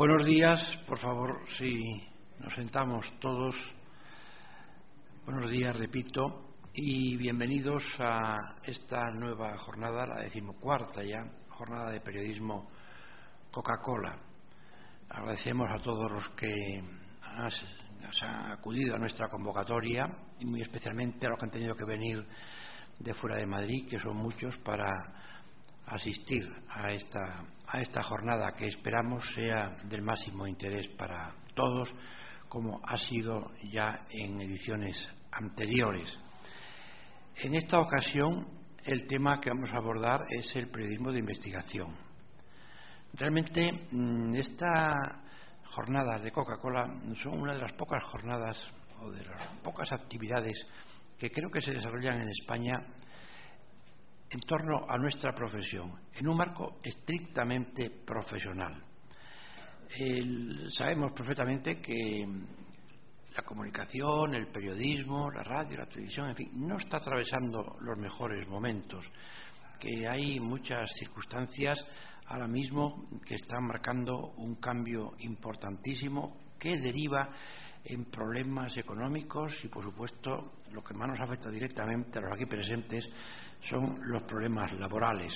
Buenos días, por favor, si nos sentamos todos. Buenos días, repito, y bienvenidos a esta nueva jornada, la decimocuarta ya, jornada de periodismo Coca-Cola. Agradecemos a todos los que han acudido a nuestra convocatoria y muy especialmente a los que han tenido que venir de fuera de Madrid, que son muchos, para asistir a esta, a esta jornada que esperamos sea del máximo interés para todos, como ha sido ya en ediciones anteriores. En esta ocasión, el tema que vamos a abordar es el periodismo de investigación. Realmente, mm, estas jornadas de Coca-Cola son una de las pocas jornadas o de las pocas actividades que creo que se desarrollan en España en torno a nuestra profesión, en un marco estrictamente profesional. sabemos perfectamente que la comunicación, el periodismo, la radio, la televisión, en fin, no está atravesando los mejores momentos, que hay muchas circunstancias ahora mismo que están marcando un cambio importantísimo que deriva en problemas económicos y, por supuesto, lo que más nos afecta directamente a los aquí presentes son los problemas laborales.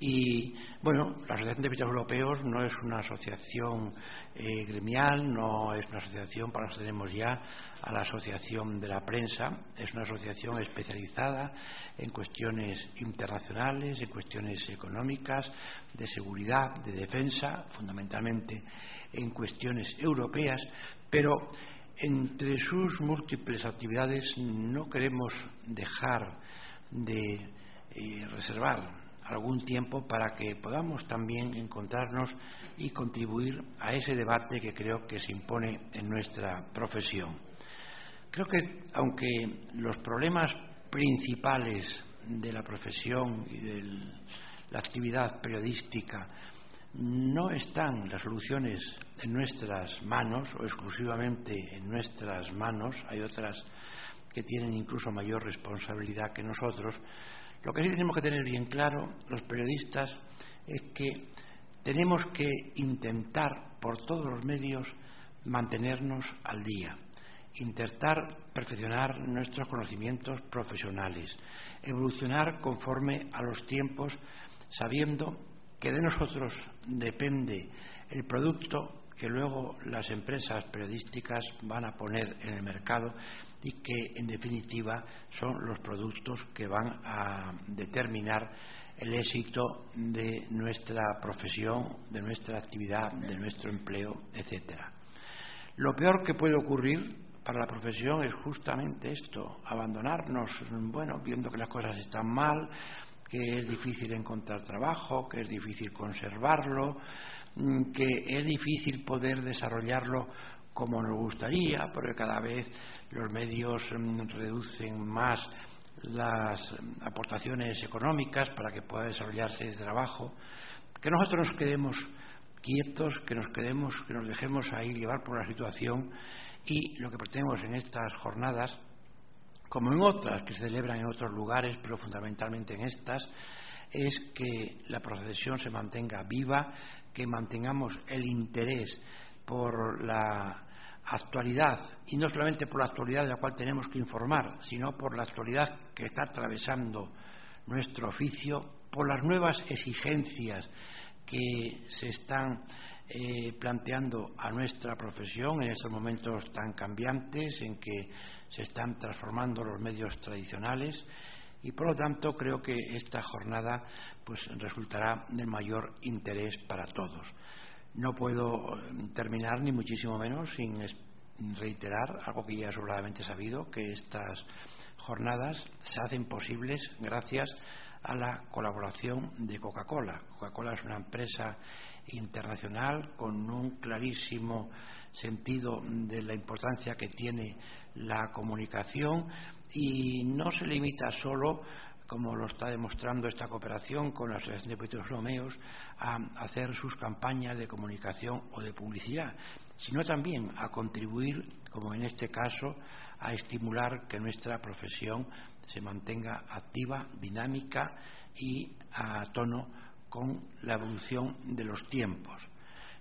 Y bueno, la Asociación de Periodistas Europeos no es una asociación eh, gremial, no es una asociación, para nosotros tenemos ya a la Asociación de la Prensa, es una asociación especializada en cuestiones internacionales, en cuestiones económicas, de seguridad, de defensa, fundamentalmente en cuestiones europeas, pero entre sus múltiples actividades no queremos dejar de eh, reservar algún tiempo para que podamos también encontrarnos y contribuir a ese debate que creo que se impone en nuestra profesión. Creo que aunque los problemas principales de la profesión y de la actividad periodística no están las soluciones en nuestras manos o exclusivamente en nuestras manos, hay otras que tienen incluso mayor responsabilidad que nosotros, lo que sí tenemos que tener bien claro los periodistas es que tenemos que intentar por todos los medios mantenernos al día, intentar perfeccionar nuestros conocimientos profesionales, evolucionar conforme a los tiempos, sabiendo que de nosotros depende el producto que luego las empresas periodísticas van a poner en el mercado y que en definitiva son los productos que van a determinar el éxito de nuestra profesión, de nuestra actividad, de nuestro empleo, etcétera. Lo peor que puede ocurrir para la profesión es justamente esto, abandonarnos, bueno, viendo que las cosas están mal, que es difícil encontrar trabajo, que es difícil conservarlo, mm, que es difícil poder desarrollarlo como nos gustaría, porque cada vez los medios mm, reducen más las aportaciones económicas para que pueda desarrollarse el trabajo, que nosotros nos quedemos quietos, que nos quedemos, que nos dejemos ahí llevar por la situación y lo que pretendemos en estas jornadas, como en otras que se celebran en otros lugares, pero fundamentalmente en estas, es que la profesión se mantenga viva, que mantengamos el interés por la actualidad, y no solamente por la actualidad de la cual tenemos que informar, sino por la actualidad que está atravesando nuestro oficio, por las nuevas exigencias que se están eh, planteando a nuestra profesión en estos momentos tan cambiantes en que se están transformando los medios tradicionales y por lo tanto creo que esta jornada pues resultará de mayor interés para todos. No puedo terminar, ni muchísimo menos, sin reiterar algo que ya es sobradamente sabido, que estas jornadas se hacen posibles gracias a la colaboración de Coca-Cola. Coca-Cola es una empresa internacional con un clarísimo sentido de la importancia que tiene la comunicación y no se limita solo como lo está demostrando esta cooperación con la Asociación de Periodistas Romeos, a hacer sus campañas de comunicación o de publicidad, sino también a contribuir, como en este caso, a estimular que nuestra profesión se mantenga activa, dinámica y a tono con la evolución de los tiempos.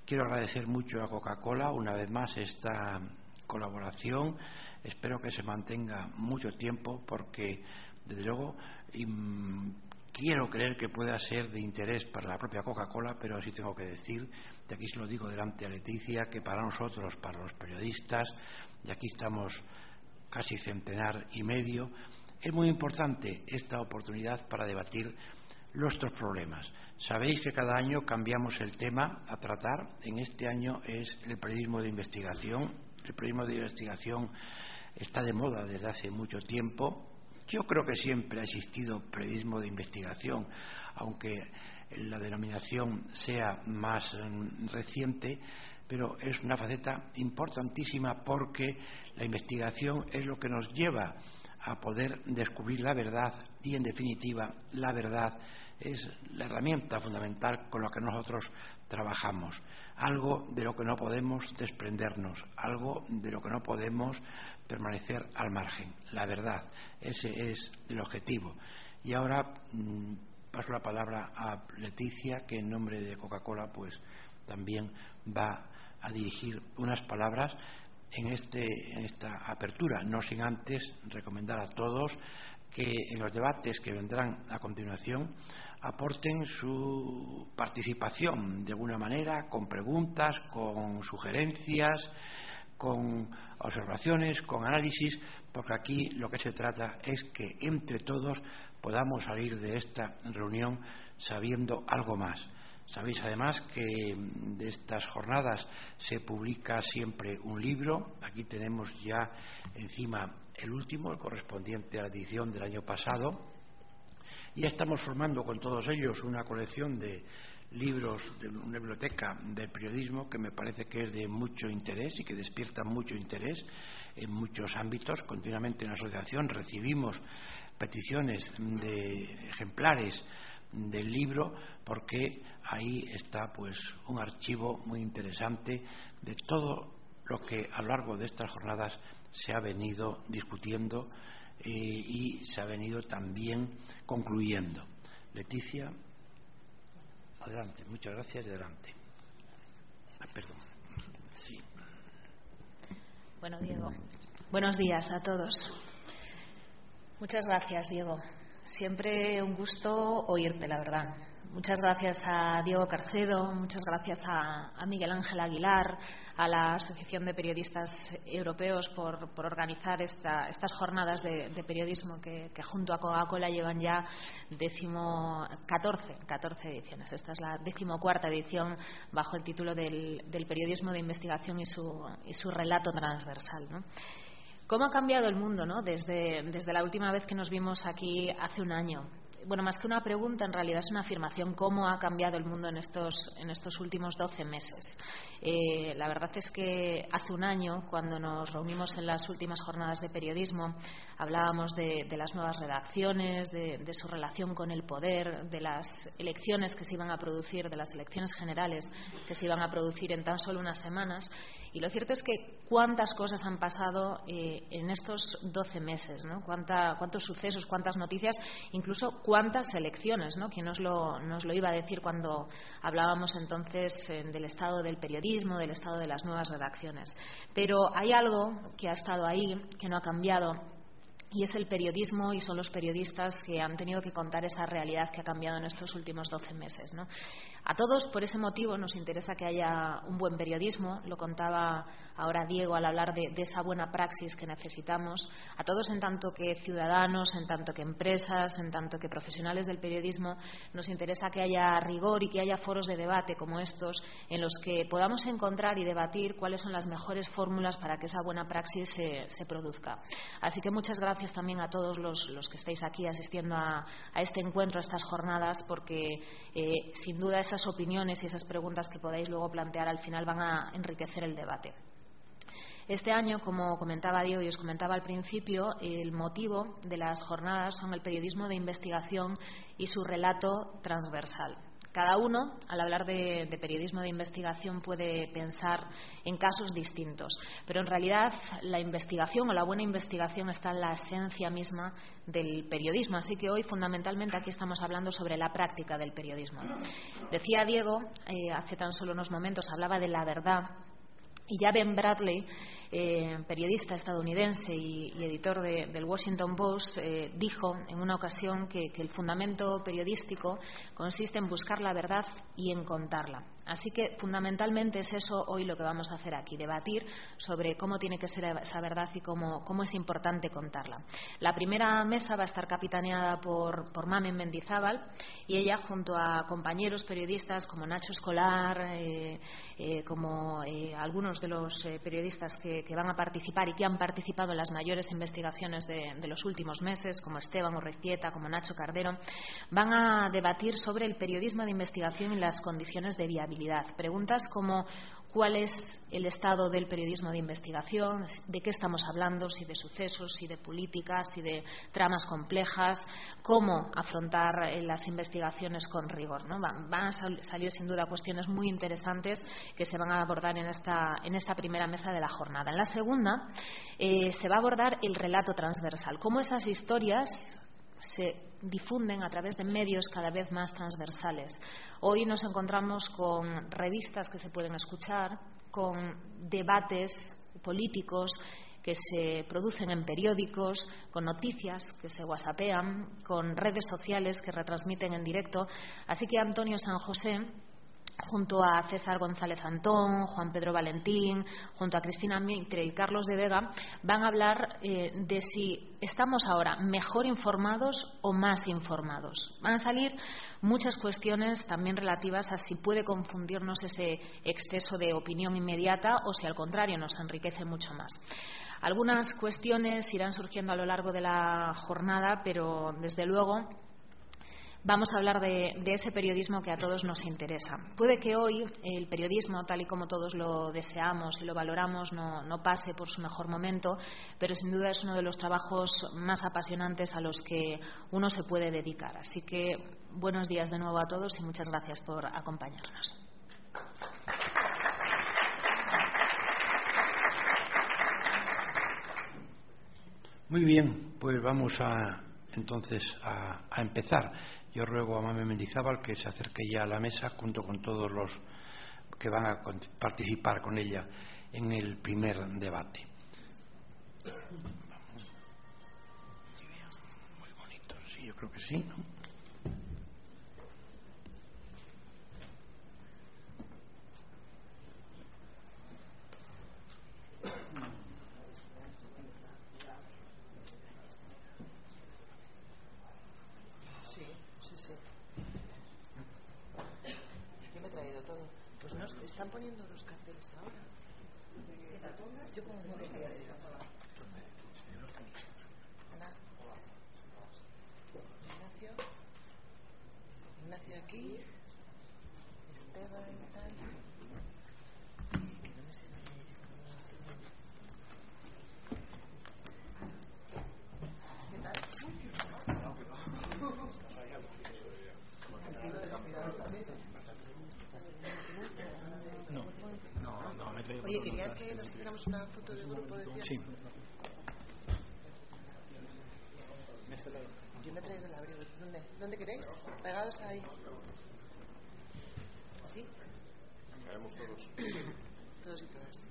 Quiero agradecer mucho a Coca-Cola una vez más esta colaboración. Espero que se mantenga mucho tiempo porque, desde luego, quiero creer que pueda ser de interés para la propia Coca-Cola, pero sí tengo que decir, de aquí se lo digo delante a Leticia, que para nosotros, para los periodistas, y aquí estamos casi centenar y medio, es muy importante esta oportunidad para debatir nuestros problemas. Sabéis que cada año cambiamos el tema a tratar. En este año es el periodismo de investigación. El periodismo de investigación está de moda desde hace mucho tiempo. Yo creo que siempre ha existido periodismo de investigación, aunque la denominación sea más mm, reciente, pero es una faceta importantísima porque la investigación es lo que nos lleva a poder descubrir la verdad y, en definitiva, la verdad es la herramienta fundamental con la que nosotros trabajamos. Algo de lo que no podemos desprendernos, algo de lo que no podemos permanecer al margen. La verdad, ese es el objetivo. Y ahora mm, paso la palabra a Leticia, que en nombre de Coca-Cola, pues también va a dirigir unas palabras en, este, en esta apertura, no sin antes recomendar a todos que en los debates que vendrán a continuación aporten su participación de alguna manera, con preguntas, con sugerencias, con observaciones, con análisis, porque aquí lo que se trata es que entre todos podamos salir de esta reunión sabiendo algo más. Sabéis además que de estas jornadas se publica siempre un libro. Aquí tenemos ya encima el último, el correspondiente a la edición del año pasado. Ya estamos formando con todos ellos una colección de libros de una biblioteca del periodismo que me parece que es de mucho interés y que despierta mucho interés en muchos ámbitos. Continuamente en la asociación recibimos peticiones de ejemplares del libro porque ahí está pues un archivo muy interesante de todo lo que a lo largo de estas jornadas se ha venido discutiendo eh, y se ha venido también concluyendo. Leticia, adelante, muchas gracias y adelante. Ah, perdón. Sí. Bueno, Diego, buenos días a todos. Muchas gracias, Diego. Siempre un gusto oírte, la verdad. Muchas gracias a Diego Carcedo, muchas gracias a, Miguel Ángel Aguilar, a la Asociación de Periodistas Europeos por, organizar estas jornadas de, periodismo que, junto a Coca-Cola llevan ya décimo, 14, 14 ediciones. Esta es la decimocuarta edición bajo el título del, periodismo de investigación y su, y su relato transversal. ¿Cómo ha cambiado el mundo ¿no? desde, desde la última vez que nos vimos aquí hace un año? Bueno, más que una pregunta, en realidad es una afirmación, cómo ha cambiado el mundo en estos, en estos últimos 12 meses. Eh, la verdad es que hace un año, cuando nos reunimos en las últimas jornadas de periodismo, hablábamos de, las nuevas redacciones, de, de, su relación con el poder, de las elecciones que se iban a producir, de las elecciones generales que se iban a producir en tan solo unas semanas. Y lo cierto es que cuántas cosas han pasado eh, en estos 12 meses, ¿no? cuántos sucesos, cuántas noticias, incluso cuántas elecciones, ¿no? ¿Quién nos lo, nos lo iba a decir cuando hablábamos entonces eh, del estado del periodismo, del estado de las nuevas redacciones? Pero hay algo que ha estado ahí, que no ha cambiado, y es el periodismo y son los periodistas que han tenido que contar esa realidad que ha cambiado en estos últimos 12 meses. ¿no? A todos, por ese motivo, nos interesa que haya un buen periodismo, lo contaba ahora Diego al hablar de, esa buena praxis que necesitamos. A todos, en tanto que ciudadanos, en tanto que empresas, en tanto que profesionales del periodismo, nos interesa que haya rigor y que haya foros de debate como estos, en los que podamos encontrar y debatir cuáles son las mejores fórmulas para que esa buena praxis se, produzca. Así que muchas gracias también a todos los, que estáis aquí asistiendo a, este encuentro, a estas jornadas, porque eh, sin duda esas opiniones y esas preguntas que podáis luego plantear al final van a enriquecer el debate. Este año, como comentaba Diego y os comentaba al principio, el motivo de las jornadas son el periodismo de investigación y su relato transversal. Cada uno, al hablar de, periodismo de investigación, puede pensar en casos distintos, pero en realidad la investigación o la buena investigación está en la esencia misma del periodismo. Así que hoy, fundamentalmente, aquí estamos hablando sobre la práctica del periodismo. Decía Diego, eh, hace tan solo unos momentos, hablaba de la verdad. Y ya Ben Bradley eh, periodista estadounidense y, editor del Washington Post, eh, dijo en una ocasión que, el fundamento periodístico consiste en buscar la verdad y en contarla. Así que fundamentalmente es eso hoy lo que vamos a hacer aquí, debatir sobre cómo tiene que ser esa verdad y cómo, es importante contarla. La primera mesa va a estar capitaneada por, por Mamen Mendizábal y ella, junto a compañeros periodistas como Nacho Escolar, eh, como algunos de los periodistas que van a participar y que han participado en las mayores investigaciones de, los últimos meses, como Esteban Urrequieta, como Nacho Cardero, van a debatir sobre el periodismo de investigación y las condiciones de viabilidad. Preguntas como cuál es el estado del periodismo de investigación, de qué estamos hablando, si de sucesos, si de políticas, si de tramas complejas, cómo afrontar eh, las investigaciones con rigor. Van, a salir sin duda cuestiones muy interesantes que se van a abordar en esta, en esta primera mesa de la jornada. En la segunda eh, se va a abordar el relato transversal, cómo esas historias se difunden a través de medios cada vez más transversales. Hoy nos encontramos con revistas que se pueden escuchar, con debates políticos que se producen en periódicos, con noticias que se whatsappean, con redes sociales que retransmiten en directo. Así que Antonio San José junto a César González Antón, Juan Pedro Valentín, junto a Cristina Mitre y Carlos de Vega, van a hablar eh, de si estamos ahora mejor informados o más informados. Van a salir muchas cuestiones también relativas a si puede confundirnos ese exceso de opinión inmediata o si al contrario nos enriquece mucho más. Algunas cuestiones irán surgiendo a lo largo de la jornada, pero desde luego vamos a hablar de, ese periodismo que a todos nos interesa. Puede que hoy el periodismo, tal y como todos lo deseamos y lo valoramos, no, pase por su mejor momento, pero sin duda es uno de los trabajos más apasionantes a los que uno se puede dedicar. Así que buenos días de nuevo a todos y muchas gracias por acompañarnos. Muy bien, pues vamos a entonces a empezar. Yo ruego a Mame Mendizábal que se acerque ya a la mesa junto con todos los que van a participar con ella en el primer debate. Muy bonito, sí, yo creo que sí, ¿no? están poniendo los carteles ahora. Yo como no Ana. Ignacio. Ignacio aquí. Esteban y tal. Que no me sé ¿Qué tal? Oye, quería que nos hiciéramos una foto del grupo de Sí. Yo me traigo el abrigo. ¿Dónde? ¿Dónde queréis? Pegados ahí. ¿Sí? Caemos todos. Todos y todas.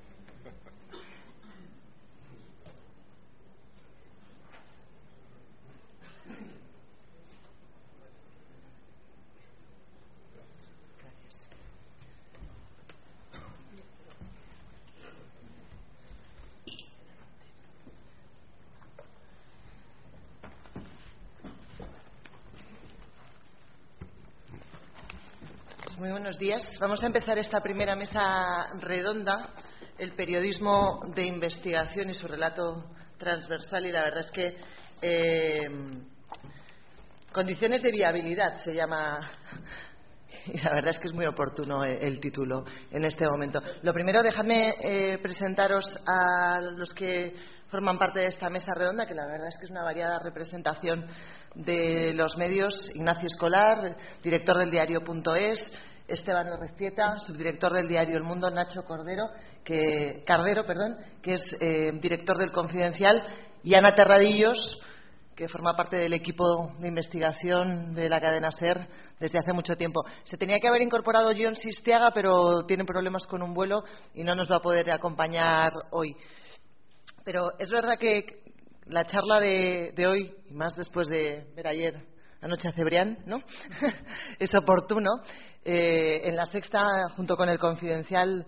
Muy buenos días. Vamos a empezar esta primera mesa redonda, el periodismo de investigación y su relato transversal. Y la verdad es que eh, condiciones de viabilidad se llama Y la verdad es que es muy oportuno el, título en este momento. Lo primero, dejadme eh, presentaros a los que forman parte de esta mesa redonda, que la verdad es que es una variada representación de los medios. Ignacio Escolar, director del diario.es, Esteban Orrecieta, subdirector del diario El Mundo, Nacho Cordero, que, Cardero, perdón, que es eh, director del Confidencial, y Ana Terradillos, que forma parte del equipo de investigación de la cadena SER desde hace mucho tiempo. Se tenía que haber incorporado John Sistiaga, pero tiene problemas con un vuelo y no nos va a poder acompañar hoy. Pero es verdad que la charla de, hoy, y más después de ver ayer Anoche a Cebrián, ¿no? es oportuno. Eh, en la sexta, junto con el Confidencial,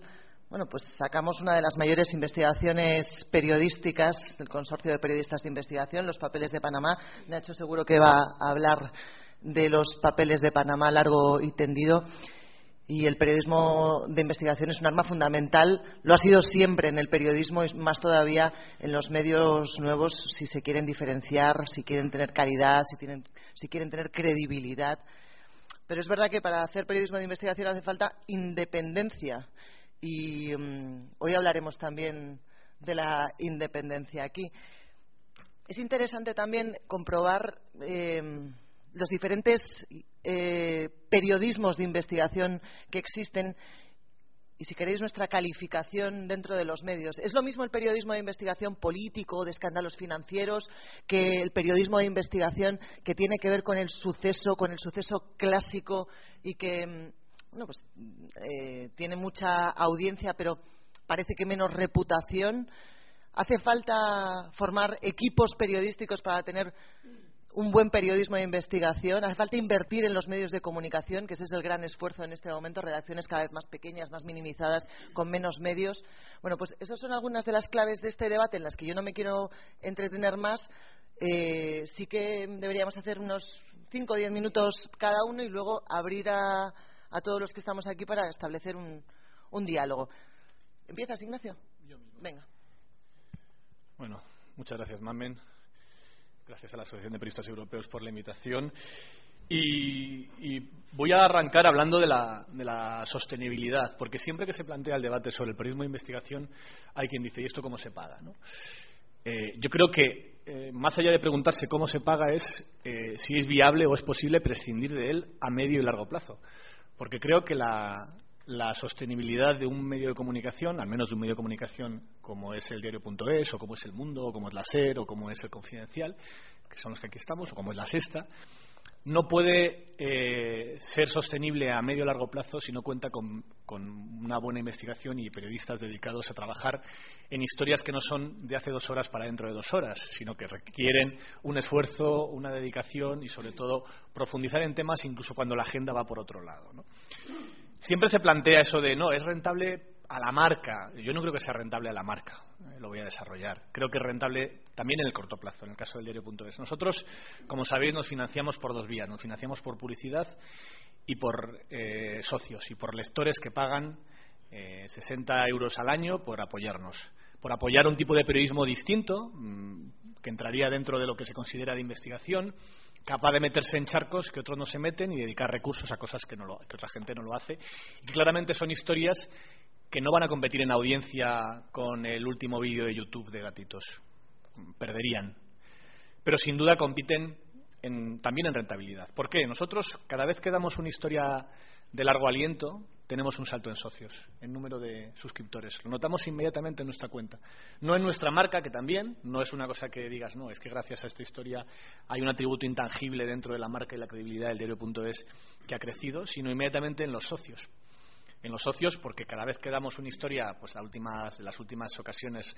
bueno, pues sacamos una de las mayores investigaciones periodísticas del Consorcio de Periodistas de Investigación, los papeles de Panamá. Nacho seguro que va a hablar de los papeles de Panamá largo y tendido. Y el periodismo de investigación es un arma fundamental. Lo ha sido siempre en el periodismo y más todavía en los medios nuevos si se quieren diferenciar, si quieren tener calidad, si, tienen, si quieren tener credibilidad. Pero es verdad que para hacer periodismo de investigación hace falta independencia y mm, hoy hablaremos también de la independencia aquí. Es interesante también comprobar eh, los diferentes eh, periodismos de investigación que existen y, si queréis, nuestra calificación dentro de los medios. Es lo mismo el periodismo de investigación político, de escándalos financieros, que el periodismo de investigación que tiene que ver con el suceso, con el suceso clásico y que mm, bueno, pues, eh, tiene mucha audiencia, pero parece que menos reputación. Hace falta formar equipos periodísticos para tener un buen periodismo de investigación. Hace falta invertir en los medios de comunicación, que ese es el gran esfuerzo en este momento, redacciones cada vez más pequeñas, más minimizadas, con menos medios. Bueno, pues esas son algunas de las claves de este debate en las que yo no me quiero entretener más. Eh, sí que deberíamos hacer unos cinco o diez minutos cada uno y luego abrir a, a todos los que estamos aquí para establecer un, un diálogo. ¿Empiezas, Ignacio? Venga. Bueno, muchas gracias, Mamen. Gracias a la Asociación de Periodistas Europeos por la invitación. Y, voy a arrancar hablando de la, de la, sostenibilidad, porque siempre que se plantea el debate sobre el periodismo de investigación hay quien dice, ¿y esto cómo se paga? ¿no? Eh, yo creo que, eh, más allá de preguntarse cómo se paga, es eh, si es viable o es posible prescindir de él a medio y largo plazo. Porque creo que la, sostenibilidad de un medio de comunicación, al menos de un medio de comunicación como es el diario.es, o como es el Mundo, o como es la SER, o como es el Confidencial, que son los que aquí estamos, o como es la Sexta, no puede eh, ser sostenible a medio o largo plazo si no cuenta con, una buena investigación y periodistas dedicados a trabajar en historias que no son de hace dos horas para dentro de dos horas, sino que requieren un esfuerzo, una dedicación y, sobre todo, profundizar en temas incluso cuando la agenda va por otro lado. Siempre se plantea eso de, no, es rentable a la marca. Yo no creo que sea rentable a la marca. Eh, lo voy a desarrollar. Creo que es rentable también en el corto plazo, en el caso del diario.es. Nosotros, como sabéis, nos financiamos por dos vías. Nos financiamos por publicidad y por eh, socios y por lectores que pagan 60 eh, euros al año por apoyarnos. Por apoyar un tipo de periodismo distinto, mm, que entraría dentro de lo que se considera de investigación, capaz de meterse en charcos que otros no se meten y dedicar recursos a cosas que, no que otra gente no lo hace. Y claramente son historias que no van a competir en audiencia con el último vídeo de YouTube de gatitos. Perderían. Pero sin duda compiten también en rentabilidad. ¿Por qué? Nosotros, cada vez que damos una historia de largo aliento, tenemos un salto en socios, en número de suscriptores. Lo notamos inmediatamente en nuestra cuenta. No en nuestra marca, que también, no es una cosa que digas, no, es que gracias a esta historia hay un atributo intangible dentro de la marca y la credibilidad del diario.es que ha crecido, sino inmediatamente en los socios en los socios, porque cada vez que damos una historia, pues las últimas, las últimas ocasiones,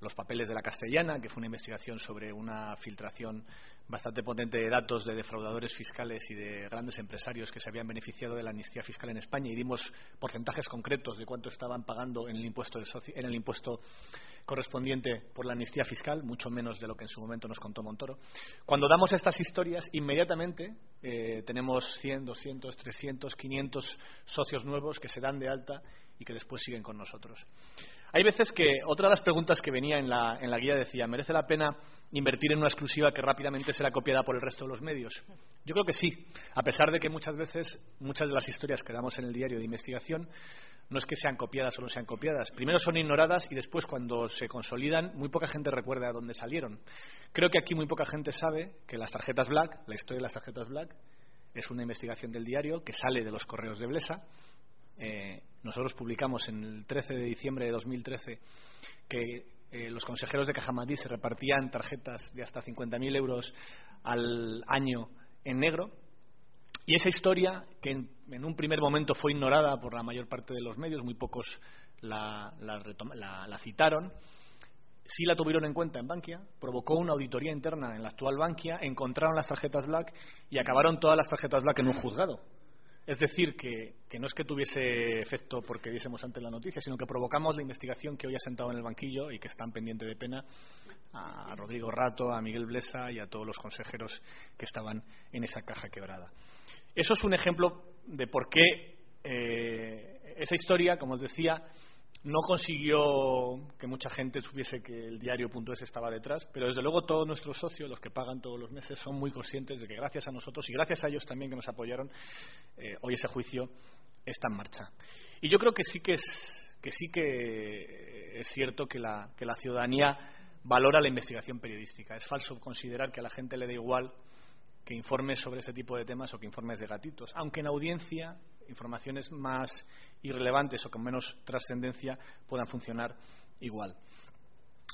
los papeles de la castellana, que fue una investigación sobre una filtración bastante potente de datos de defraudadores fiscales y de grandes empresarios que se habían beneficiado de la amnistía fiscal en España y dimos porcentajes concretos de cuánto estaban pagando en el impuesto, de en el impuesto correspondiente por la amnistía fiscal, mucho menos de lo que en su momento nos contó Montoro. Cuando damos estas historias, inmediatamente eh, tenemos 100, 200, 300, 500 socios nuevos que se dan de alta y que después siguen con nosotros. Hay veces que otra de las preguntas que venía en la, en la guía decía, ¿merece la pena invertir en una exclusiva que rápidamente será copiada por el resto de los medios? Yo creo que sí, a pesar de que muchas veces muchas de las historias que damos en el diario de investigación no es que sean copiadas o no sean copiadas. Primero son ignoradas y después, cuando se consolidan, muy poca gente recuerda de dónde salieron. Creo que aquí muy poca gente sabe que las tarjetas Black, la historia de las tarjetas Black, es una investigación del diario que sale de los correos de Blesa. Eh, nosotros publicamos en el 13 de diciembre de 2013 que eh, los consejeros de Cajamadí se repartían tarjetas de hasta 50.000 euros al año en negro y esa historia, que en, un primer momento fue ignorada por la mayor parte de los medios, muy pocos la, citaron, sí la tuvieron en cuenta en Bankia, provocó una auditoría interna en la actual Bankia, encontraron las tarjetas Black y acabaron todas las tarjetas Black en un juzgado. Es decir, que, no es que tuviese efecto porque diésemos antes la noticia, sino que provocamos la investigación que hoy ha sentado en el banquillo y que están pendiente de pena a Rodrigo Rato, a Miguel Blesa y a todos los consejeros que estaban en esa caja quebrada. Eso es un ejemplo de por qué eh, esa historia, como os decía, no consiguió que mucha gente supiese que el diario.es estaba detrás, pero desde luego todos nuestros socios, los que pagan todos los meses, son muy conscientes de que gracias a nosotros y gracias a ellos también que nos apoyaron, eh, hoy ese juicio está en marcha. Y yo creo que sí que es, que sí que es cierto que la, que la ciudadanía valora la investigación periodística. Es falso considerar que a la gente le da igual que informes sobre ese tipo de temas o que informes de gatitos, aunque en audiencia informaciones más irrelevantes o con menos trascendencia puedan funcionar igual.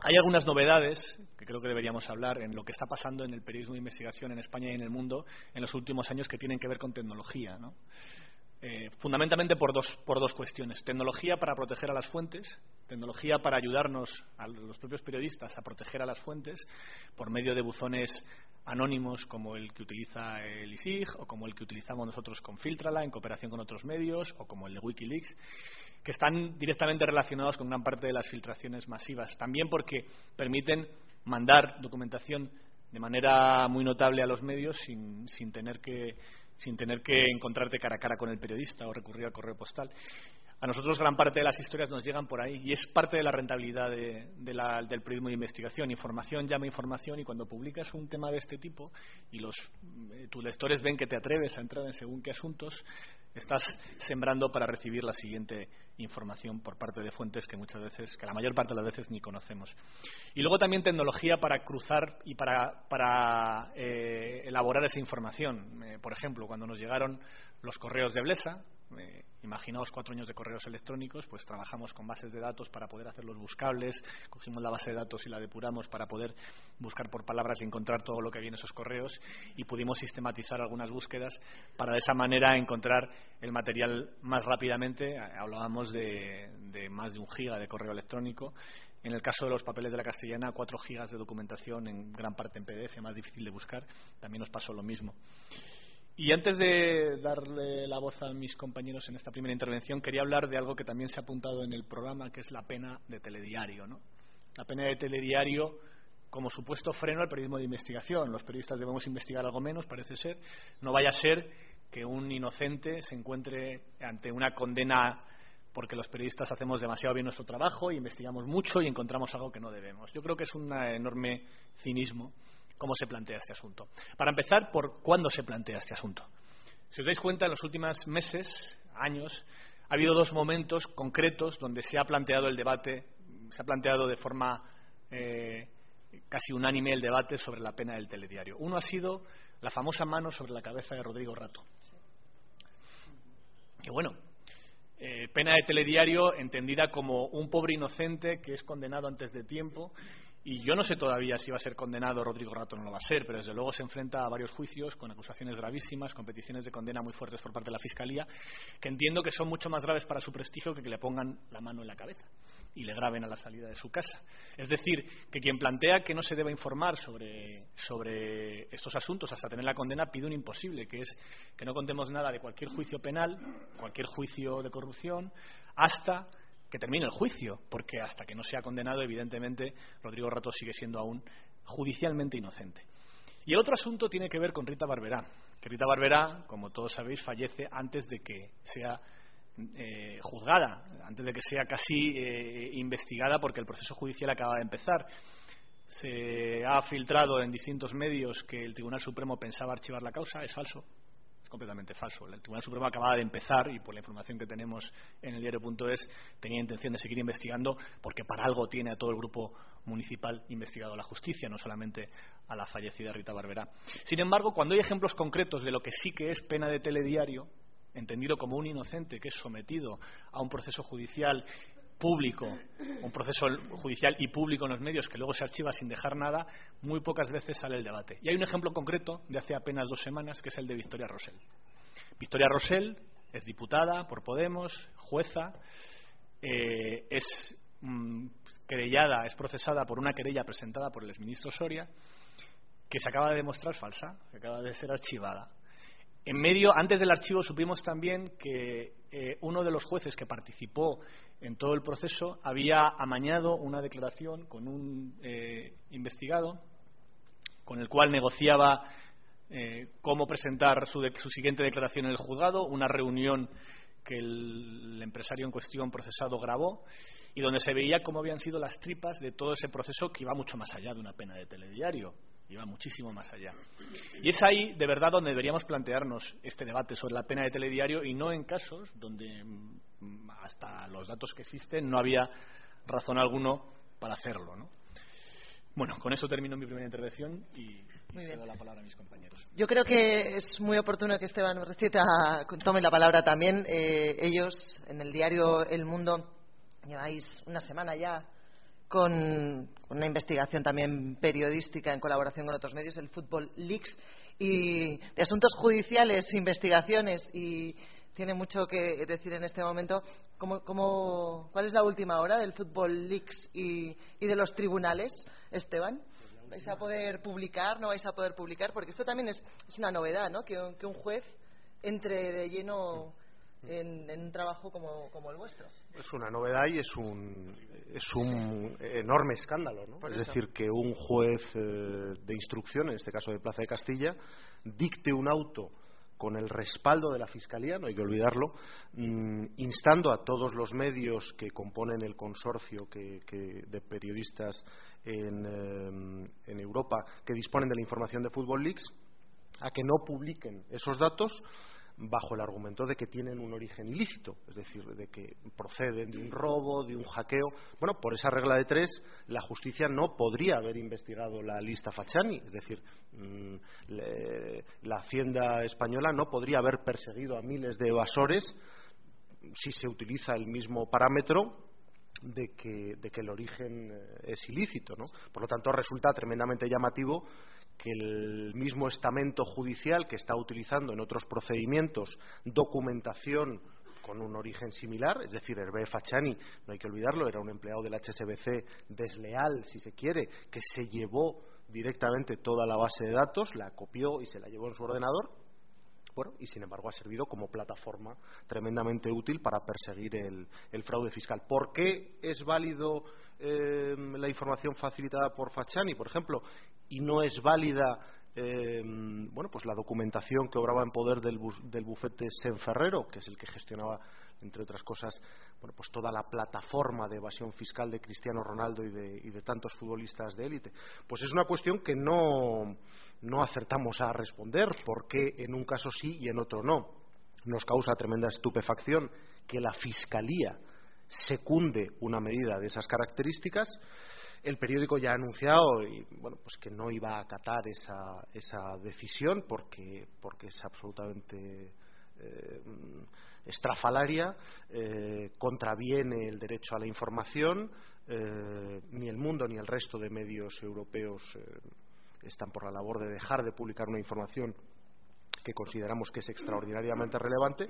Hay algunas novedades que creo que deberíamos hablar en lo que está pasando en el periodismo de investigación en España y en el mundo en los últimos años que tienen que ver con tecnología. Eh, fundamentalmente por dos, por dos cuestiones. Tecnología para proteger a las fuentes, tecnología para ayudarnos a los propios periodistas a proteger a las fuentes por medio de buzones anónimos como el que utiliza el ISIG o como el que utilizamos nosotros con Filtrala en cooperación con otros medios o como el de Wikileaks, que están directamente relacionados con gran parte de las filtraciones masivas. También porque permiten mandar documentación de manera muy notable a los medios sin, sin tener que sin tener que encontrarte cara a cara con el periodista o recurrir al correo postal. A nosotros gran parte de las historias nos llegan por ahí y es parte de la rentabilidad del periodismo de investigación. Información llama información y cuando publicas un tema de este tipo y los, eh, tus lectores ven que te atreves a entrar en según qué asuntos, estás sembrando para recibir la siguiente información por parte de fuentes que muchas veces, que la mayor parte de las veces ni conocemos. Y luego también tecnología para cruzar y para, eh, elaborar esa información. Eh, por ejemplo, cuando nos llegaron los correos de Blesa, eh, imaginaos cuatro años de correos electrónicos, pues trabajamos con bases de datos para poder hacerlos buscables, cogimos la base de datos y la depuramos para poder buscar por palabras y encontrar todo lo que había en esos correos y pudimos sistematizar algunas búsquedas para de esa manera encontrar el material más rápidamente. Hablábamos de, de más de un giga de correo electrónico. En el caso de los papeles de la castellana, cuatro gigas de documentación, en gran parte en PDF, más difícil de buscar. También nos pasó lo mismo. Y antes de darle la voz a mis compañeros en esta primera intervención, quería hablar de algo que también se ha apuntado en el programa, que es la pena de telediario. ¿no? La pena de telediario como supuesto freno al periodismo de investigación. Los periodistas debemos investigar algo menos, parece ser. No vaya a ser que un inocente se encuentre ante una condena porque los periodistas hacemos demasiado bien nuestro trabajo y investigamos mucho y encontramos algo que no debemos. Yo creo que es un enorme cinismo cómo se plantea este asunto. Para empezar, por cuándo se plantea este asunto. Si os dais cuenta, en los últimos meses, años, ha habido dos momentos concretos donde se ha planteado el debate, se ha planteado de forma eh, casi unánime el debate sobre la pena del telediario. Uno ha sido la famosa mano sobre la cabeza de Rodrigo Rato. Que bueno, eh, pena de telediario entendida como un pobre inocente que es condenado antes de tiempo y yo no sé todavía si va a ser condenado Rodrigo Rato o no lo va a ser, pero desde luego se enfrenta a varios juicios con acusaciones gravísimas, con peticiones de condena muy fuertes por parte de la Fiscalía, que entiendo que son mucho más graves para su prestigio que que le pongan la mano en la cabeza y le graben a la salida de su casa. Es decir, que quien plantea que no se deba informar sobre, sobre estos asuntos hasta tener la condena pide un imposible, que es que no contemos nada de cualquier juicio penal, cualquier juicio de corrupción, hasta que termine el juicio, porque hasta que no sea condenado, evidentemente, Rodrigo Rato sigue siendo aún judicialmente inocente. Y el otro asunto tiene que ver con Rita Barberá, que Rita Barberá, como todos sabéis, fallece antes de que sea eh, juzgada, antes de que sea casi eh, investigada porque el proceso judicial acaba de empezar. Se ha filtrado en distintos medios que el Tribunal Supremo pensaba archivar la causa. Es falso completamente falso. El Tribunal Supremo acaba de empezar y por la información que tenemos en el diario.es tenía intención de seguir investigando porque para algo tiene a todo el grupo municipal investigado la justicia, no solamente a la fallecida Rita Barberá. Sin embargo, cuando hay ejemplos concretos de lo que sí que es pena de telediario, entendido como un inocente que es sometido a un proceso judicial público, un proceso judicial y público en los medios que luego se archiva sin dejar nada, muy pocas veces sale el debate. Y hay un ejemplo concreto de hace apenas dos semanas, que es el de Victoria Rosell. Victoria Rosell es diputada por Podemos, jueza, eh, es mm, querellada, es procesada por una querella presentada por el exministro Soria, que se acaba de demostrar falsa, que acaba de ser archivada. En medio, antes del archivo, supimos también que eh, uno de los jueces que participó en todo el proceso había amañado una declaración con un eh, investigado, con el cual negociaba eh, cómo presentar su, su, siguiente declaración en el juzgado, una reunión que el empresario en cuestión procesado grabó y donde se veía cómo habían sido las tripas de todo ese proceso que iba mucho más allá de una pena de telediario iba muchísimo más allá. Y es ahí, de verdad, donde deberíamos plantearnos este debate sobre la pena de telediario y no en casos donde, mm, hasta los datos que existen, no había razón alguno para hacerlo. ¿no? Bueno, con eso termino mi primera intervención y, cedo la palabra a mis compañeros. Yo creo que es muy oportuno que Esteban Recita tome la palabra también. Eh, ellos, en el diario El Mundo, lleváis una semana ya con una investigación también periodística en colaboración con otros medios, el Fútbol Leaks, y de asuntos judiciales, investigaciones, y tiene mucho que decir en este momento. ¿Cómo, cuál es la última hora del Fútbol Leaks y, de los tribunales, Esteban? ¿Vais a poder publicar? ¿No vais a poder publicar? Porque esto también es, una novedad, ¿no? Que, que un juez entre de lleno en, un trabajo como, el vuestro. Es una novedad y es un, es un enorme escándalo. ¿no? Es decir, que un juez eh, de instrucción, en este caso de Plaza de Castilla, dicte un auto con el respaldo de la Fiscalía, no hay que olvidarlo, mm, instando a todos los medios que componen el consorcio que, de periodistas en, eh, en Europa que disponen de la información de Football Leaks a que no publiquen esos datos bajo el argumento de que tienen un origen ilícito, es decir, de que proceden de un robo, de un hackeo. Bueno, por esa regla de tres, la justicia no podría haber investigado la lista Fachani, es decir, mm, la Hacienda española no podría haber perseguido a miles de evasores si se utiliza el mismo parámetro de que, de que el origen eh, es ilícito. ¿no? Por lo tanto, resulta tremendamente llamativo que el mismo estamento judicial que está utilizando en otros procedimientos documentación con un origen similar, es decir, Hervé Fachani, no hay que olvidarlo, era un empleado del HSBC desleal, si se quiere, que se llevó directamente toda la base de datos, la copió y se la llevó en su ordenador, bueno, y sin embargo ha servido como plataforma tremendamente útil para perseguir el, fraude fiscal. ¿Por qué es válido eh, la información facilitada por Fachani, por ejemplo, y no es válida eh, bueno, pues la documentación que obraba en poder del, del bufete Senferrero, que es el que gestionaba, entre otras cosas, bueno, pues toda la plataforma de evasión fiscal de Cristiano Ronaldo y de, y de tantos futbolistas de élite. Pues es una cuestión que no, no acertamos a responder, por qué en un caso sí y en otro no. Nos causa tremenda estupefacción que la Fiscalía secunde una medida de esas características el periódico ya ha anunciado y, bueno, pues que no iba a acatar esa, esa decisión porque, porque es absolutamente eh, estrafalaria, eh, contraviene el derecho a la información, eh, ni el mundo ni el resto de medios europeos están por la labor de dejar de publicar una información que consideramos que es extraordinariamente relevante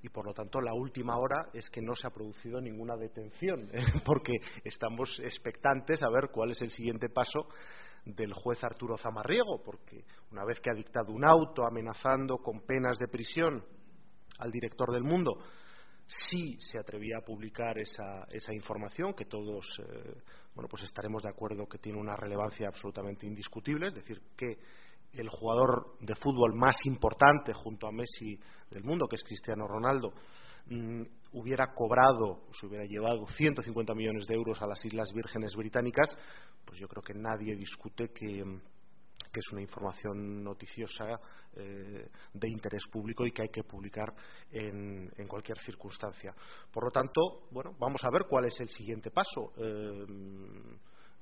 y por lo tanto la última hora es que no se ha producido ninguna detención porque estamos expectantes a ver cuál es el siguiente paso del juez Arturo Zamarriego porque una vez que ha dictado un auto amenazando con penas de prisión al director del mundo sí se atrevía a publicar esa, esa información que todos eh, bueno pues estaremos de acuerdo que tiene una relevancia absolutamente indiscutible es decir que el jugador de fútbol más importante junto a Messi del mundo, que es Cristiano Ronaldo, mm, hubiera cobrado, se hubiera llevado 150 millones de euros a las Islas Vírgenes Británicas, pues yo creo que nadie discute que, es una información noticiosa eh, de interés público y que hay que publicar en, cualquier circunstancia. Por lo tanto, bueno, vamos a ver cuál es el siguiente paso. Eh,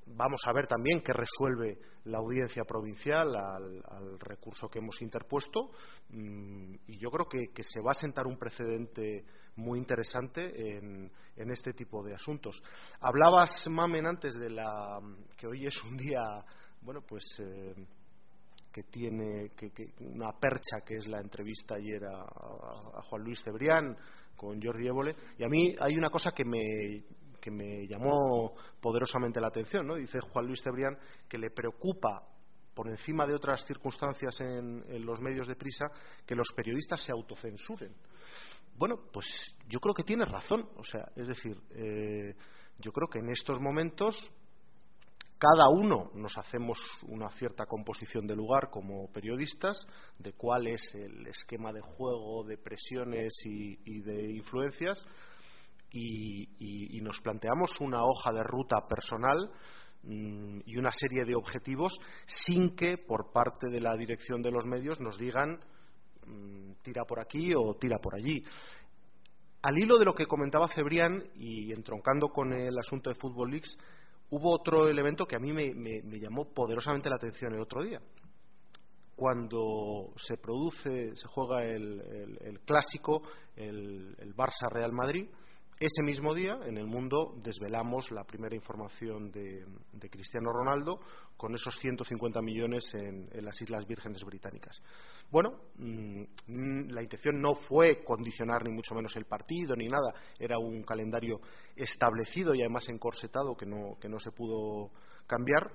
Vamos a ver también qué resuelve la audiencia provincial al, recurso que hemos interpuesto mm, y yo creo que, se va a sentar un precedente muy interesante en, este tipo de asuntos. Hablabas, Mamen, antes de la que hoy es un día, bueno, pues eh, que tiene una percha que es la entrevista ayer a, Juan Luis Cebrián con Jordi Évole y a mí hay una cosa que me que me llamó poderosamente la atención. ¿no? Dice Juan Luis Cebrián que le preocupa, por encima de otras circunstancias en, los medios de prisa, que los periodistas se autocensuren. Bueno, pues yo creo que tiene razón. O sea, es decir, eh, yo creo que en estos momentos cada uno nos hacemos una cierta composición de lugar como periodistas, de cuál es el esquema de juego, de presiones y de influencias y, nos planteamos una hoja de ruta personal mm, y una serie de objetivos sin que por parte de la dirección de los medios nos digan mm, tira por aquí o tira por allí. Al hilo de lo que comentaba Cebrián y entroncando con el asunto de Football Leagues, hubo otro elemento que a mí me, llamó poderosamente la atención el otro día. Cuando se produce, se juega el, clásico, el Barça Real Madrid, ese mismo día, en el mundo, desvelamos la primera información de, Cristiano Ronaldo con esos 150 millones en, las Islas Vírgenes Británicas. Bueno, mm, la intención no fue condicionar ni mucho menos el partido ni nada, era un calendario establecido y además encorsetado que no, que no se pudo cambiar.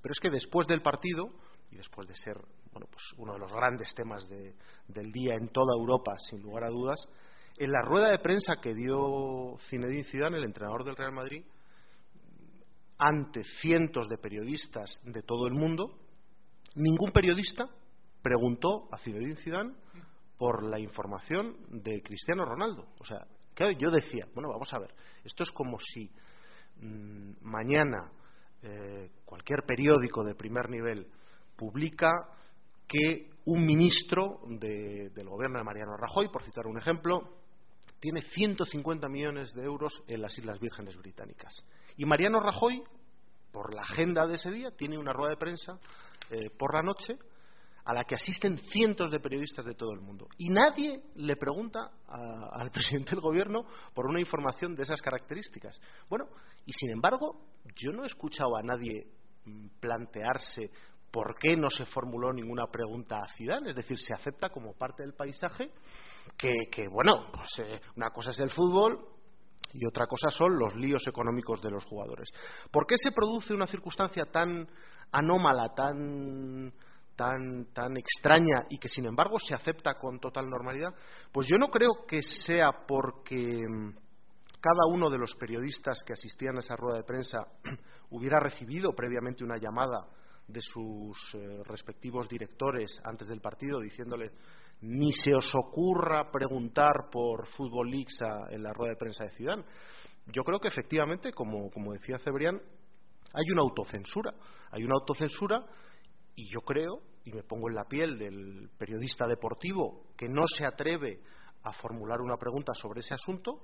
Pero es que después del partido, y después de ser bueno, pues uno de los grandes temas del día en toda Europa, sin lugar a dudas, en la rueda de prensa que dio Zinedine Zidane, el entrenador del Real Madrid, ante cientos de periodistas de todo el mundo, ningún periodista preguntó a Zinedine Zidane por la información de Cristiano Ronaldo. O sea, yo decía, bueno, vamos a ver, esto es como si mm, mañana eh, cualquier periódico de primer nivel publica que un ministro del gobierno de Mariano Rajoy, por citar un ejemplo, tiene 150 millones de euros en las Islas Vírgenes Británicas. Y Mariano Rajoy, por la agenda de ese día, tiene una rueda de prensa eh, por la noche a la que asisten cientos de periodistas de todo el mundo. Y nadie le pregunta al presidente del gobierno por una información de esas características. Bueno, y sin embargo, yo no he escuchado a nadie mm, plantearse por qué no se formuló ninguna pregunta a Zidane, es decir, se acepta como parte del paisaje que, bueno, pues eh, una cosa es el fútbol y otra cosa son los líos económicos de los jugadores. ¿Por qué se produce una circunstancia tan anómala, tan, tan, tan extraña y que sin embargo se acepta con total normalidad? Pues yo no creo que sea porque mm, cada uno de los periodistas que asistían a esa rueda de prensa hubiera recibido previamente una llamada de sus eh, respectivos directores antes del partido diciéndole ni se os ocurra preguntar por Fútbol Leagues en la rueda de prensa de Zidane. Yo creo que efectivamente, como, decía Cebrián, hay una autocensura. Hay una autocensura y yo creo, y me pongo en la piel del periodista deportivo que no se atreve a formular una pregunta sobre ese asunto,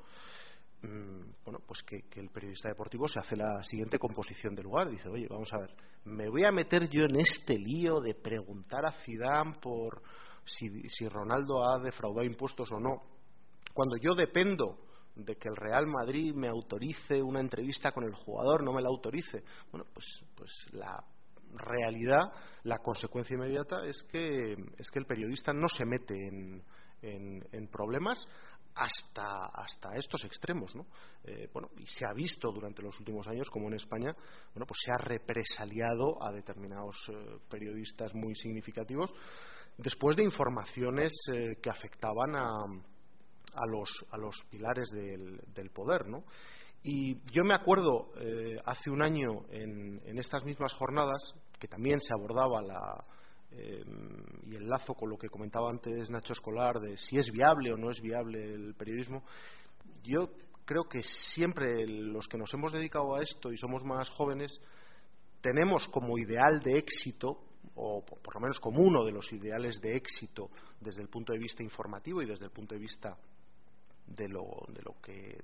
mm, bueno, pues que, el periodista deportivo se hace la siguiente composición del lugar. Dice, oye, vamos a ver, me voy a meter yo en este lío de preguntar a Zidane por si, Ronaldo ha defraudado impuestos o no. Cuando yo dependo de que el Real Madrid me autorice una entrevista con el jugador, no me la autorice. Bueno, pues, pues la realidad, la consecuencia inmediata es que, es que el periodista no se mete en, en, problemas hasta, hasta estos extremos. ¿no? Eh, bueno, y se ha visto durante los últimos años como en España bueno, pues se ha represaliado a determinados eh, periodistas muy significativos después de informaciones eh, que afectaban a, a, los, a los pilares del, del poder. ¿no? Y yo me acuerdo eh, hace un año en, en, estas mismas jornadas que también se abordaba la, y enlazo con lo que comentaba antes Nacho Escolar de si es viable o no es viable el periodismo, yo creo que siempre los que nos hemos dedicado a esto y somos más jóvenes tenemos como ideal de éxito o por lo menos como uno de los ideales de éxito desde el punto de vista informativo y desde el punto de vista de lo, de lo que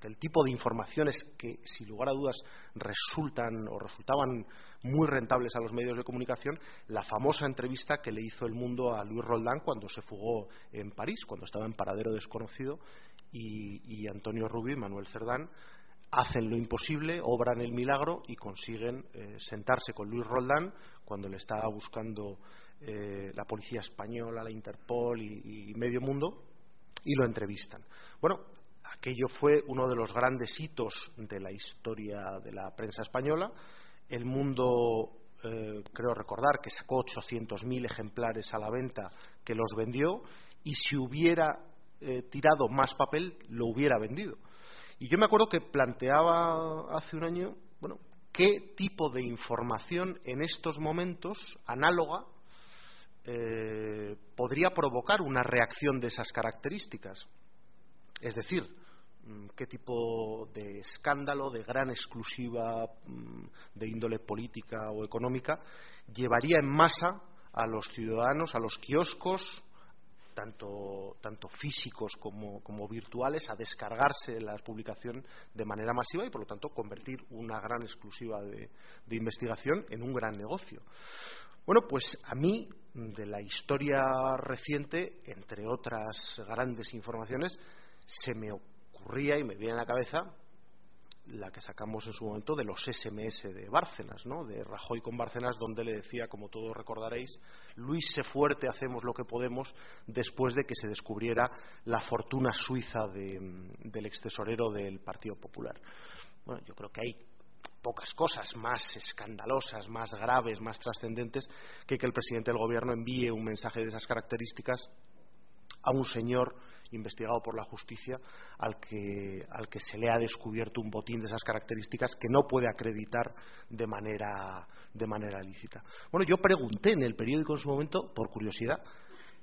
del tipo de informaciones que sin lugar a dudas resultan o resultaban muy rentables a los medios de comunicación la famosa entrevista que le hizo el mundo a Luis Roldán cuando se fugó en París cuando estaba en paradero desconocido y, Antonio Rubio y Manuel Cerdán hacen lo imposible, obran el milagro y consiguen eh, sentarse con Luis Roldán cuando le estaba buscando eh, la policía española, la Interpol y, medio mundo y lo entrevistan. Bueno, aquello fue uno de los grandes hitos de la historia de la prensa española. El mundo, eh, creo recordar, que sacó 800.000 ejemplares a la venta, que los vendió, y si hubiera tirado más papel, lo hubiera vendido. Y yo me acuerdo que planteaba hace un año, bueno, qué tipo de información en estos momentos, análoga, eh, podría provocar una reacción de esas características. Es decir, mm, qué tipo de escándalo, de gran exclusiva mm, de índole política o económica llevaría en masa a los ciudadanos, a los kioscos, tanto, tanto físicos como, virtuales, a descargarse la publicación de manera masiva y, por lo tanto, convertir una gran exclusiva de, investigación en un gran negocio. Bueno, pues a mí, de la historia reciente, entre otras grandes informaciones, se me ocurría y me viene a la cabeza la que sacamos en su momento de los SMS de Bárcenas, ¿no? de Rajoy con Bárcenas, donde le decía, como todos recordaréis, Luis se fuerte, hacemos lo que podemos, después de que se descubriera la fortuna suiza del ex tesorero del Partido Popular. Bueno, yo creo que hay pocas cosas más escandalosas, más graves, más trascendentes que que el presidente del Gobierno envíe un mensaje de esas características a un señor investigado por la justicia al que, al que se le ha descubierto un botín de esas características que no puede acreditar de manera, de manera lícita. Bueno, yo pregunté en el periódico en su momento, por curiosidad,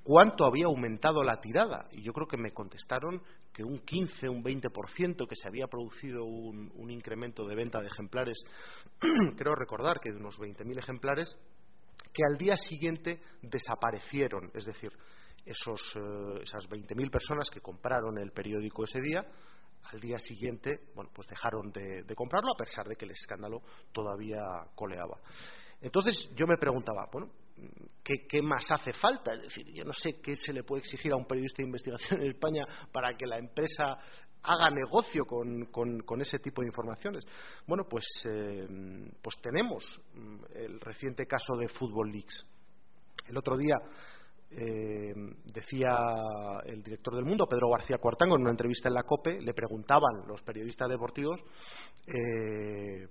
cuánto había aumentado la tirada y yo creo que me contestaron que un 15, un 20%, que se había producido un, un incremento de venta de ejemplares, creo recordar que de unos 20.000 ejemplares, que al día siguiente desaparecieron, es decir, esos, eh, esas 20.000 personas que compraron el periódico ese día, al día siguiente, bueno, pues dejaron de, comprarlo a pesar de que el escándalo todavía coleaba. Entonces yo me preguntaba, bueno, ¿qué, más hace falta? Es decir, yo no sé qué se le puede exigir a un periodista de investigación en España para que la empresa haga negocio con, ese tipo de informaciones. Bueno, pues, eh, pues tenemos mm, el reciente caso de Football Leaks. El otro día eh, decía el director del Mundo, Pedro García Cuartango, en una entrevista en la COPE, le preguntaban los periodistas deportivos, eh,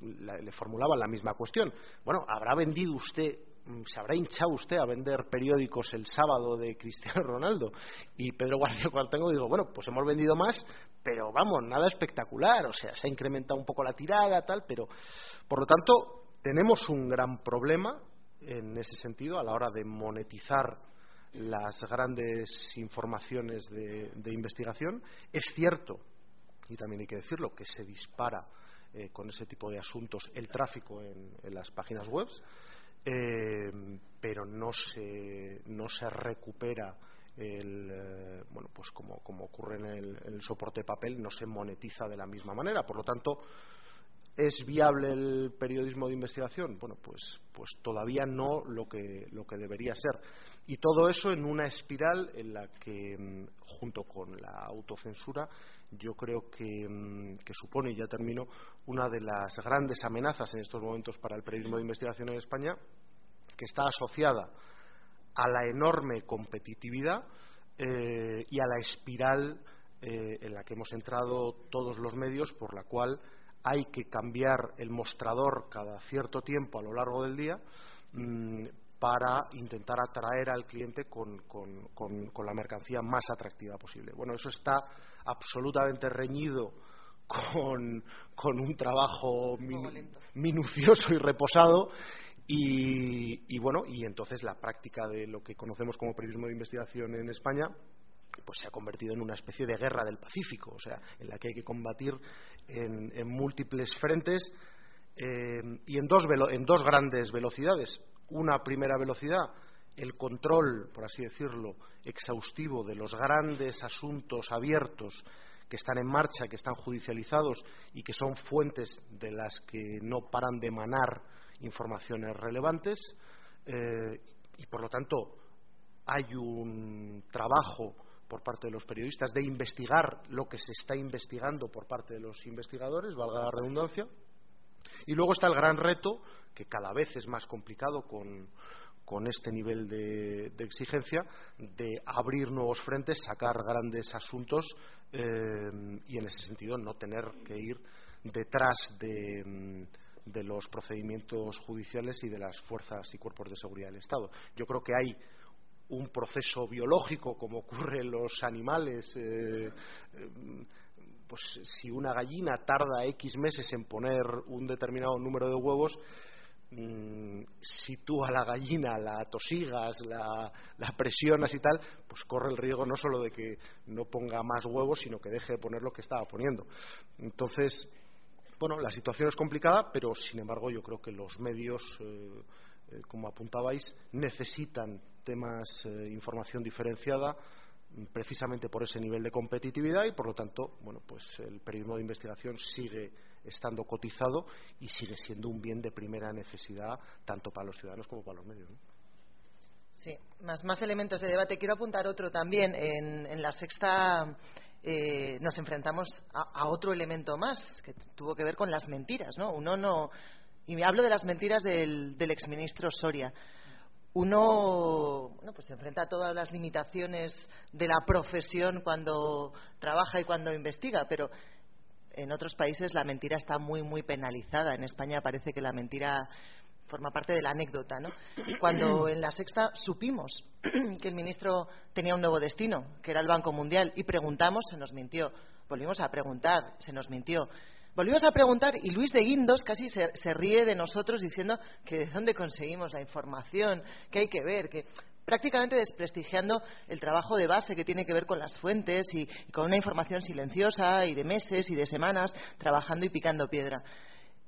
le formulaban la misma cuestión. Bueno, ¿habrá vendido usted, se habrá hinchado usted a vender periódicos el sábado de Cristiano Ronaldo? Y Pedro García Cuartango dijo, bueno, pues hemos vendido más, pero vamos, nada espectacular, o sea, se ha incrementado un poco la tirada, tal, pero por lo tanto tenemos un gran problema en ese sentido a la hora de monetizar las grandes informaciones de, investigación. Es cierto, y también hay que decirlo, que se dispara eh, con ese tipo de asuntos el tráfico en, las páginas web, eh, pero no se, no se recupera el, eh, bueno, pues como, como ocurre en el, el soporte de papel, no se monetiza de la misma manera. Por lo tanto, ¿Es viable el periodismo de investigación? Bueno, pues, pues todavía no lo que, lo que debería ser. Y todo eso en una espiral en la que, mm, junto con la autocensura, yo creo que, mm, que supone, y ya termino, una de las grandes amenazas en estos momentos para el periodismo de investigación en España, que está asociada a la enorme competitividad eh, y a la espiral eh, en la que hemos entrado todos los medios, por la cual hay que cambiar el mostrador cada cierto tiempo a lo largo del día mm, para intentar atraer al cliente con, la mercancía más atractiva posible. Bueno, eso está absolutamente reñido con, un trabajo minucioso y reposado Y, bueno, y entonces la práctica de lo que conocemos como periodismo de investigación en España pues se ha convertido en una especie de guerra del Pacífico, o sea, en la que hay que combatir en, múltiples frentes eh, y en dos, grandes velocidades. Una primera velocidad, el control, por así decirlo, exhaustivo de los grandes asuntos abiertos que están en marcha, que están judicializados y que son fuentes de las que no paran de emanar informaciones relevantes eh, y, por lo tanto, hay un trabajo por parte de los periodistas de investigar lo que se está investigando por parte de los investigadores, valga la redundancia. Y luego está el gran reto, que cada vez es más complicado con, este nivel de, exigencia, de abrir nuevos frentes, sacar grandes asuntos eh, y en ese sentido no tener que ir detrás de de los procedimientos judiciales y de las fuerzas y cuerpos de seguridad del Estado. Yo creo que hay un proceso biológico, como ocurre en los animales. Eh, pues si una gallina tarda X meses en poner un determinado número de huevos, mm, si tú a la gallina la tosigas, la, la, presionas y tal, pues corre el riesgo no solo de que no ponga más huevos, sino que deje de poner lo que estaba poniendo. Entonces, bueno, la situación es complicada, pero sin embargo yo creo que los medios, eh, eh, como apuntabais, necesitan temas, eh, información diferenciada, precisamente por ese nivel de competitividad y por lo tanto, bueno, pues el periodismo de investigación sigue estando cotizado y sigue siendo un bien de primera necesidad tanto para los ciudadanos como para los medios. Sí, más, más elementos de debate. Quiero apuntar otro también. en la sexta eh, nos enfrentamos a, otro elemento más que tuvo que ver con las mentiras, ¿no? Uno no y hablo de las mentiras del, del exministro Soria. Uno bueno, pues se enfrenta a todas las limitaciones de la profesión cuando trabaja y cuando investiga, pero en otros países la mentira está muy muy penalizada. En España parece que la mentira forma parte de la anécdota, ¿no? Cuando en la sexta supimos que el ministro tenía un nuevo destino, que era el Banco Mundial, y preguntamos, se nos mintió. Volvimos a preguntar, se nos mintió. Volvimos a preguntar y Luis de Guindos casi se, ríe de nosotros diciendo que de dónde conseguimos la información, que hay que ver, que prácticamente desprestigiando el trabajo de base que tiene que ver con las fuentes y con una información silenciosa y de meses y de semanas trabajando y picando piedra.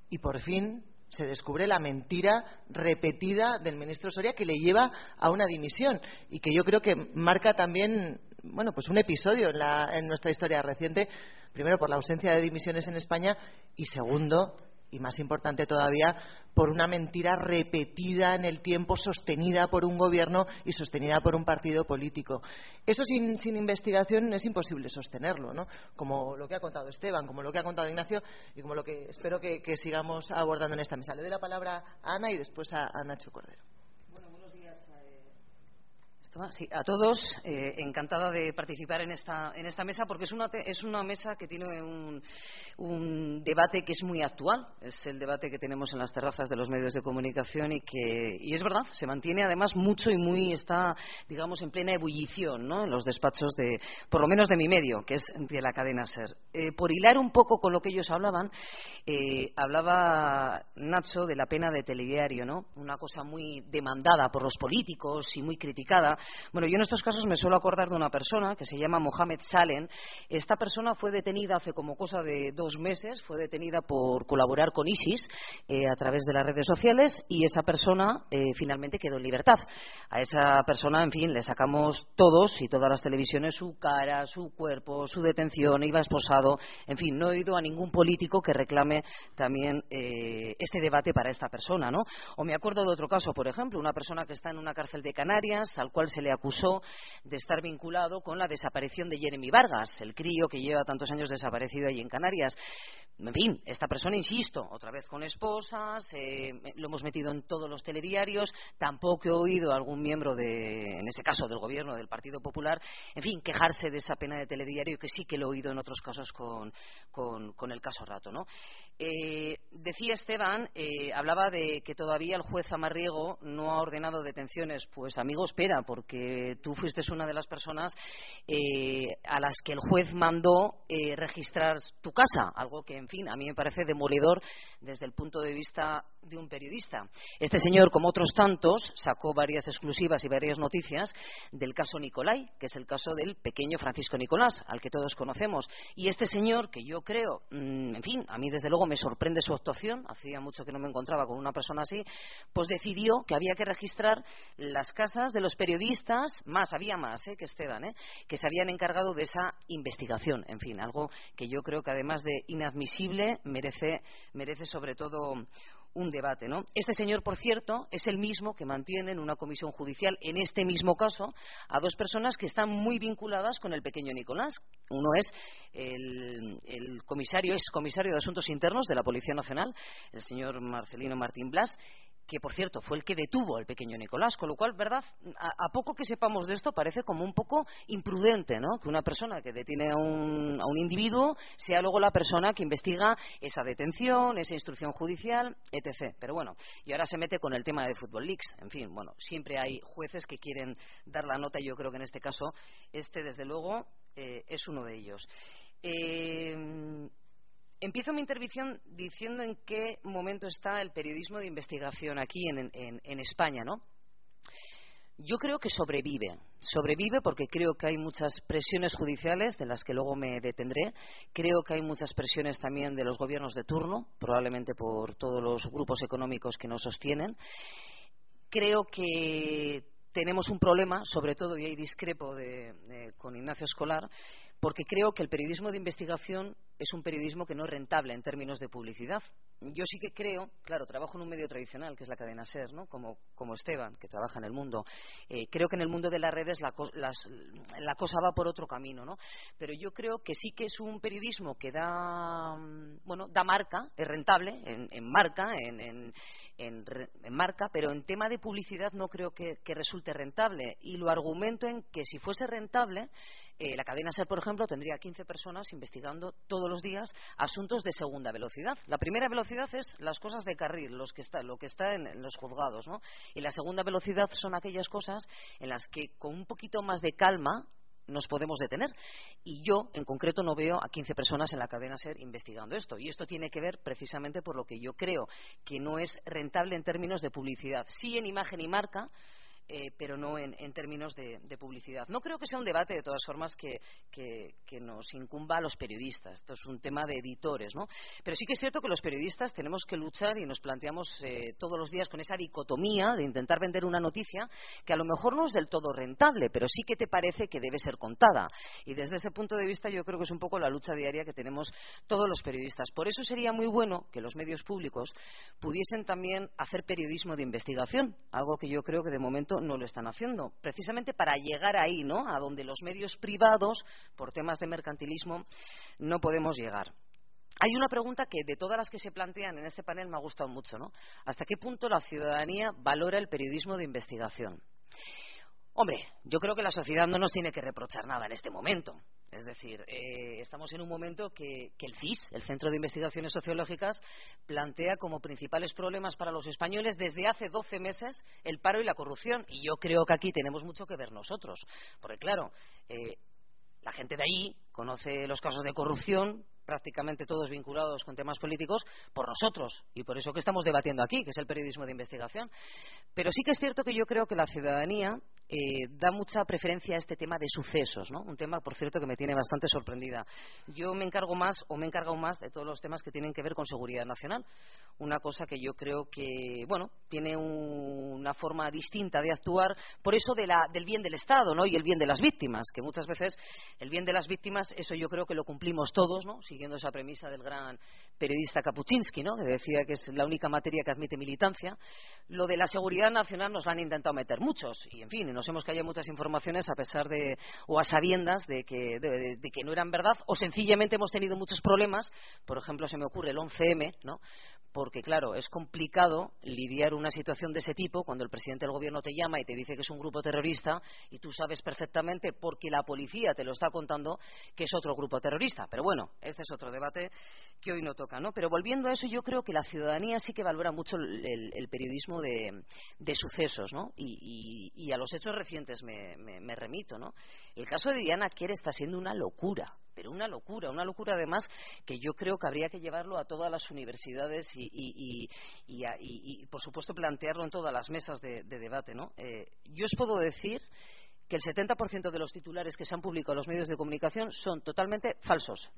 Y por fin se descubre la mentira repetida del ministro Soria que le lleva a una dimisión y que yo creo que marca también bueno pues un episodio en, en nuestra historia reciente primero por la ausencia de dimisiones en España y segundo y más importante todavía, por una mentira repetida en el tiempo, sostenida por un gobierno y sostenida por un partido político. Eso sin, investigación es imposible sostenerlo, ¿no? Como lo que ha contado Esteban, como lo que ha contado Ignacio y como lo que espero que, sigamos abordando en esta mesa. Le doy la palabra a Ana y después a Nacho Cordero. Sí, a todos, eh, encantada de participar en esta, en esta mesa porque es una, es una mesa que tiene un, un, debate que es muy actual. Es el debate que tenemos en las terrazas de los medios de comunicación y que, y es verdad, se mantiene además mucho y muy, está, digamos, en plena ebullición ¿no? en los despachos de, por lo menos de mi medio, que es de la cadena SER. Eh, por hilar un poco con lo que ellos hablaban, eh, hablaba Nacho de la pena de telediario, ¿no? Una cosa muy demandada por los políticos y muy criticada bueno, yo en estos casos me suelo acordar de una persona que se llama Mohamed Salen. Esta persona fue detenida hace como cosa de dos meses, fue detenida por colaborar con ISIS eh, a través de las redes sociales y esa persona eh, finalmente quedó en libertad. A esa persona, en fin, le sacamos todos y todas las televisiones su cara, su cuerpo, su detención, iba esposado. En fin, no he oído a ningún político que reclame también eh, este debate para esta persona, ¿no? O me acuerdo de otro caso, por ejemplo, una persona que está en una cárcel de Canarias, al cual se le acusó de estar vinculado con la desaparición de Jeremy Vargas, el crío que lleva tantos años desaparecido allí en Canarias. En fin, esta persona, insisto, otra vez con esposas, eh, lo hemos metido en todos los telediarios, tampoco he oído a algún miembro de, en este caso del gobierno del Partido Popular, en fin, quejarse de esa pena de telediario que sí que lo he oído en otros casos con, con, el caso Rato, ¿no? Eh, decía Esteban, eh, hablaba de que todavía el juez Amarriego no ha ordenado detenciones. Pues, amigo, espera, porque tú fuiste una de las personas eh, a las que el juez mandó registrar tu casa, algo que, en fin, a mí me parece demoledor desde el punto de vista de un periodista. Este señor, como otros tantos, sacó varias exclusivas y varias noticias del caso Nicolai, que es el caso del pequeño Francisco Nicolás, al que todos conocemos. Y este señor, que yo creo, mm, en fin, a mí desde luego me sorprende su actuación, hacía mucho que no me encontraba con una persona así, pues decidió que había que registrar las casas de los periodistas, más, había más ¿eh? que Esteban, ¿eh? que se habían encargado de esa investigación. En fin, algo que yo creo que además de inadmisible merece, merece sobre todo un debate. ¿no? Este señor, por cierto, es el mismo que mantiene en una comisión judicial, en este mismo caso, a dos personas que están muy vinculadas con el pequeño Nicolás. Uno es el, el comisario, es comisario de Asuntos Internos de la Policía Nacional, el señor Marcelino Martín Blas, que por cierto fue el que detuvo al pequeño Nicolás, con lo cual, ¿verdad? A, poco que sepamos de esto parece como un poco imprudente, ¿no? Que una persona que detiene a un, a un individuo sea luego la persona que investiga esa detención, esa instrucción judicial, etc. Pero bueno, y ahora se mete con el tema de Football Leaks. En fin, bueno, siempre hay jueces que quieren dar la nota y yo creo que en este caso este, desde luego, eh, es uno de ellos. Eh, Empiezo mi intervención diciendo en qué momento está el periodismo de investigación aquí en, España, ¿no? Yo creo que sobrevive. Sobrevive porque creo que hay muchas presiones judiciales de las que luego me detendré. Creo que hay muchas presiones también de los gobiernos de turno, probablemente por todos los grupos económicos que nos sostienen. Creo que tenemos un problema, sobre todo, y ahí discrepo con Ignacio Escolar, porque creo que el periodismo de investigación es un periodismo que no es rentable en términos de publicidad. Yo sí que creo, claro, trabajo en un medio tradicional, que es la cadena SER, ¿no? como, Esteban, que trabaja en el mundo. Eh, creo que en el mundo de las redes la, cosa va por otro camino, ¿no? Pero yo creo que sí que es un periodismo que da, mm, bueno, da marca, es rentable en, marca, en, marca, pero en tema de publicidad no creo que, resulte rentable. Y lo argumento en que si fuese rentable, eh, la cadena SER, por ejemplo, tendría 15 personas investigando todos los días asuntos de segunda velocidad. La primera velocidad es las cosas de carril, los que está, lo que está en, los juzgados, ¿no? Y la segunda velocidad son aquellas cosas en las que con un poquito más de calma nos podemos detener. Y yo, en concreto, no veo a 15 personas en la cadena SER investigando esto. Y esto tiene que ver precisamente por lo que yo creo que no es rentable en términos de publicidad. Sí en imagen y marca, eh, pero no en, términos de, publicidad. No creo que sea un debate, de todas formas, que, nos incumba a los periodistas. Esto es un tema de editores, ¿no? Pero sí que es cierto que los periodistas tenemos que luchar y nos planteamos eh, todos los días con esa dicotomía de intentar vender una noticia que a lo mejor no es del todo rentable, pero sí que te parece que debe ser contada. Y desde ese punto de vista yo creo que es un poco la lucha diaria que tenemos todos los periodistas. Por eso sería muy bueno que los medios públicos pudiesen también hacer periodismo de investigación, algo que yo creo que de no lo están haciendo, precisamente para llegar ahí, ¿no? A donde los medios privados, por temas de mercantilismo, no podemos llegar. Hay una pregunta que de todas las que se plantean en este panel me ha gustado mucho, ¿no? ¿Hasta qué punto la ciudadanía valora el periodismo de investigación? Hombre, yo creo que la sociedad no nos tiene que reprochar nada en este momento. Es decir, eh, estamos en un momento que, el CIS, el Centro de Investigaciones Sociológicas, plantea como principales problemas para los españoles desde hace 12 meses el paro y la corrupción. Y yo creo que aquí tenemos mucho que ver nosotros. Porque, claro, eh, la gente de ahí conoce los casos de corrupción, prácticamente todos vinculados con temas políticos, por nosotros. Y por eso que estamos debatiendo aquí, que es el periodismo de investigación. Pero sí que es cierto que yo creo que la ciudadanía eh, da mucha preferencia a este tema de sucesos, ¿no? Un tema, por cierto, que me tiene bastante sorprendida. Yo me encargo más, o me he encargado más, de todos los temas que tienen que ver con seguridad nacional. Una cosa que yo creo que, bueno, tiene una forma distinta de actuar, por eso del bien del Estado, ¿no? Y el bien de las víctimas, que muchas veces el bien de las víctimas, eso yo creo que lo cumplimos todos, ¿no? Siguiendo esa premisa del gran periodista Kapuczynski, ¿no? Que decía que es la única materia que admite militancia. Lo de la seguridad nacional nos lo han intentado meter muchos, y en fin, conocemos que haya muchas informaciones a pesar de o a sabiendas de que, de, que no eran verdad o sencillamente hemos tenido muchos problemas por ejemplo se me ocurre el 11M ¿no? Porque claro, es complicado lidiar una situación de ese tipo cuando el presidente del gobierno te llama y te dice que es un grupo terrorista y tú sabes perfectamente porque la policía te lo está contando que es otro grupo terrorista. Pero bueno, este es otro debate que hoy no toca, ¿no? Pero volviendo a eso, yo creo que la ciudadanía sí que valora mucho el, periodismo de, sucesos, ¿no? Y, a los hechos recientes me, me remito, ¿no? El caso de Diana Kerr está siendo una locura pero una locura, una locura además que yo creo que habría que llevarlo a todas las universidades y, por supuesto plantearlo en todas las mesas de, debate. ¿no? Eh, yo os puedo decir que el 70% de los titulares que se han publicado en los medios de comunicación son totalmente falsos.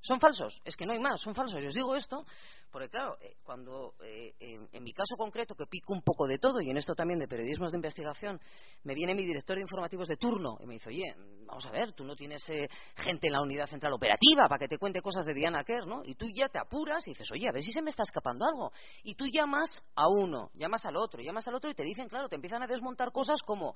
Son falsos, es que no hay más, son falsos. Yo os digo esto porque, claro, eh, cuando eh, en, mi caso concreto, que pico un poco de todo, y en esto también de periodismos de investigación, me viene mi director de informativos de turno y me dice, oye, vamos a ver, tú no tienes eh, gente en la unidad central operativa para que te cuente cosas de Diana Kerr, ¿no? Y tú ya te apuras y dices, oye, a ver si se me está escapando algo. Y tú llamas a uno, llamas al otro, llamas al otro y te dicen, claro, te empiezan a desmontar cosas como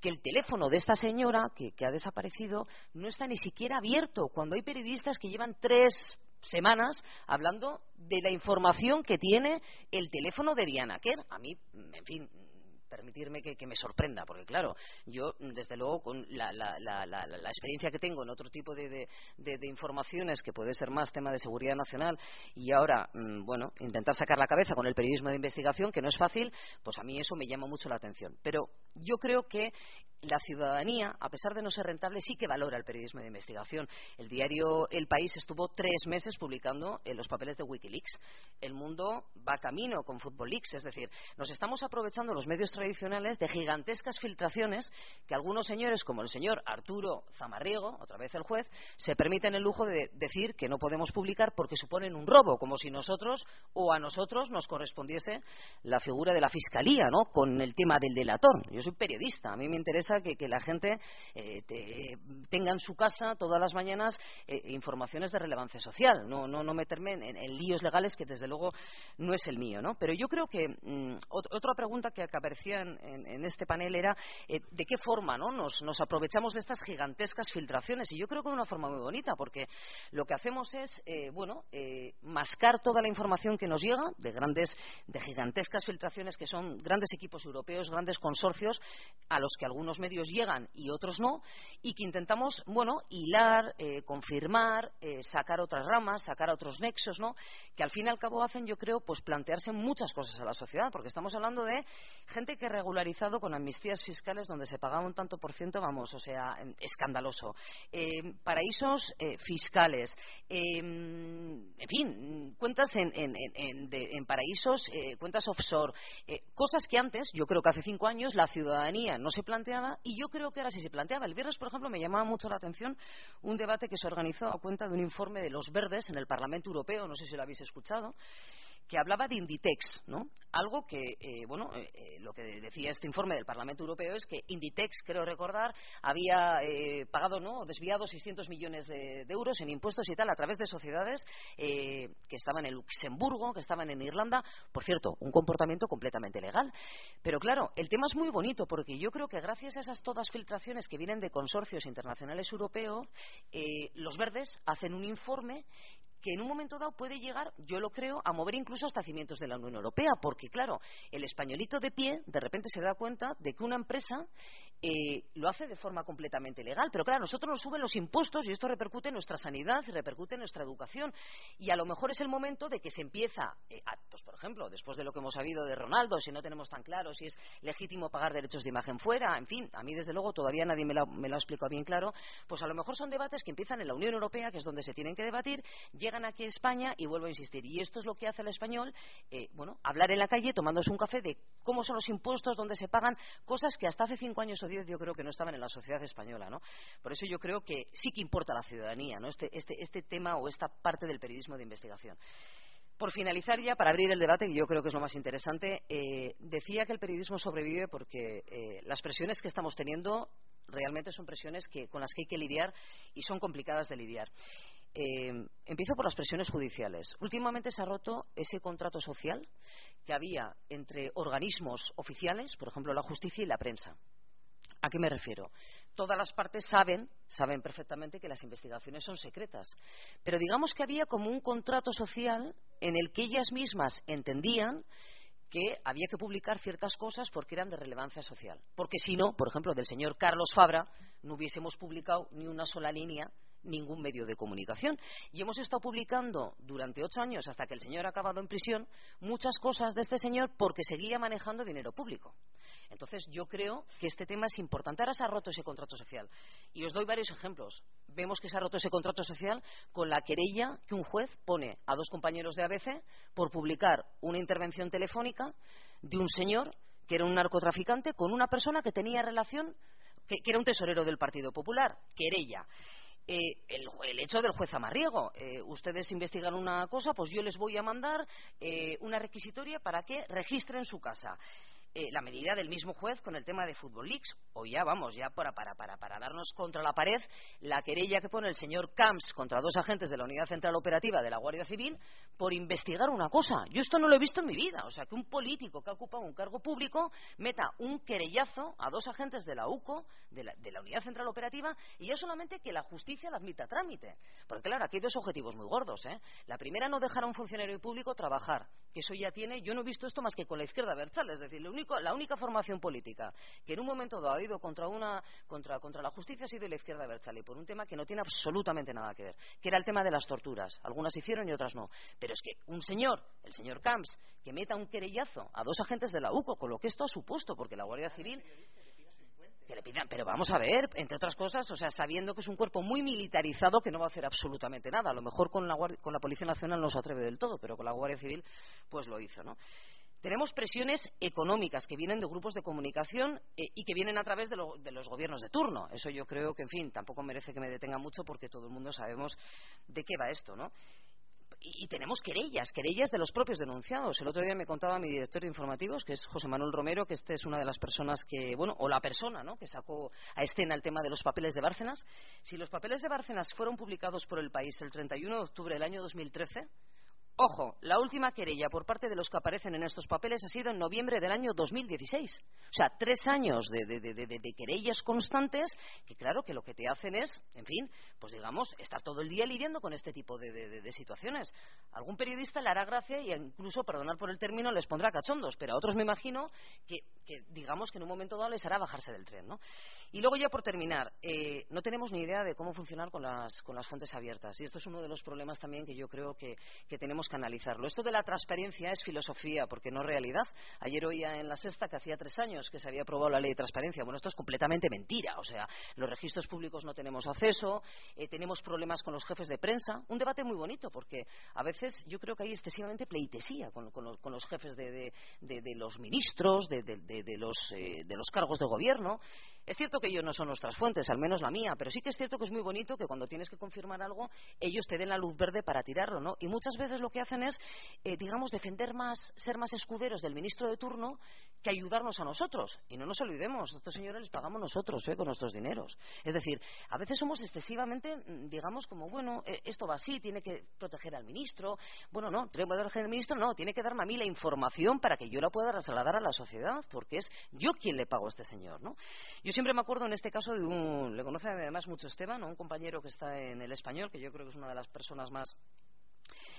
que el teléfono de esta señora que ha desaparecido no está ni siquiera abierto, cuando hay periodistas que llevan tres semanas hablando de la información que tiene el teléfono de Diana Kerr. A mí, en fin, permitirme que, me sorprenda, porque claro, yo desde luego con la, experiencia que tengo en otro tipo de, informaciones que puede ser más tema de seguridad nacional y ahora, mm, bueno, intentar sacar la cabeza con el periodismo de investigación, que no es fácil, pues a mí eso me llama mucho la atención. Pero yo creo que la ciudadanía, a pesar de no ser rentable, sí que valora el periodismo de investigación. El diario El País estuvo tres meses publicando en los papeles de Wikileaks. El mundo va camino con Football Leaks, es decir, nos estamos aprovechando los medios tradicionales de gigantescas filtraciones que algunos señores, como el señor Arturo Zamarriego, otra vez el juez, se permiten el lujo de decir que no podemos publicar porque suponen un robo, como si nosotros o a nosotros nos correspondiese la figura de la fiscalía, ¿no? Con el tema del delator. Yo soy periodista, a mí me interesa que, la gente eh, tenga en su casa todas las mañanas eh, informaciones de relevancia social, no, no, no meterme en, líos legales que desde luego no es el mío. ¿no? Pero yo creo que mm, otra pregunta que en, este panel era eh, de qué forma ¿no? nos, aprovechamos de estas gigantescas filtraciones. Y yo creo que de una forma muy bonita, porque lo que hacemos es bueno, mascar toda la información que nos llega de grandes, de gigantescas filtraciones que son grandes equipos europeos, grandes consorcios, a los que algunos medios llegan y otros no, y que intentamos, bueno, hilar, eh, confirmar, eh, sacar otras ramas, sacar otros nexos, ¿no? Que al fin y al cabo hacen, yo creo, pues plantearse muchas cosas a la sociedad, porque estamos hablando de gente que regularizado con amnistías fiscales donde se pagaba un tanto por ciento, vamos, o sea, escandaloso. Eh, paraísos fiscales, en fin, cuentas en, en paraísos, cuentas offshore, cosas que antes, yo creo que hace cinco años, la ciudadanía no se planteaba y yo creo que ahora sí se planteaba. El viernes, por ejemplo, me llamaba mucho la atención un debate que se organizó a cuenta de un informe de los verdes en el Parlamento Europeo, no sé si lo habéis escuchado, que hablaba de Inditex, ¿no? Algo que, eh, bueno, eh, eh, lo que decía este informe del Parlamento Europeo es que Inditex, creo recordar, había pagado, ¿no?, desviado 600 millones de, euros en impuestos y tal a través de sociedades que estaban en Luxemburgo, que estaban en Irlanda. Por cierto, un comportamiento completamente legal. Pero claro, el tema es muy bonito porque yo creo que gracias a esas todas filtraciones que vienen de consorcios internacionales europeos, los verdes hacen un informe que en un momento dado puede llegar, yo lo creo, a mover incluso hasta cimientos de la Unión Europea, porque claro, el españolito de pie de repente se da cuenta de que una empresa eh, lo hace de forma completamente legal, pero claro, nosotros nos suben los impuestos y esto repercute en nuestra sanidad repercute en nuestra educación y a lo mejor es el momento de que se empieza, eh, pues por ejemplo, después de lo que hemos sabido de Ronaldo, si no tenemos tan claro si es legítimo pagar derechos de imagen fuera, en fin, a mí desde luego todavía nadie me lo, me lo ha explicado bien claro, pues a lo mejor son debates que empiezan en la Unión Europea, que es donde se tienen que debatir, aquí a España y vuelvo a insistir. Y esto es lo que hace el español, eh, bueno, hablar en la calle tomándose un café de cómo son los impuestos, dónde se pagan, cosas que hasta hace cinco años o diez yo creo que no estaban en la sociedad española, ¿no? Por eso yo creo que sí que importa a la ciudadanía, ¿no? Este, este, este tema o esta parte del periodismo de investigación. Por finalizar ya, para abrir el debate, que yo creo que es lo más interesante, eh, decía que el periodismo sobrevive porque eh, las presiones que estamos teniendo realmente son presiones que, con las que hay que lidiar y son complicadas de lidiar. Eh, empiezo por las presiones judiciales. Últimamente se ha roto ese contrato social que había entre organismos oficiales, por ejemplo la justicia y la prensa. ¿A qué me refiero? Todas las partes saben, saben perfectamente que las investigaciones son secretas. Pero digamos que había como un contrato social en el que ellas mismas entendían que había que publicar ciertas cosas porque eran de relevancia social. Porque si no, por ejemplo, del señor Carlos Fabra, no hubiésemos publicado ni una sola línea ningún medio de comunicación. Y hemos estado publicando durante ocho años, hasta que el señor ha acabado en prisión, muchas cosas de este señor porque seguía manejando dinero público. Entonces, yo creo que este tema es importante. Ahora se ha roto ese contrato social. Y os doy varios ejemplos. Vemos que se ha roto ese contrato social con la querella que un juez pone a dos compañeros de ABC por publicar una intervención telefónica de un señor que era un narcotraficante con una persona que tenía relación que, era un tesorero del Partido Popular, querella. Eh, el, hecho del juez Amarriego. Eh, ustedes investigan una cosa, pues yo les voy a mandar eh, una requisitoria para que registren su casa. Eh, la medida del mismo juez con el tema de Football Leaks. O ya, vamos, ya para, para, para, para darnos contra la pared la querella que pone el señor Camps contra dos agentes de la Unidad Central Operativa de la Guardia Civil por investigar una cosa. Yo esto no lo he visto en mi vida. O sea, que un político que ha ocupado un cargo público meta un querellazo a dos agentes de la UCO, de la, de la Unidad Central Operativa, y ya solamente que la justicia la admita trámite. Porque claro, aquí hay dos objetivos muy gordos. ¿eh? La primera, no dejar a un funcionario público trabajar, que eso ya tiene, yo no he visto esto más que con la izquierda versal, es decir, lo único la única formación política que en un momento dado ha ido contra, una, contra, contra la justicia ha sido la izquierda y por un tema que no tiene absolutamente nada que ver, que era el tema de las torturas. Algunas hicieron y otras no. Pero es que un señor, el señor Camps, que meta un querellazo a dos agentes de la UCO, con lo que esto ha supuesto, porque la Guardia Civil que le pidan, pero vamos a ver, entre otras cosas, o sea, sabiendo que es un cuerpo muy militarizado que no va a hacer absolutamente nada. A lo mejor con la, con la Policía Nacional no se atreve del todo, pero con la Guardia Civil pues lo hizo, ¿no? Tenemos presiones económicas que vienen de grupos de comunicación eh, y que vienen a través de, los gobiernos de turno. Eso yo creo que, en fin, tampoco merece que me detenga mucho porque todo el mundo sabemos de qué va esto, ¿no? y, tenemos querellas, querellas de los propios denunciados. El otro día me contaba mi director de informativos, que es José Manuel Romero, que este es una de las personas que, bueno, o la persona, ¿no?, que sacó a escena el tema de los papeles de Bárcenas. Si los papeles de Bárcenas fueron publicados por el país el 31 de octubre del año 2013, Ojo, la última querella por parte de los que aparecen en estos papeles ha sido en noviembre del año 2016. O sea, tres años de, querellas constantes que, claro, que lo que te hacen es, en fin, pues digamos, estar todo el día lidiando con este tipo de, situaciones. Algún periodista le hará gracia y incluso, perdonar por el término, les pondrá cachondos, pero a otros me imagino que, digamos, que en un momento dado les hará bajarse del tren, ¿no? Y luego ya por terminar, eh, no tenemos ni idea de cómo funcionar con las, con las fuentes abiertas. Y esto es uno de los problemas también que yo creo que tenemos que analizarlo. Esto de la transparencia es filosofía, porque no realidad. Ayer oía en la sexta que hacía tres años que se había aprobado la ley de transparencia. Bueno, esto es completamente mentira. O sea, los registros públicos no tenemos acceso, eh, tenemos problemas con los jefes de prensa. Un debate muy bonito, porque a veces yo creo que hay excesivamente pleitesía con, los, jefes de, los ministros, de, los, eh, de los cargos de gobierno. Es cierto que ellos no son nuestras fuentes, al menos la mía, pero sí que es cierto que es muy bonito que cuando tienes que confirmar algo, ellos te den la luz verde para tirarlo, ¿no? Y muchas veces lo hacen es, eh, digamos, defender más, ser más escuderos del ministro de turno que ayudarnos a nosotros. Y no nos olvidemos, estos señores les pagamos nosotros, ¿eh? con nuestros dineros. Es decir, a veces somos excesivamente, mm, digamos, como, bueno, eh, esto va así, tiene que proteger al ministro. Bueno, no, tiene que proteger al ministro, no, tiene que darme a mí la información para que yo la pueda trasladar a la sociedad, porque es yo quien le pago a este señor, ¿no? siempre me acuerdo en este caso de un, le conoce además mucho Esteban, un compañero que está en el español, que yo creo que es una de las personas más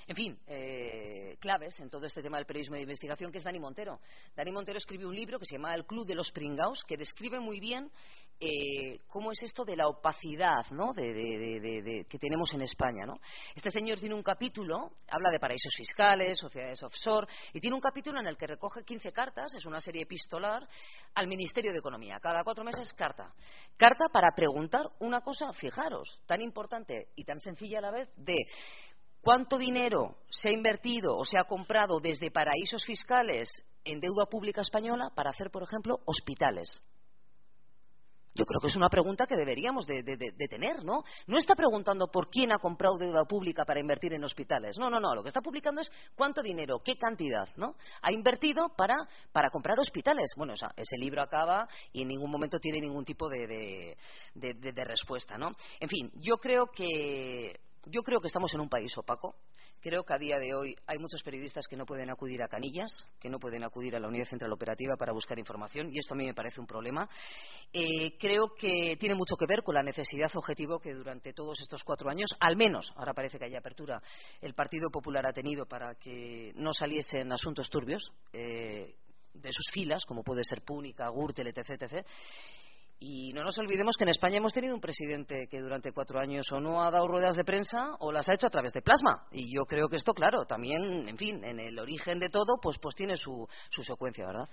en fin, eh, claves en todo este tema del periodismo de investigación, que es Dani Montero. Dani Montero escribió un libro que se llama El Club de los Pringaos, que describe muy bien eh, cómo es esto de la opacidad ¿no? de, que tenemos en España. ¿no? Este señor tiene un capítulo, habla de paraísos fiscales, sociedades offshore, y tiene un capítulo en el que recoge 15 cartas, es una serie epistolar, al Ministerio de Economía. Cada cuatro meses, carta. Carta para preguntar una cosa, fijaros, tan importante y tan sencilla a la vez, de ¿Cuánto dinero se ha invertido o se ha comprado desde paraísos fiscales en deuda pública española para hacer, por ejemplo, hospitales? Yo creo que es una pregunta que deberíamos de, tener, ¿no? No está preguntando por quién ha comprado deuda pública para invertir en hospitales. No, no, no. Lo que está publicando es cuánto dinero, qué cantidad, ¿no? Ha invertido para, para comprar hospitales. Bueno, ese libro acaba y en ningún momento tiene ningún tipo de, respuesta, ¿no? En fin, yo creo que yo creo que estamos en un país opaco, Creo que a día de hoy hay muchos periodistas que no pueden acudir a Canillas, que no pueden acudir a la Unidad Central Operativa para buscar información, y esto a mí me parece un problema. Eh, creo que tiene mucho que ver con la necesidad objetivo que durante todos estos cuatro años, al menos, ahora parece que hay apertura, el Partido Popular ha tenido para que no saliesen asuntos turbios. Eh, de sus filas, como puede ser Púnica, Gürtel, etc., etc. Y no nos olvidemos que en España hemos tenido un presidente que durante cuatro años o no ha dado ruedas de prensa o las ha hecho a través de plasma. Y yo creo que esto, claro, también, en fin, en el origen de todo, pues, pues tiene su, su secuencia, ¿verdad?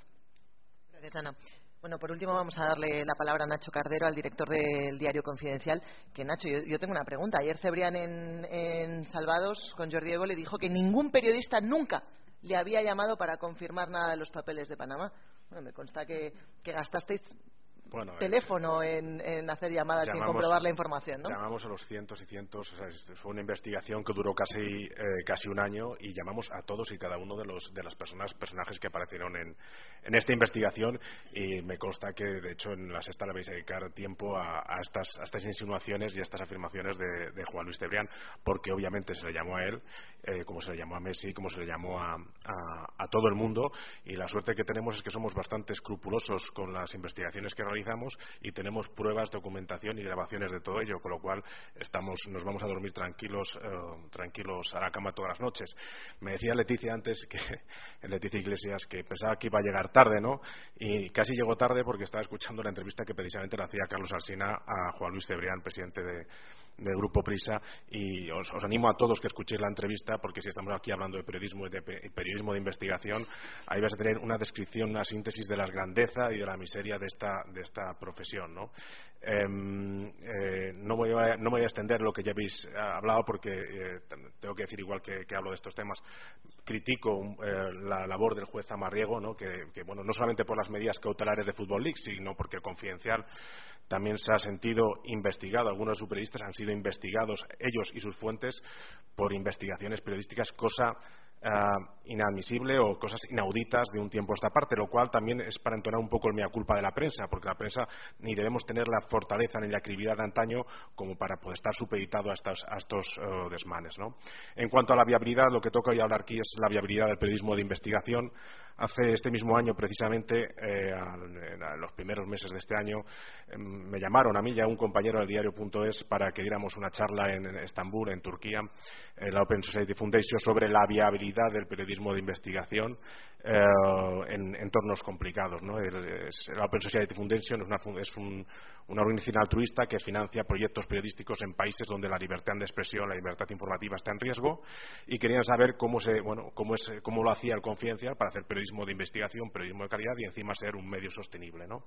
Gracias, Ana. Bueno, por último vamos a darle la palabra a Nacho Cardero, al director del diario Confidencial. Que Nacho, yo, tengo una pregunta. Ayer Cebrián en, en Salvados con Jordi Evo le dijo que ningún periodista nunca le había llamado para confirmar nada de los papeles de Panamá. Bueno, me consta que, que gastasteis bueno, teléfono en, en, hacer llamadas y en comprobar la información, ¿no? Llamamos a los cientos y cientos, o sea, fue una investigación que duró casi eh, casi un año y llamamos a todos y cada uno de los de las personas personajes que aparecieron en, en esta investigación y me consta que de hecho en la sexta le vais a dedicar tiempo a, a, estas, a estas insinuaciones y a estas afirmaciones de, de, Juan Luis Tebrián porque obviamente se le llamó a él eh, como se le llamó a Messi, como se le llamó a, a, a todo el mundo y la suerte que tenemos es que somos bastante escrupulosos con las investigaciones que realizamos y tenemos pruebas, documentación y grabaciones de todo ello, con lo cual estamos, nos vamos a dormir tranquilos, eh, tranquilos a la cama todas las noches. Me decía Leticia antes, que Leticia Iglesias, que pensaba que iba a llegar tarde, ¿no? Y casi llegó tarde porque estaba escuchando la entrevista que precisamente le hacía Carlos Alsina a Juan Luis Cebrián, presidente de, del Grupo Prisa y os, animo a todos que escuchéis la entrevista porque si estamos aquí hablando de periodismo y de periodismo de investigación ahí vas a tener una descripción, una síntesis de la grandeza y de la miseria de esta, de esta profesión ¿no? Em, eh, no, voy a, no voy a extender lo que ya habéis eh, hablado porque eh, tengo que decir igual que, hablo de estos temas critico la labor del juez Amarriego ¿no? Que, que, bueno, no solamente por las medidas cautelares de Fútbol League sino porque confidencial también se ha sentido investigado, algunos de sus periodistas han sido investigados, ellos y sus fuentes, por investigaciones periodísticas, cosa Ah, inadmisible o cosas inauditas de un tiempo a esta parte, lo cual también es para entonar un poco el mea culpa de la prensa, porque la prensa ni debemos tener la fortaleza ni la acribilidad de antaño como para poder estar supeditado a estos, a estos eh, desmanes. ¿no? En cuanto a la viabilidad, lo que toca hoy hablar aquí es la viabilidad del periodismo de investigación. Hace este mismo año, precisamente, eh, los primeros meses de este año, em, me llamaron a mí y a un compañero del diario.es para que diéramos una charla en, Estambul, en Turquía, en la Open Society Foundation, sobre la viabilidad del periodismo de investigación eh, en entornos complicados. ¿no? la Open Society Foundation es, una, es un, una organización altruista que financia proyectos periodísticos en países donde la libertad de expresión, la libertad informativa está en riesgo y querían saber cómo, se, bueno, cómo, es, cómo lo hacía el Confidencial para hacer periodismo de investigación, periodismo de calidad y encima ser un medio sostenible. ¿no?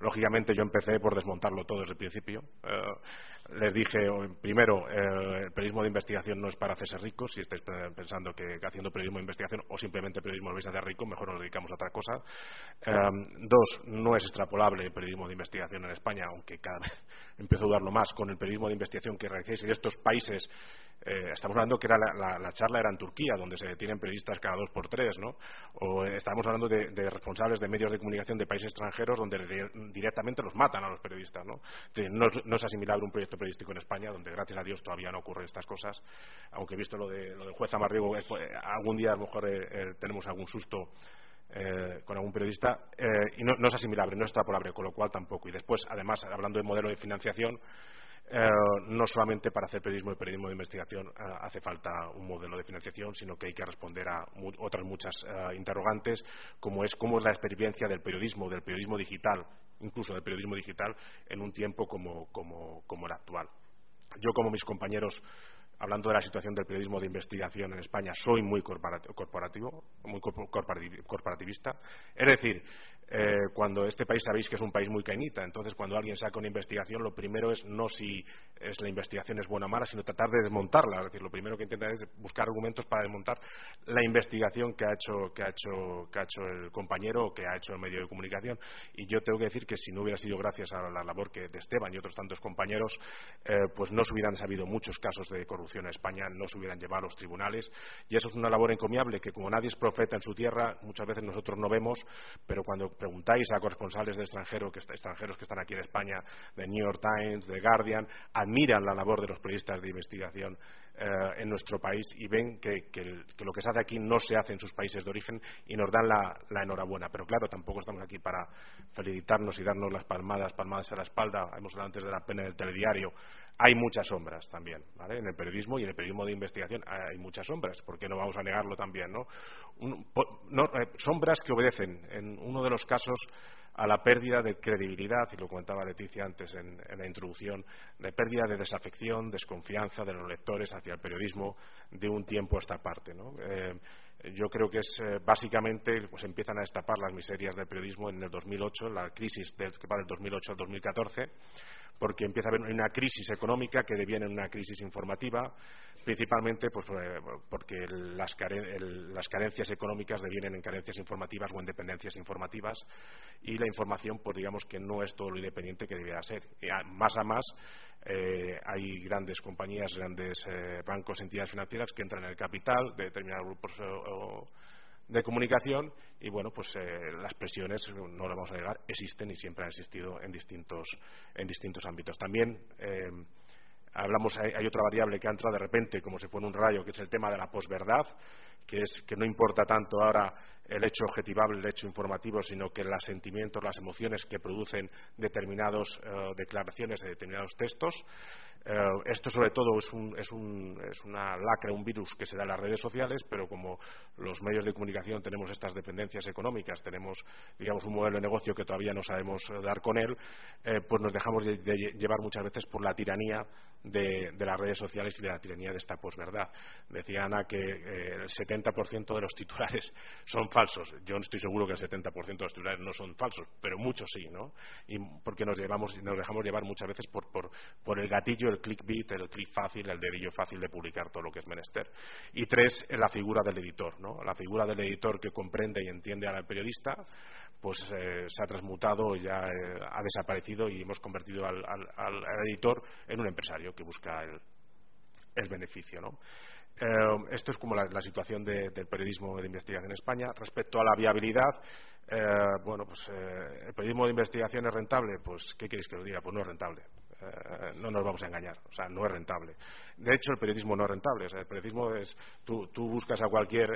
Lógicamente yo empecé por desmontarlo todo desde el principio. Eh, les dije, primero, eh, el periodismo de investigación no es para hacerse ricos, si estáis pensando que, haciendo periodismo de investigación o simplemente periodismo lo vais a hacer rico, mejor nos dedicamos a otra cosa. Eh, dos, no es extrapolable el periodismo de investigación en España, aunque cada vez empiezo a dudarlo más con el periodismo de investigación que realizáis en estos países. Estamos hablando que era la, charla era en Turquía, donde se detienen periodistas cada dos por tres, ¿no? O estamos hablando de, responsables de medios de comunicación de países extranjeros donde directamente los matan a los periodistas, ¿no? no, es asimilable un proyecto periodístico en España, donde gracias a Dios todavía no ocurren estas cosas, aunque visto lo, de, lo del juez Amarrigo, eh, algún día a lo mejor eh, tenemos algún susto eh, con algún periodista eh, y no, es asimilable, no es extrapolable, con lo cual tampoco. Y después, además, hablando de modelo de financiación, eh, no solamente para hacer periodismo y periodismo de investigación hace falta un modelo de financiación, sino que hay que responder a otras muchas interrogantes, como es cómo es la experiencia del periodismo, del periodismo digital, incluso del periodismo digital, en un tiempo como el actual. Yo, como mis compañeros hablando de la situación del periodismo de investigación en España, soy muy corporativo, muy corporativista. Es decir, eh, cuando este país sabéis que es un país muy cainita, entonces cuando alguien saca una investigación, lo primero es no si es la investigación es buena o mala, sino tratar de desmontarla. Es decir, lo primero que intenta es buscar argumentos para desmontar la investigación que ha hecho, que ha hecho, que ha hecho el compañero o que ha hecho el medio de comunicación. Y yo tengo que decir que si no hubiera sido gracias a la labor que de Esteban y otros tantos compañeros, eh, pues no se hubieran sabido muchos casos de corrupción en España, no se hubieran llevado a los tribunales. Y eso es una labor encomiable que, como nadie es profeta en su tierra, muchas veces nosotros no vemos, pero cuando preguntáis a corresponsales de extranjero, que, extranjeros que están aquí en España, de New York Times, de Guardian, admiran la labor de los periodistas de investigación eh, en nuestro país y ven que, lo que se hace aquí no se hace en sus países de origen y nos dan la, enhorabuena. Pero claro, tampoco estamos aquí para felicitarnos y darnos las palmadas, palmadas a la espalda. Hemos hablado antes de la pena del telediario. Hay muchas sombras también, ¿vale? En el periodismo y en el periodismo de investigación hay muchas sombras, ¿por qué no vamos a negarlo también, no? Eh, sombras que obedecen, en uno de los casos, a la pérdida de credibilidad, y lo comentaba Leticia antes en, la introducción, de pérdida de desafección, desconfianza de los lectores hacia el periodismo de un tiempo a esta parte. Eh, yo creo que es eh, básicamente pues empiezan a destapar las miserias del periodismo en el 2008, la crisis del, que va del 2008 al 2014 porque empieza a haber una crisis económica que deviene en una crisis informativa, principalmente pues, eh, porque las, carencias económicas devienen en carencias informativas o en dependencias informativas y la información, pues digamos que no es todo lo independiente que debiera ser. más a más, eh, hay grandes compañías, grandes eh, bancos, entidades financieras que entran en el capital de determinados grupos de comunicación y bueno pues eh, las presiones no lo vamos a negar existen y siempre han existido en distintos en distintos ámbitos. También eh, hablamos hay, otra variable que ha entrado de repente como si fuera un rayo que es el tema de la posverdad que es que no importa tanto ahora el hecho objetivable, el hecho informativo, sino que los sentimientos, las emociones que producen determinadas eh, declaraciones de determinados textos. Eh, esto, sobre todo, es, una lacra, un virus que se da en las redes sociales, pero como los medios de comunicación tenemos estas dependencias económicas, tenemos, digamos, un modelo de negocio que todavía no sabemos dar con él, eh, pues nos dejamos de, llevar muchas veces por la tiranía de, las redes sociales y de la tiranía de esta posverdad. Decía Ana que el 70% de los titulares son falsos. Yo no estoy seguro que el 70% de los titulares no son falsos, pero muchos sí, ¿no? Y porque nos, llevamos, nos dejamos llevar muchas veces por, por, por el gatillo, el clickbait, el click fácil, el dedillo fácil de publicar todo lo que es menester. Y tres, la figura del editor, ¿no? La figura del editor que comprende y entiende al periodista, pues eh, se ha transmutado, ya eh, ha desaparecido y hemos convertido al, al, editor en un empresario que busca el, el beneficio, ¿no? Eh, esto es como la, situación del periodismo de investigación en España. Respecto a la viabilidad, eh, bueno, pues eh, el periodismo de investigación es rentable. Pues, ¿qué queréis que os diga? Pues no es rentable. no nos vamos a engañar. O sea, no es rentable. De hecho, el periodismo no es rentable. el periodismo es. Tú, buscas a cualquier.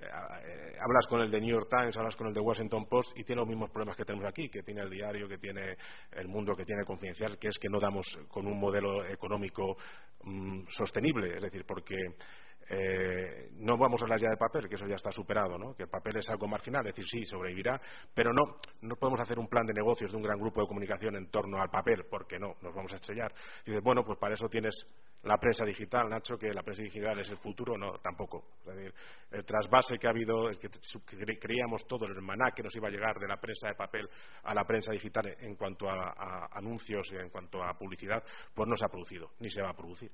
Hablas con el de New York Times, hablas con el de Washington Post y tiene los mismos problemas que tenemos aquí, que tiene el diario, que tiene el mundo, que tiene confidencial, que es que no damos con un modelo económico Mm, sostenible, es decir, porque eh, no vamos a hablar ya de papel, que eso ya está superado, ¿no? que el papel es algo marginal, es decir, sí, sobrevivirá, pero no, no podemos hacer un plan de negocios de un gran grupo de comunicación en torno al papel, porque no, nos vamos a estrellar. Dices, bueno, pues para eso tienes la prensa digital, Nacho, que la prensa digital es el futuro, no, tampoco. Es decir, el trasvase que ha habido, el que creíamos todo, el maná que nos iba a llegar de la prensa de papel a la prensa digital en cuanto a, a anuncios y en cuanto a publicidad, pues no se ha producido, ni se va a producir.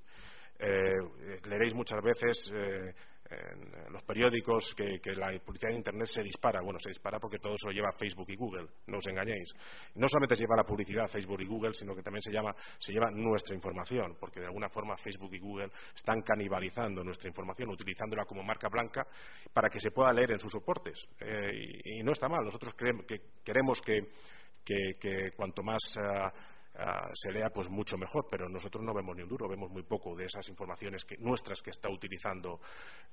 Eh, leeréis muchas veces eh, en los periódicos que, la publicidad de Internet se dispara. Bueno, se dispara porque todo eso lo lleva Facebook y Google, no os engañéis. No solamente se lleva la publicidad Facebook y Google, sino que también se, llama, se lleva nuestra información, porque de alguna forma Facebook y Google están canibalizando nuestra información, utilizándola como marca blanca para que se pueda leer en sus soportes. Eh, y, no está mal. Nosotros que, queremos que, cuanto más. Ah, Ah, se lea pues mucho mejor, pero nosotros no vemos ni un duro, vemos muy poco de esas informaciones nuestras que está utilizando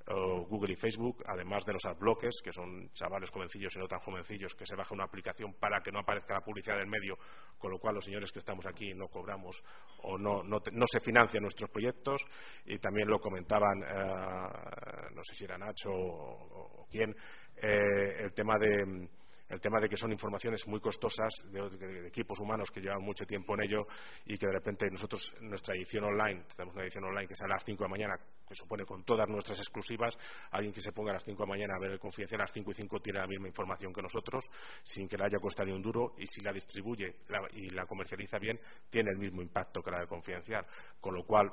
oh, Google y Facebook, además de los adblockers, que son chavales jovencillos y no tan jovencillos, que se baja una aplicación para que no aparezca la publicidad del medio, con lo cual los señores que estamos aquí no cobramos o no, no, se financian nuestros proyectos, y también lo comentaban, eh, no sé si era Nacho o, quién, eh, el tema de el tema de que son informaciones muy costosas de, equipos humanos que llevan mucho tiempo en ello y que de repente nosotros, nuestra edición online, tenemos una edición online que sale a las 5 de la mañana, que supone con todas nuestras exclusivas, alguien que se ponga a las 5 de la mañana a ver el confidencial a las 5 y 5 tiene la misma información que nosotros, sin que le haya costado un duro, y si la distribuye y la comercializa bien, tiene el mismo impacto que la de confidencial. Con lo cual,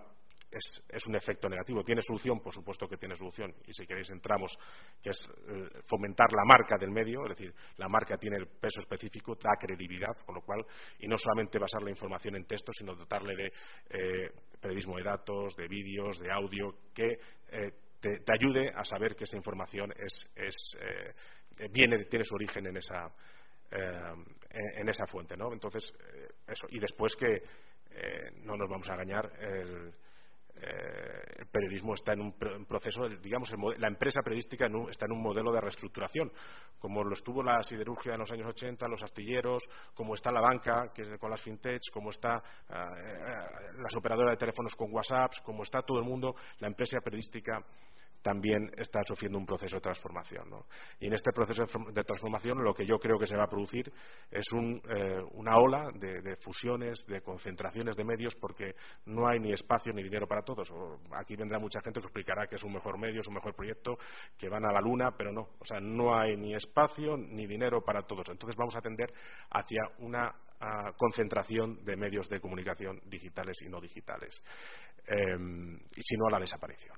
es, un efecto negativo. ¿Tiene solución? Por supuesto que tiene solución. Y si queréis entramos, que es eh, fomentar la marca del medio, es decir, la marca tiene el peso específico, da credibilidad, con lo cual, y no solamente basar la información en texto, sino dotarle de eh, periodismo de datos, de vídeos, de audio, que eh, te, ayude a saber que esa información es, viene, tiene su origen en esa, en, esa fuente, ¿no? Entonces, eso. Y después que no nos vamos a engañar, el, el periodismo está en un proceso, digamos, la empresa periodística está en un modelo de reestructuración, como lo estuvo la siderurgia en los años 80, los astilleros, como está la banca, que es con las fintechs, como está las operadoras de teléfonos con WhatsApp, como está todo el mundo, la empresa periodística también está sufriendo un proceso de transformación. Y en este proceso de transformación lo que yo creo que se va a producir es eh, una ola de, fusiones, de concentraciones de medios, porque no hay ni espacio ni dinero para todos. aquí vendrá mucha gente que explicará que es un mejor medio, es un mejor proyecto, que van a la luna, pero no. O sea, no hay ni espacio ni dinero para todos. Entonces vamos a tender hacia una concentración de medios de comunicación digitales y no digitales, eh, y si no a la desaparición.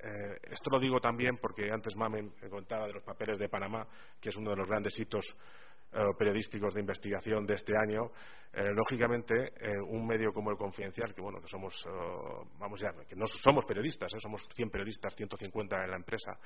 Eh, esto lo digo también porque antes Mamen contaba de los papeles de Panamá, que es uno de los grandes hitos eh, periodísticos de investigación de este año. Eh, lógicamente, un medio como el Confidencial, que bueno, que somos, vamos ya, que no somos periodistas, somos 100 periodistas, 150 en la empresa,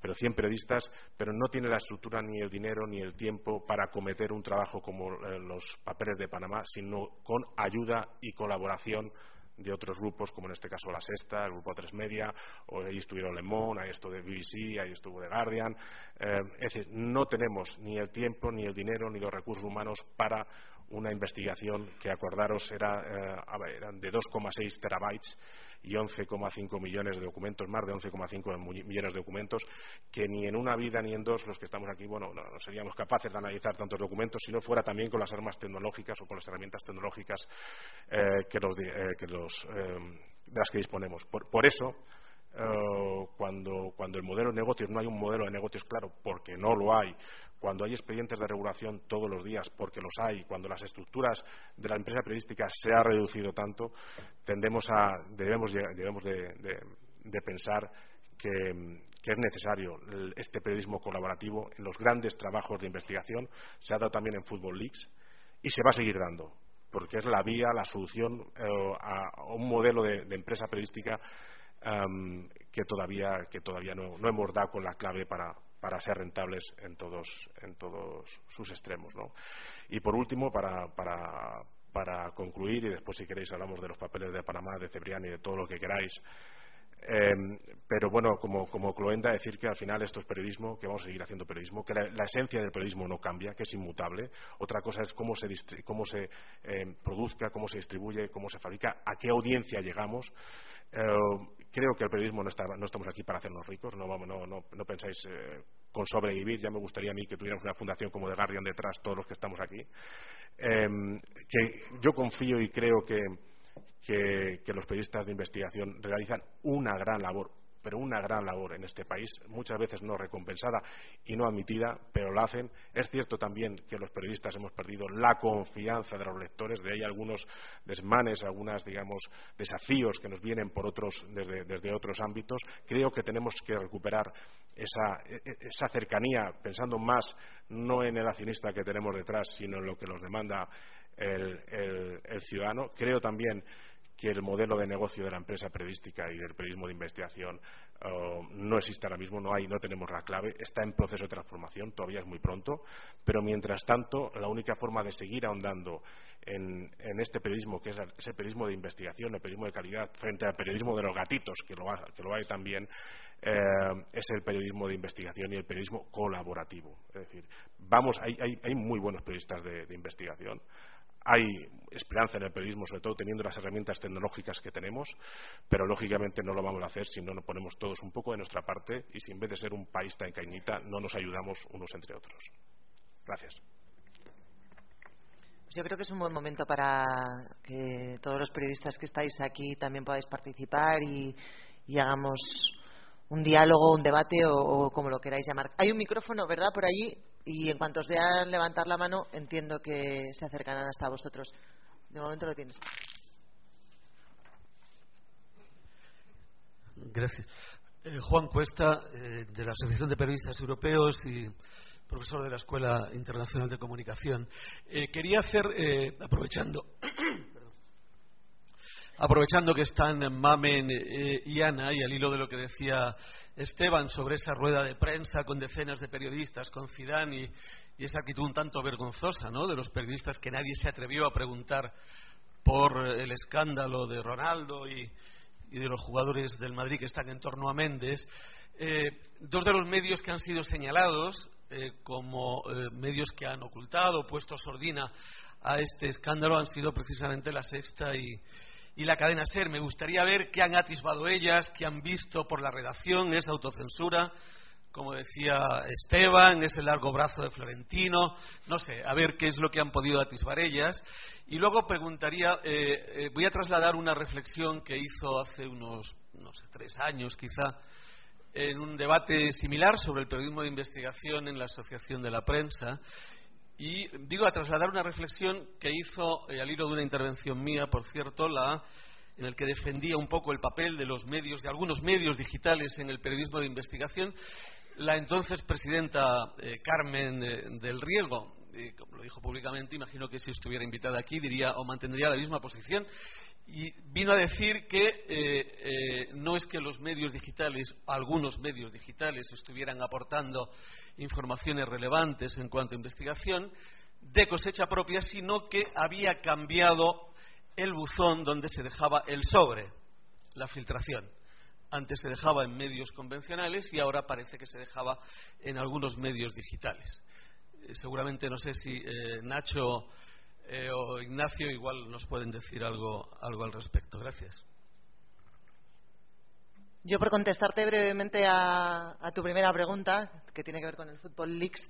pero 100 periodistas, pero no tiene la estructura ni el dinero ni el tiempo para cometer un trabajo como los papeles de Panamá, sino con ayuda y colaboración de otros grupos, como en este caso La Sexta, el grupo Tres Media, o ahí estuvieron Le Monde, ahí estuvo de BBC, ahí estuvo de Guardian. Eh, es decir, no tenemos ni el tiempo, ni el dinero, ni los recursos humanos para una investigación que, acordaros, era, eh, eran de 2,6 terabytes y 11,5 millones de documentos, más de 11,5 millones de documentos, que ni en una vida ni en dos los que estamos aquí, bueno, no, seríamos capaces de analizar tantos documentos si no fuera también con las armas tecnológicas o con las herramientas tecnológicas eh, que, los, eh, los, eh, de las que disponemos. Por, eso, cuando, cuando el modelo de negocios no hay un modelo de negocios claro, porque no lo hay, cuando hay expedientes de regulación todos los días, porque los hay, cuando las estructuras de la empresa periodística se ha reducido tanto, tendemos a, debemos, debemos de, pensar que, es necesario este periodismo colaborativo en los grandes trabajos de investigación. Se ha dado también en Football Leagues y se va a seguir dando, porque es la vía, la solución eh, a, un modelo de, empresa periodística em, que todavía, que todavía no, no hemos dado con la clave para, para ser rentables en todos, en todos sus extremos. ¿no? Y por último, para, para, para, concluir, y después si queréis hablamos de los papeles de Panamá, de Cebrián y de todo lo que queráis, eh, pero bueno, como, como Cloenda, decir que al final esto es periodismo, que vamos a seguir haciendo periodismo, que la, esencia del periodismo no cambia, que es inmutable. Otra cosa es cómo se, cómo se eh, produzca, cómo se distribuye, cómo se fabrica, a qué audiencia llegamos. Eh, creo que el periodismo no, está, no, estamos aquí para hacernos ricos, no, pensáis eh, con sobrevivir, ya me gustaría a mí que tuviéramos una fundación como de Guardian detrás, todos los que estamos aquí. Em, que yo confío y creo que los periodistas de investigación realizan una gran labor, pero una gran labor en este país, muchas veces no recompensada y no admitida, pero lo hacen. Es cierto también que los periodistas hemos perdido la confianza de los lectores, de ahí algunos desmanes, algunos, digamos, desafíos que nos vienen por otros, desde, otros ámbitos. Creo que tenemos que recuperar esa, e, e, cercanía, pensando más no en el accionista que tenemos detrás, sino en lo que nos demanda el ciudadano. Creo también que el modelo de negocio de la empresa periodística y del periodismo de investigación oh, no existe ahora mismo, no hay, no tenemos la clave, está en proceso de transformación, todavía es muy pronto, pero mientras tanto la única forma de seguir ahondando en, este periodismo, que es ese periodismo de investigación, el periodismo de calidad, frente al periodismo de los gatitos, que lo, que lo hay también, eh, es el periodismo de investigación y el periodismo colaborativo. Es decir, vamos, hay, hay, muy buenos periodistas de investigación, hay esperanza en el periodismo, sobre todo teniendo las herramientas tecnológicas que tenemos, pero lógicamente no lo vamos a hacer si no nos ponemos todos un poco de nuestra parte y si en vez de ser un país tan cañita no nos ayudamos unos entre otros. Gracias. Pues yo creo que es un buen momento para que todos los periodistas que estáis aquí también podáis participar y, hagamos un diálogo, un debate o, como lo queráis llamar. Hay un micrófono, ¿verdad? Por allí y en cuanto os vean levantar la mano, entiendo que se acercarán hasta vosotros. De momento lo tienes. Gracias. Eh, Juan Cuesta, eh, de la Asociación de Periodistas Europeos y profesor de la Escuela Internacional de Comunicación. Eh, quería hacer, aprovechando, aprovechando que están Mamen eh, y Ana, y al hilo de lo que decía Esteban sobre esa rueda de prensa con decenas de periodistas, con Zidane y, esa actitud un tanto vergonzosa ¿no? de los periodistas que nadie se atrevió a preguntar por el escándalo de Ronaldo y, de los jugadores del Madrid que están en torno a Méndez. Eh, dos de los medios que han sido señalados eh, como medios que han ocultado, puesto sordina a este escándalo han sido precisamente la Sexta y, la cadena SER. Me gustaría ver qué han atisbado ellas, qué han visto por la redacción, esa autocensura, como decía Esteban, ese largo brazo de Florentino, no sé, a ver qué es lo que han podido atisbar ellas. Y luego preguntaría, eh, eh, voy a trasladar una reflexión que hizo hace unos, no sé, tres años quizá, en un debate similar sobre el periodismo de investigación en la Asociación de la Prensa, y digo a trasladar una reflexión que hizo eh, al hilo de una intervención mía, por cierto, la en el que defendía un poco el papel de los medios, de algunos medios digitales en el periodismo de investigación, la entonces presidenta eh, Carmen eh, del Riego, como lo dijo públicamente, imagino que si estuviera invitada aquí diría o mantendría la misma posición y vino a decir que eh, eh, no es que los medios digitales, algunos medios digitales, estuvieran aportando informaciones relevantes en cuanto a investigación de cosecha propia, sino que había cambiado el buzón donde se dejaba el sobre, la filtración. Antes se dejaba en medios convencionales y ahora parece que se dejaba en algunos medios digitales. Eh, seguramente no sé si Nacho eh, o Ignacio igual nos pueden decir algo, algo al respecto. Gracias. Yo, por contestarte brevemente a, tu primera pregunta, que tiene que ver con el Fútbol Leaks,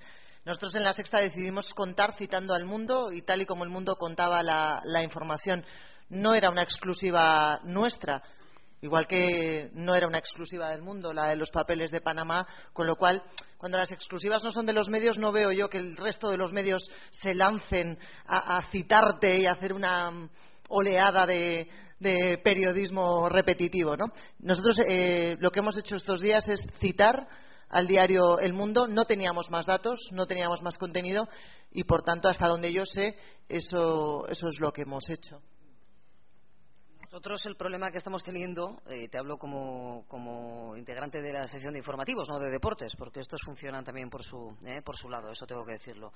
nosotros en la sexta decidimos contar citando al mundo y tal y como el mundo contaba la información. No era una exclusiva nuestra igual que no era una exclusiva del mundo la de los papeles de Panamá, con lo cual cuando las exclusivas no son de los medios no veo yo que el resto de los medios se lancen a, citarte y a hacer una oleada de, periodismo repetitivo. Nosotros eh, lo que hemos hecho estos días es citar al diario El Mundo. No teníamos más datos, no teníamos más contenido y, por tanto, hasta donde yo sé, eso es lo que hemos hecho. Nosotros el problema que estamos teniendo, eh, te hablo como, como, integrante de la sección de informativos, no de deportes, porque estos funcionan también por su, eh, por su lado, eso tengo que decirlo.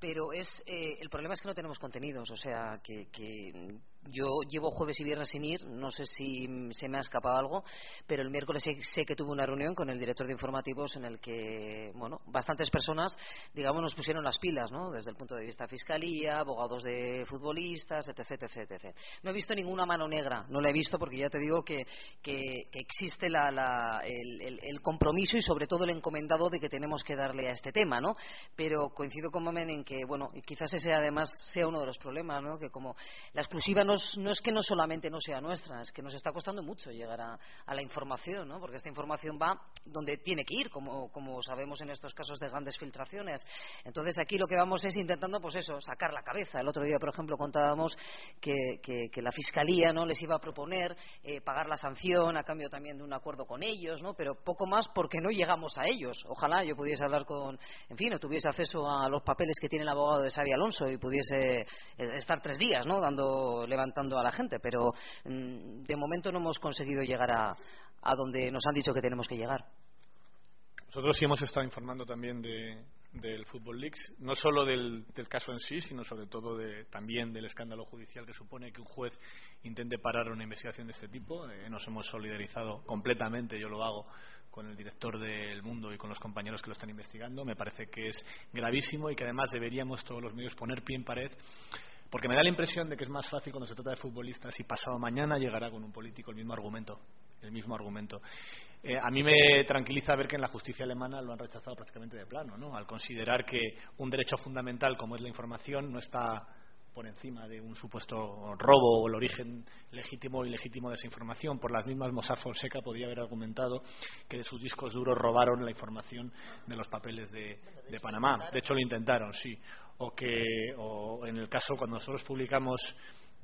Pero es, eh, el problema es que no tenemos contenidos, o sea, que, que yo llevo jueves y viernes sin ir, no sé si se me ha escapado algo, pero el miércoles sé, que tuve una reunión con el director de informativos en el que, bueno, bastantes personas, digamos, nos pusieron las pilas, ¿no? Desde el punto de vista fiscalía, abogados de futbolistas, etc, etc, etc. No he visto ninguna mano negra, no la he visto porque ya te digo que, existe el, compromiso y sobre todo el encomendado de que tenemos que darle a este tema, ¿no? Pero coincido con Momen en que, bueno, quizás ese además sea uno de los problemas, ¿no? Que como la exclusiva no es que no solamente no sea nuestra, es que nos está costando mucho llegar a, la información, ¿no? porque esta información va donde tiene que ir, como, sabemos en estos casos de grandes filtraciones. Entonces aquí lo que vamos es intentando, pues eso, sacar la cabeza. El otro día, por ejemplo, contábamos que, la Fiscalía no les iba a proponer eh, pagar la sanción a cambio también de un acuerdo con ellos, ¿no? pero poco más porque no llegamos a ellos. Ojalá yo pudiese hablar con, en fin, o tuviese acceso a los papeles que tiene el abogado de Xavi Alonso y pudiese eh, estar tres días, ¿no? Dando, levantando a la gente, pero mm, de momento no hemos conseguido llegar a, donde nos han dicho que tenemos que llegar. Nosotros sí hemos estado informando también de, del Football Leaks, no solo del, caso en sí, sino sobre todo de, también del escándalo judicial que supone que un juez intente parar una investigación de este tipo. Eh, nos hemos solidarizado completamente, yo lo hago, con el director del Mundo y con los compañeros que lo están investigando. Me parece que es gravísimo y que además deberíamos todos los medios poner pie en pared porque me da la impresión de que es más fácil cuando se trata de futbolistas y pasado mañana llegará con un político el mismo argumento. El mismo argumento. Eh, a mí me tranquiliza ver que en la justicia alemana lo han rechazado prácticamente de plano, ¿no? al considerar que un derecho fundamental como es la información no está por encima de un supuesto robo o el origen legítimo o ilegítimo de esa información. Por las mismas, Mossad Fonseca podía haber argumentado que de sus discos duros robaron la información de los papeles de, Panamá. De hecho, lo intentaron, sí. O que, o en el caso, cuando nosotros publicamos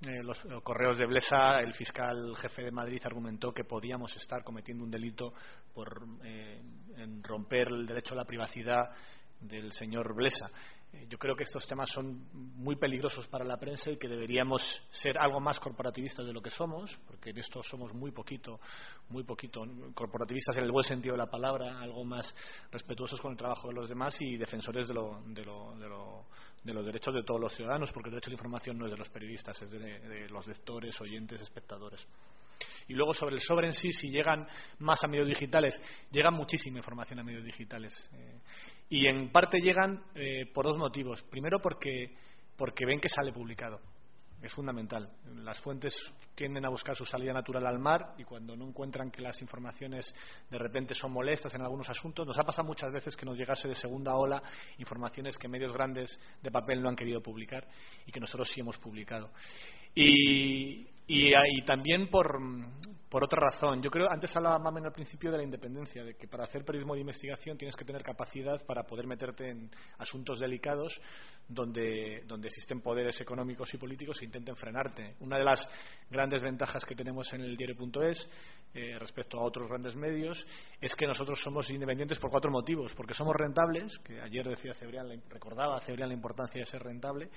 eh, los, correos de Blesa, el fiscal jefe de Madrid argumentó que podíamos estar cometiendo un delito por eh, romper el derecho a la privacidad del señor Blesa. Eh, yo creo que estos temas son muy peligrosos para la prensa y que deberíamos ser algo más corporativistas de lo que somos, porque en esto somos muy poquito, muy poquito corporativistas en el buen sentido de la palabra, algo más respetuosos con el trabajo de los demás y defensores de, los derechos de todos los ciudadanos, porque el derecho a la información no es de los periodistas, es de los lectores, oyentes, espectadores. Y luego sobre el sobre en sí, si llegan más a medios digitales, llega muchísima información a medios digitales. Eh, y en parte llegan eh, por dos motivos. Primero porque, porque ven que sale publicado. Es fundamental. Las fuentes tienden a buscar su salida natural al mar y cuando no encuentran que las informaciones de repente son molestas en algunos asuntos, nos ha pasado muchas veces que nos llegase de segunda ola informaciones que medios grandes de papel no han querido publicar y que nosotros sí hemos publicado. Y, y, también por, otra razón. Yo creo, antes hablaba Mamen al principio de la independencia, de que para hacer periodismo de investigación tienes que tener capacidad para poder meterte en asuntos delicados donde, donde existen poderes económicos y políticos que intenten frenarte. Una de las grandes ventajas que tenemos en el diario.es eh, respecto a otros grandes medios es que nosotros somos independientes por cuatro motivos. Porque somos rentables, que ayer decía Cebrián, recordaba Cebrián la importancia de ser rentable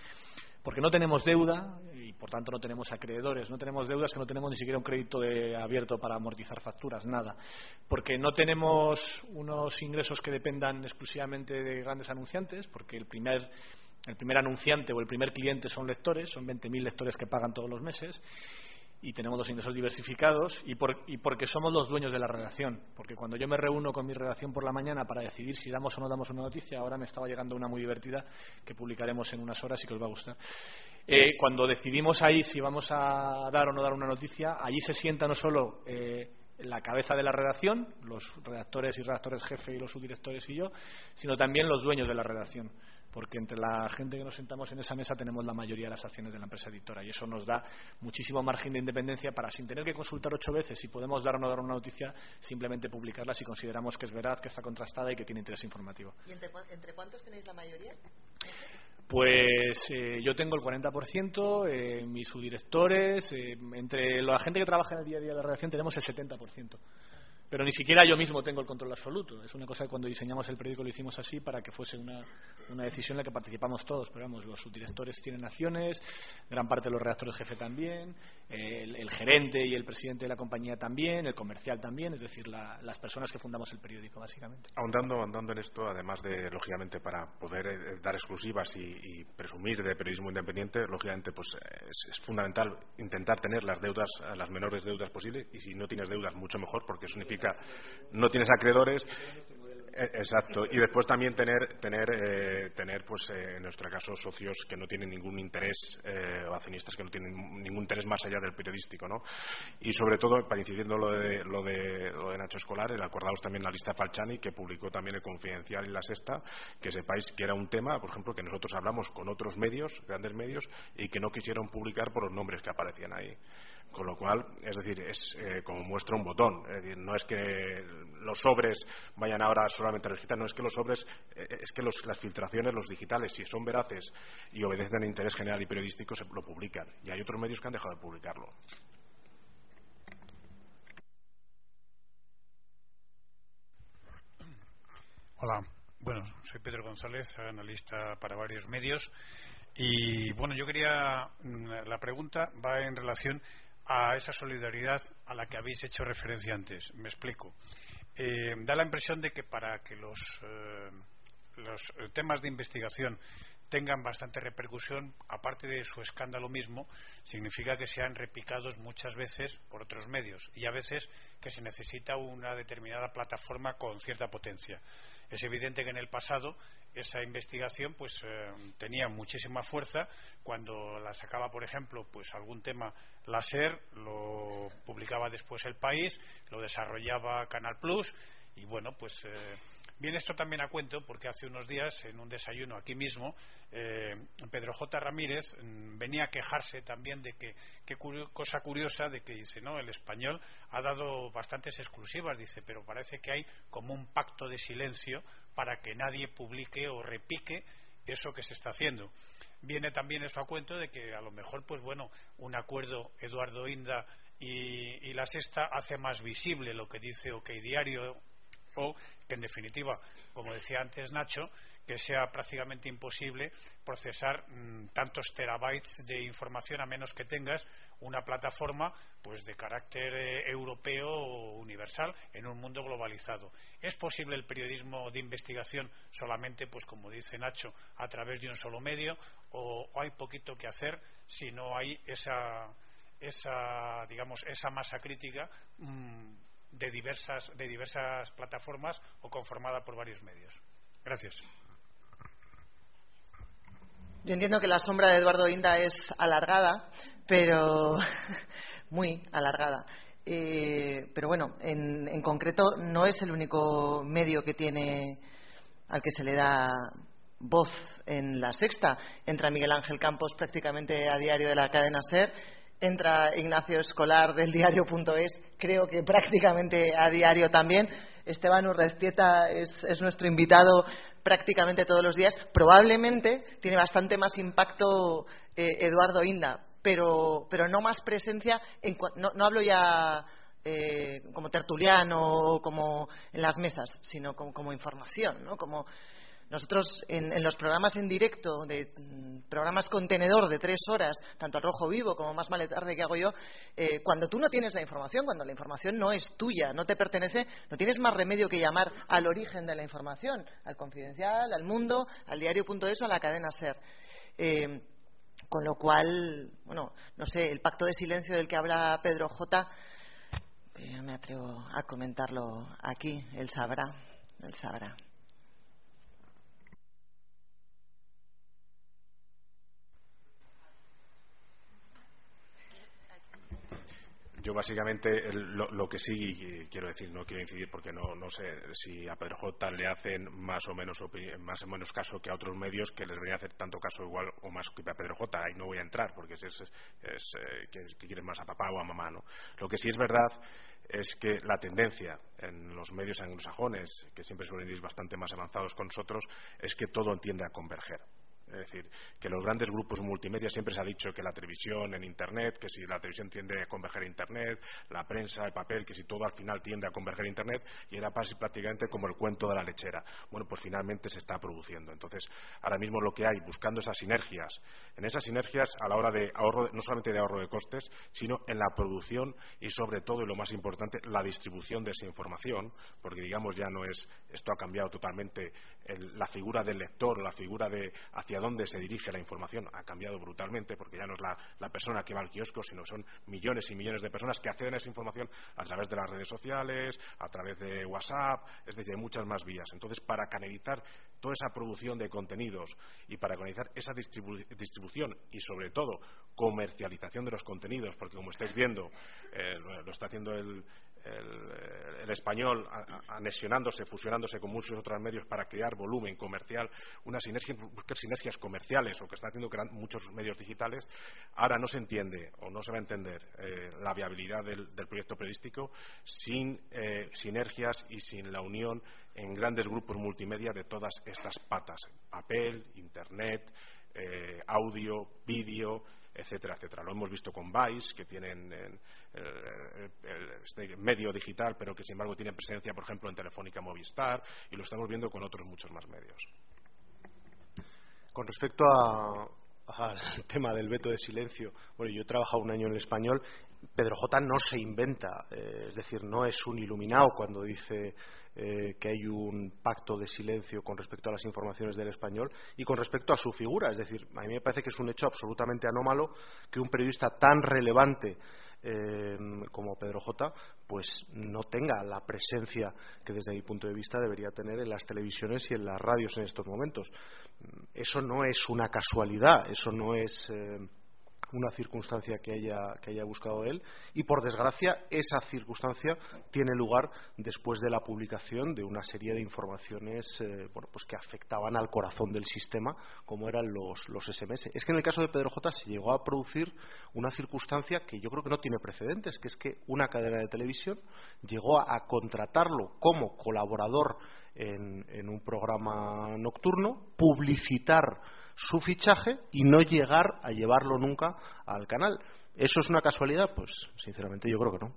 porque no tenemos deuda y por tanto no tenemos acreedores, no tenemos deudas que no tenemos ni siquiera un crédito abierto para amortizar facturas, nada, porque no tenemos unos ingresos que dependan exclusivamente de grandes anunciantes, porque el primer el primer anunciante o el primer cliente son lectores, son 20.000 lectores que pagan todos los meses y tenemos los ingresos diversificados y, porque somos los dueños de la redacción. Porque cuando yo me reúno con mi redacción por la mañana para decidir si damos o no damos una noticia, ahora me estaba llegando una muy divertida que publicaremos en unas horas y que os va a gustar. Eh, cuando decidimos ahí si vamos a dar o no dar una noticia, allí se sienta no solo eh, la cabeza de la redacción, los redactores y redactores jefe y los subdirectores y yo, sino también los dueños de la redacción porque entre la gente que nos sentamos en esa mesa tenemos la mayoría de las acciones de la empresa editora y eso nos da muchísimo margen de independencia para, sin tener que consultar ocho veces si podemos dar o no dar una noticia, simplemente publicarla si consideramos que es verdad, que está contrastada y que tiene interés informativo. ¿Y entre, cuántos tenéis la mayoría? Pues eh, yo tengo el 40%, eh, mis subdirectores, eh, entre la gente que trabaja en el día a día de la redacción tenemos el 70% pero ni siquiera yo mismo tengo el control absoluto. Es una cosa que cuando diseñamos el periódico lo hicimos así para que fuese una, una decisión en la que participamos todos. Pero vamos, los subdirectores tienen acciones, gran parte de los redactores jefe también, el, gerente y el presidente de la compañía también, el comercial también, es decir, las personas que fundamos el periódico, básicamente. Ahondando, andando en esto, además de, lógicamente, para poder eh, dar exclusivas y, presumir de periodismo independiente, lógicamente, pues es, es fundamental intentar tener las deudas, las menores deudas posibles, y si no tienes deudas, mucho mejor, porque eso no tienes acreedores eh, exacto. Y después también tener tener eh, tener pues eh, en nuestro caso socios que no tienen ningún interés o accionistas que no tienen ningún interés más allá del periodístico no y sobre todo para incidiendo lo de lo de, lo de Nacho Escolar el acordados también la lista Falchani que publicó también el Confidencial y la Sexta que sepáis que era un tema por ejemplo que nosotros hablamos con otros medios grandes medios y que no quisieron publicar por los nombres que aparecían ahí con lo cual, es decir, es eh, como muestra un botón. Es decir, no es que los sobres vayan ahora solamente a registrar, no es que los sobres, eh, es que las filtraciones, los digitales, si son veraces y obedecen al interés general y periodístico, lo publican. Y hay otros medios que han dejado de publicarlo. Hola, bueno, soy Pedro González, analista para varios medios. Y bueno, yo quería. Mm, la pregunta va en relación a esa solidaridad a la que habéis hecho referencia antes. Me explico. Eh, da la impresión de que para que los, eh, los temas de investigación tengan bastante repercusión, aparte de su escándalo mismo, significa que sean repicados muchas veces por otros medios y a veces que se necesita una determinada plataforma con cierta potencia. Es evidente que en el pasado esa investigación pues eh, tenía muchísima fuerza. Cuando la sacaba por ejemplo pues algún tema la SER lo publicaba después el país lo desarrollaba Canal Plus y bueno pues eh, Viene esto también a cuento porque hace unos días, en un desayuno aquí mismo, eh, Pedro J. Ramírez mm, venía a quejarse también de que, cosa curiosa, de que dice, no, el español ha dado bastantes exclusivas, dice, pero parece que hay como un pacto de silencio para que nadie publique o repique eso que se está haciendo. Viene también esto a cuento de que a lo mejor, pues bueno, un acuerdo Eduardo Inda y, y la Sexta hace más visible lo que dice OK Diario o que en definitiva, como decía antes Nacho, que sea prácticamente imposible procesar mm, tantos terabytes de información a menos que tengas una plataforma pues de carácter eh, europeo o universal en un mundo globalizado. ¿Es posible el periodismo de investigación solamente, pues como dice Nacho, a través de un solo medio o, hay poquito que hacer si no hay esa, esa digamos esa masa crítica mm, de diversas de diversas plataformas o conformada por varios medios? Gracias. Yo entiendo que la sombra de Eduardo Inda es alargada, pero muy alargada. Eh, pero bueno, en, concreto no es el único medio que tiene al que se le da voz en la sexta. Entra Miguel Ángel Campos prácticamente a diario de la cadena SER, entra Ignacio Escolar del diario.es, creo que prácticamente a diario también. Esteban Urreztieta es nuestro invitado prácticamente todos los días. Probablemente tiene bastante más impacto eh, Eduardo Inda, pero, pero no más presencia. En, no, no hablo ya eh, como tertuliano o como en las mesas, sino como, como información, ¿no? como nosotros en, los programas en directo, de mm, programas contenedor de tres horas, tanto al rojo vivo como más mal tarde que hago yo, eh, cuando tú no tienes la información, cuando la información no es tuya, no te pertenece, no tienes más remedio que llamar al origen de la información, al confidencial, al mundo, al diario.es o a la cadena ser. Eh, con lo cual, bueno, no sé, el pacto de silencio del que habla Pedro J. Eh, me atrevo a comentarlo aquí, él sabrá, él sabrá. Yo básicamente lo, que sí quiero decir, no quiero incidir porque no, sé si a Pedro J le hacen más o menos más o menos caso que a otros medios que les debería hacer tanto caso igual o más que a Pedro J. Ahí no voy a entrar porque es, es, eh, que, quieren más a papá o a mamá, ¿no? Lo que sí es verdad es que la tendencia en los medios anglosajones, que siempre suelen ir bastante más avanzados con nosotros, es que todo tiende a converger. Es decir, que los grandes grupos multimedia siempre se ha dicho que la televisión en Internet, que si la televisión tiende a converger a Internet, la prensa, el papel, que si todo al final tiende a converger a Internet, y era prácticamente como el cuento de la lechera. Bueno, pues finalmente se está produciendo. Entonces, ahora mismo lo que hay, buscando esas sinergias, en esas sinergias a la hora de ahorro, no solamente de ahorro de costes, sino en la producción y sobre todo, y lo más importante, la distribución de esa información, porque digamos ya no es, esto ha cambiado totalmente la figura del lector, la figura de hacia dónde se dirige la información ha cambiado brutalmente, porque ya no es la, persona que va al kiosco, sino son millones y millones de personas que acceden a esa información a través de las redes sociales, a través de WhatsApp, es decir, hay muchas más vías. Entonces, para canalizar toda esa producción de contenidos y para canalizar esa distribución y, sobre todo, comercialización de los contenidos, porque como estáis viendo, eh, lo está haciendo el, el, español anexionándose, fusionándose con muchos otros medios para crear volumen comercial, una sinergia, buscar sinergias comerciales o que está haciendo muchos medios digitales, ahora no se entiende o no se va a entender eh, la viabilidad del, proyecto periodístico sin eh, sinergias y sin la unión en grandes grupos multimedia de todas estas patas, papel, internet, eh, audio, vídeo, etcétera, etcétera. Lo hemos visto con Vice, que tienen este medio digital, pero que sin embargo tiene presencia, por ejemplo, en Telefónica Movistar, y lo estamos viendo con otros muchos más medios. Con respecto al tema del veto de silencio, bueno, yo he trabajado un año en el español. Pedro J no se inventa, eh, es decir, no es un iluminado cuando dice eh, que hay un pacto de silencio con respecto a las informaciones del español y con respecto a su figura. Es decir, a mí me parece que es un hecho absolutamente anómalo que un periodista tan relevante eh, como Pedro J, pues no tenga la presencia que desde mi punto de vista debería tener en las televisiones y en las radios en estos momentos. Eso no es una casualidad, eso no es eh, una circunstancia que haya, que haya buscado él y por desgracia esa circunstancia tiene lugar después de la publicación de una serie de informaciones eh, bueno, pues que afectaban al corazón del sistema como eran los, SMS. Es que en el caso de Pedro J se llegó a producir una circunstancia que yo creo que no tiene precedentes, que es que una cadena de televisión llegó a, contratarlo como colaborador en un programa nocturno, publicitar su fichaje y no llegar a llevarlo nunca al canal. ¿Eso es una casualidad? Pues, sinceramente, yo creo que no.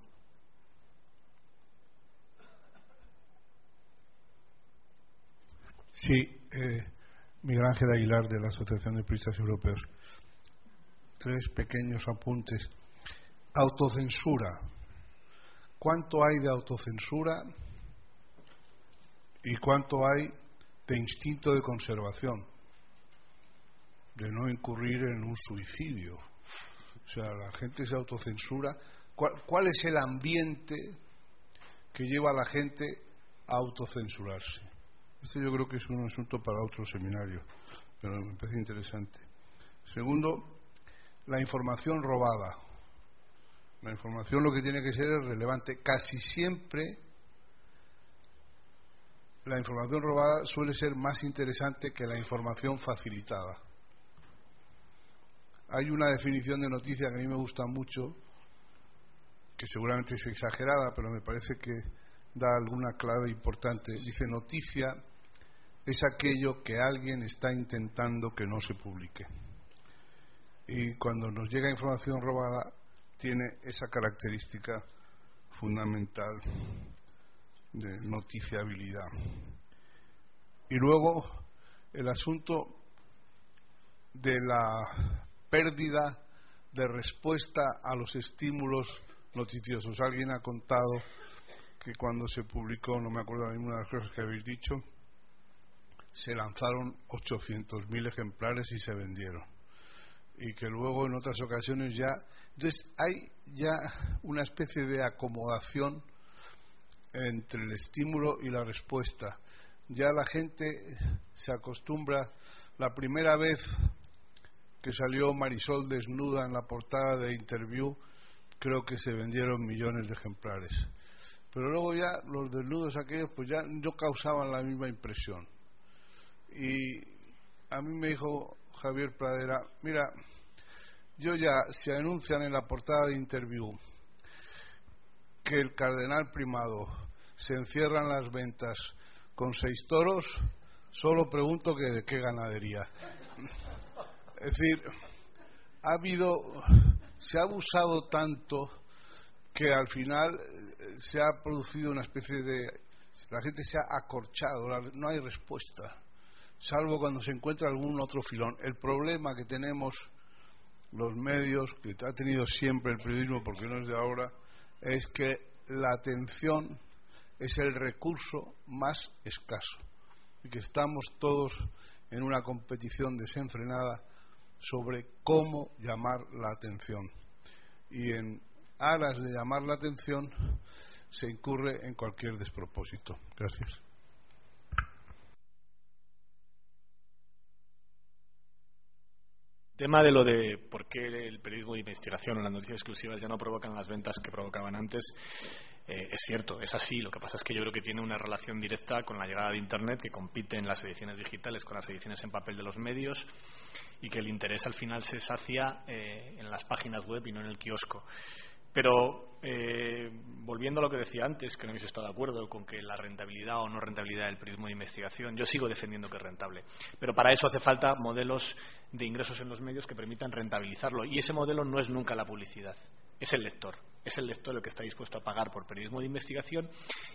Sí, eh, Miguel Ángel Aguilar de la Asociación de Periodistas Europeos. Tres pequeños apuntes. Autocensura. ¿Cuánto hay de autocensura y cuánto hay de instinto de conservación? De no incurrir en un suicidio. O sea, la gente se autocensura. ¿Cuál, es el ambiente que lleva a la gente a autocensurarse? Este yo creo que es un asunto para otro seminario, pero me parece interesante. Segundo, la información robada. La información lo que tiene que ser es relevante. Casi siempre la información robada suele ser más interesante que la información facilitada. Hay una definición de noticia que a mí me gusta mucho, que seguramente es exagerada, pero me parece que da alguna clave importante. Dice, noticia es aquello que alguien está intentando que no se publique. Y cuando nos llega información robada, tiene esa característica fundamental de noticiabilidad. Y luego el asunto de la pérdida de respuesta a los estímulos noticiosos. Alguien ha contado que cuando se publicó, no me acuerdo ninguna de las cosas que habéis dicho, se lanzaron 800.000 ejemplares y se vendieron. Y que luego en otras ocasiones ya. Entonces hay ya una especie de acomodación entre el estímulo y la respuesta. Ya la gente se acostumbra. La primera vez que salió Marisol desnuda en la portada de Interview, creo que se vendieron millones de ejemplares. Pero luego ya los desnudos aquellos, pues ya no causaban la misma impresión. Y a mí me dijo Javier Pradera, mira, yo ya se anuncian en la portada de Interview que el cardenal primado se encierran las ventas con seis toros, solo pregunto que de qué ganadería. Es decir, ha habido, se ha abusado tanto que al final eh, se ha producido una especie de, la gente se ha acorchado, no hay respuesta, salvo cuando se encuentra algún otro filón. El problema que tenemos los medios, que ha tenido siempre el periodismo, porque no es de ahora, es que la atención es el recurso más escaso y que estamos todos en una competición desenfrenada sobre cómo llamar la atención. Y en aras de llamar la atención se incurre en cualquier despropósito. Gracias. tema de lo de por qué el periodismo de investigación o las noticias exclusivas ya no provocan las ventas que provocaban antes, eh, es cierto, es así. Lo que pasa es que yo creo que tiene una relación directa con la llegada de Internet, que compite en las ediciones digitales con las ediciones en papel de los medios y que el interés al final se sacia eh, en las páginas web y no en el kiosco. Pero eh, volviendo a lo que decía antes, que no habéis estado de acuerdo con que la rentabilidad o no rentabilidad del periodismo de investigación, yo sigo defendiendo que es rentable. Pero para eso hace falta modelos de ingresos en los medios que permitan rentabilizarlo. Y ese modelo no es nunca la publicidad, es el lector es el lector el que está dispuesto a pagar por periodismo de investigación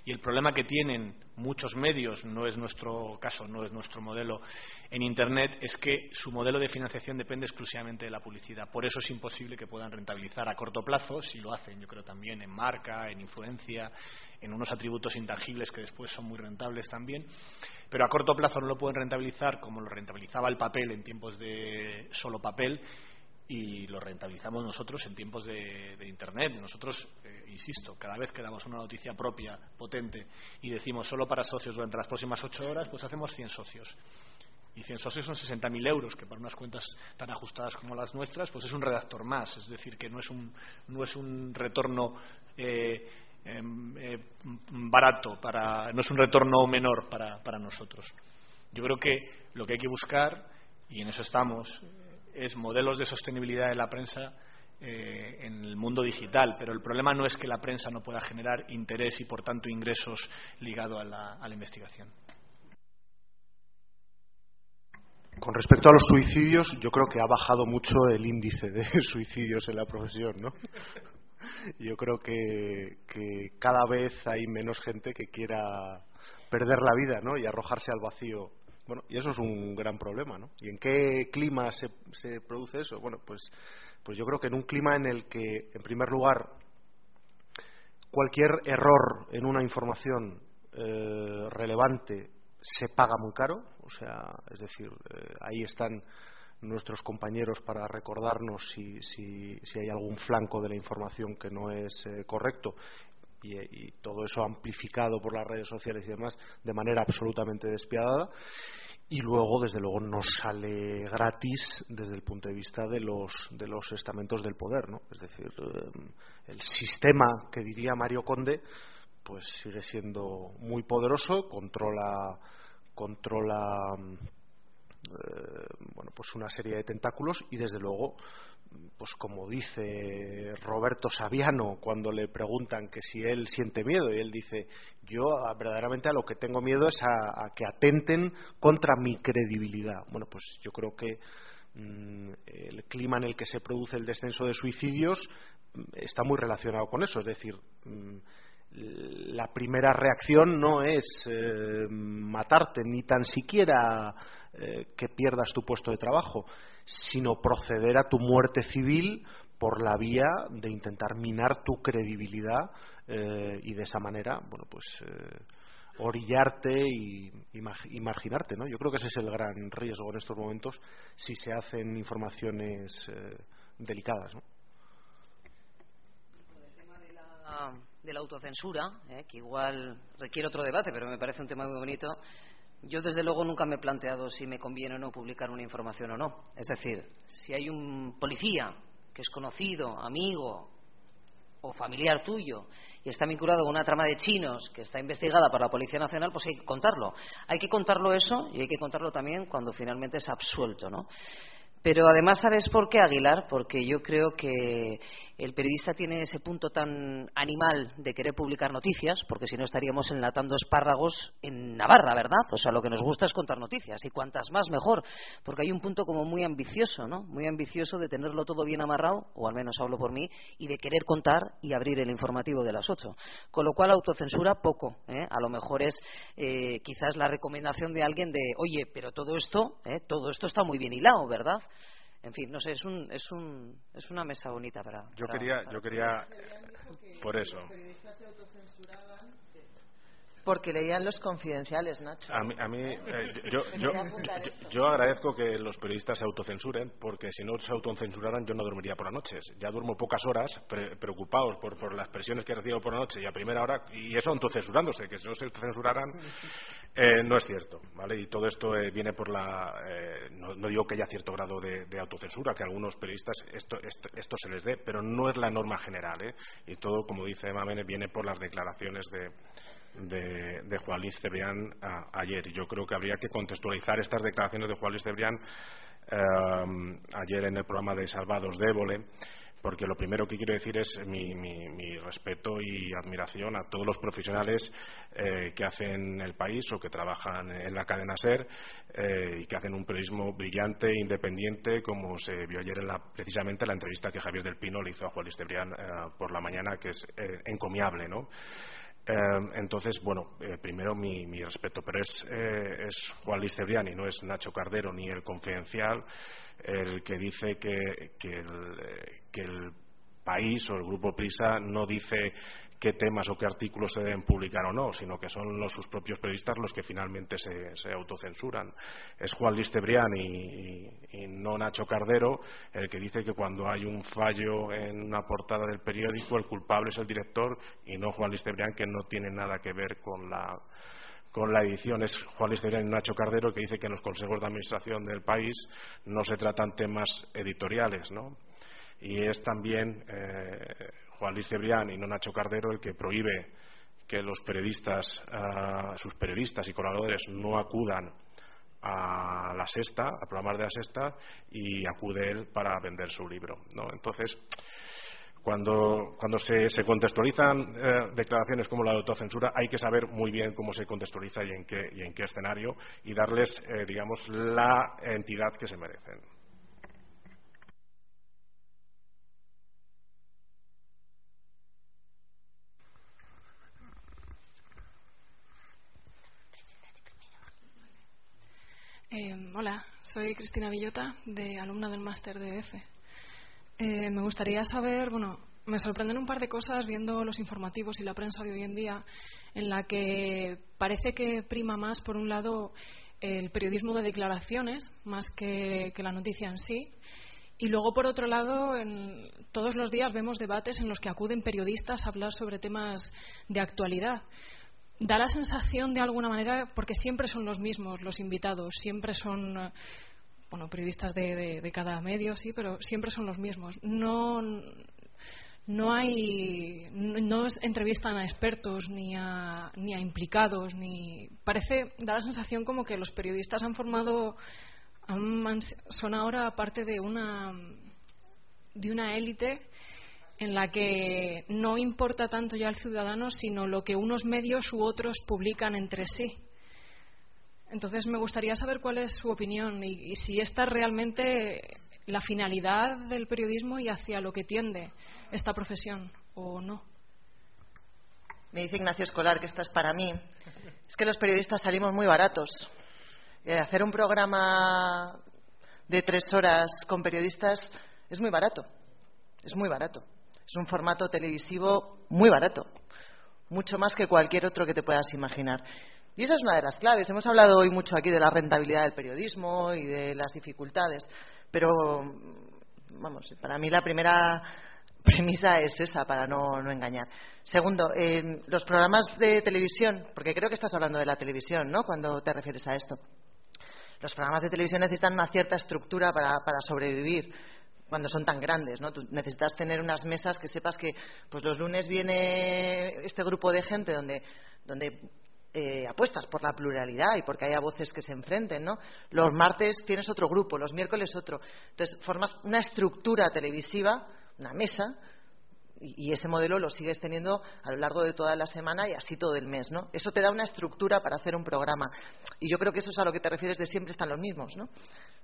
y el problema que tienen muchos medios, no es nuestro caso, no es nuestro modelo en Internet, es que su modelo de financiación depende exclusivamente de la publicidad. Por eso es imposible que puedan rentabilizar a corto plazo, si lo hacen, yo creo también en marca, en influencia, en unos atributos intangibles que después son muy rentables también, pero a corto plazo no lo pueden rentabilizar como lo rentabilizaba el papel en tiempos de solo papel y lo rentabilizamos nosotros en tiempos de, Internet. Nosotros, eh, insisto, cada vez que damos una noticia propia, potente, y decimos solo para socios durante las próximas ocho horas, pues hacemos 100 socios. Y 100 socios son 60.000 euros, que para unas cuentas tan ajustadas como las nuestras, pues es un redactor más. Es decir, que no es un, no es un retorno eh, em, eh, barato, para, no es un retorno menor para, para nosotros. Yo creo que lo que hay que buscar, y en eso estamos, es modelos de sostenibilidad de la prensa eh, en el mundo digital, pero el problema no es que la prensa no pueda generar interés y, por tanto, ingresos ligados a la, investigación. Con respecto a los suicidios, yo creo que ha bajado mucho el índice de suicidios en la profesión, ¿no? Yo creo que, que cada vez hay menos gente que quiera perder la vida, ¿no? Y arrojarse al vacío Bueno, y eso es un gran problema, ¿no? ¿Y en qué clima se, se produce eso? Bueno, pues, pues yo creo que en un clima en el que, en primer lugar, cualquier error en una información eh, relevante se paga muy caro, o sea, es decir, eh, ahí están nuestros compañeros para recordarnos si, si, si, hay algún flanco de la información que no es eh, correcto y, todo eso amplificado por las redes sociales y demás de manera absolutamente despiadada. Y luego desde luego no sale gratis desde el punto de vista de los de los estamentos del poder no es decir el sistema que diría Mario Conde pues sigue siendo muy poderoso controla controla eh, bueno, pues una serie de tentáculos y desde luego pues como dice Roberto Saviano cuando le preguntan que si él siente miedo y él dice yo verdaderamente a lo que tengo miedo es a, que atenten contra mi credibilidad bueno pues yo creo que mmm, el clima en el que se produce el descenso de suicidios mm, está muy relacionado con eso. Es decir mmm, la primera reacción no es eh, matarte ni tan siquiera eh, que pierdas tu puesto de trabajo, sino proceder a tu muerte civil por la vía de intentar minar tu credibilidad eh, y de esa manera, bueno, pues eh, orillarte y, marginarte, ¿no? Yo creo que ese es el gran riesgo en estos momentos si se hacen informaciones eh, delicadas, ¿no? de la autocensura, eh, que igual requiere otro debate, pero me parece un tema muy bonito. Yo, desde luego, nunca me he planteado si me conviene o no publicar una información o no. Es decir, si hay un policía que es conocido, amigo o familiar tuyo y está vinculado con una trama de chinos que está investigada por la Policía Nacional, pues hay que contarlo. Hay que contarlo eso y hay que contarlo también cuando finalmente es absuelto, ¿no? Pero además, ¿sabes por qué, Aguilar? Porque yo creo que el periodista tiene ese punto tan animal de querer publicar noticias, porque si no estaríamos enlatando espárragos en Navarra, ¿verdad? Pues a lo que nos gusta es contar noticias, y cuantas más mejor, porque hay un punto como muy ambicioso, ¿no? Muy ambicioso de tenerlo todo bien amarrado, o al menos hablo por mí, y de querer contar y abrir el informativo de las ocho. Con lo cual, autocensura poco, ¿eh? A lo mejor es eh, quizás la recomendación de alguien de, oye, pero todo esto, ¿eh? todo esto está muy bien hilado, ¿verdad? En fin, no sé, es, un, es, un, es una mesa bonita para. Yo para, quería, para yo quería, por eso. Porque leían los confidenciales, Nacho. A mí, a mí eh, yo, yo, yo, yo, agradezco que los periodistas se autocensuren, porque si no se autocensuraran yo no dormiría por las noches. Ya duermo pocas horas pre preocupados por, por las presiones que recibo por la noche y a primera hora, y eso autocensurándose, que si no se autocensuraran eh, no es cierto. ¿vale? Y todo esto eh, viene por la. Eh, no, no, digo que haya cierto grado de, de autocensura, que a algunos periodistas esto, esto, esto, se les dé, pero no es la norma general. ¿eh? Y todo, como dice Mamene, viene por las declaraciones de de, de Juan Luis Cebrián a, ayer. Yo creo que habría que contextualizar estas declaraciones de Juan Luis Cebrián eh, ayer en el programa de Salvados de Évole, porque lo primero que quiero decir es mi, mi, respeto y admiración a todos los profesionales eh, que hacen el país o que trabajan en la cadena SER eh, y que hacen un periodismo brillante e independiente, como se vio ayer en la, precisamente en la entrevista que Javier del Pino le hizo a Juan Luis Cebrián eh, por la mañana, que es encomiable, ¿no? Eh, entonces, bueno, eh, primero mi, mi, respeto, pero es, eh, es Juan Luis Cebrián y no es Nacho Cardero ni el Confidencial el que dice que, que el país o el Grupo Prisa no dice qué temas o qué artículos se deben publicar o no, sino que son los, sus propios periodistas los que finalmente se, se autocensuran. Es Juan Luis Cebrián y, y, no Nacho Cardero el que dice que cuando hay un fallo en una portada del periódico el culpable es el director y no Juan Luis Cebrián que no tiene nada que ver con la con la edición es Juan Luis Cebrián y Nacho Cardero que dice que en los consejos de administración del país no se tratan temas editoriales, ¿no? Y es también eh, Juan Luis Cebrián y no Nacho Cardero el que prohíbe que los periodistas, uh, sus periodistas y colaboradores no acudan a la sexta, a programas de la sexta, y acude él para vender su libro. ¿no? Entonces, cuando, se, contextualizan eh, declaraciones como la de autocensura, hay que saber muy bien cómo se contextualiza y en qué, y en qué escenario y darles, eh, digamos, la entidad que se merecen. Hola, soy Cristina Villota, de alumna del máster de EFE. Eh, me gustaría saber, bueno, me sorprenden un par de cosas viendo los informativos y la prensa de hoy en día, en la que parece que prima más, por un lado, el periodismo de declaraciones más que, la noticia en sí. Y luego, por otro lado, en, todos los días vemos debates en los que acuden periodistas a hablar sobre temas de actualidad. Da la sensación, de alguna manera, porque siempre son los mismos los invitados, siempre son bueno, periodistas de, de, cada medio, sí, pero siempre son los mismos. No, no hay no entrevistan a expertos ni a, ni a implicados ni parece da la sensación como que los periodistas han formado son ahora parte de una de una élite en la que no importa tanto ya el ciudadano sino lo que unos medios u otros publican entre sí entonces me gustaría saber cuál es su opinión y, si esta realmente la finalidad del periodismo y hacia lo que tiende esta profesión o no. Me dice Ignacio Escolar que esta es para mí. Es que los periodistas salimos muy baratos. Eh, hacer un programa de tres horas con periodistas es muy barato. Es muy barato. Es un formato televisivo muy barato. Mucho más que cualquier otro que te puedas imaginar. Y esa es una de las claves. Hemos hablado hoy mucho aquí de la rentabilidad del periodismo y de las dificultades. Pero, vamos, para mí la primera premisa es esa, para no, engañar. Segundo, los programas de televisión, porque creo que estás hablando de la televisión, ¿no?, cuando te refieres a esto. Los programas de televisión necesitan una cierta estructura para, sobrevivir cuando son tan grandes, ¿no? Tú necesitas tener unas mesas que sepas que pues los lunes viene este grupo de gente donde, donde eh, apuestas por la pluralidad y porque haya voces que se enfrenten, ¿no? Los martes tienes otro grupo, los miércoles otro. Entonces formas una estructura televisiva una mesa y, ese modelo lo sigues teniendo a lo largo de toda la semana y así todo el mes, ¿no? Eso te da una estructura para hacer un programa. Y yo creo que eso es a lo que te refieres de siempre están los mismos, ¿no?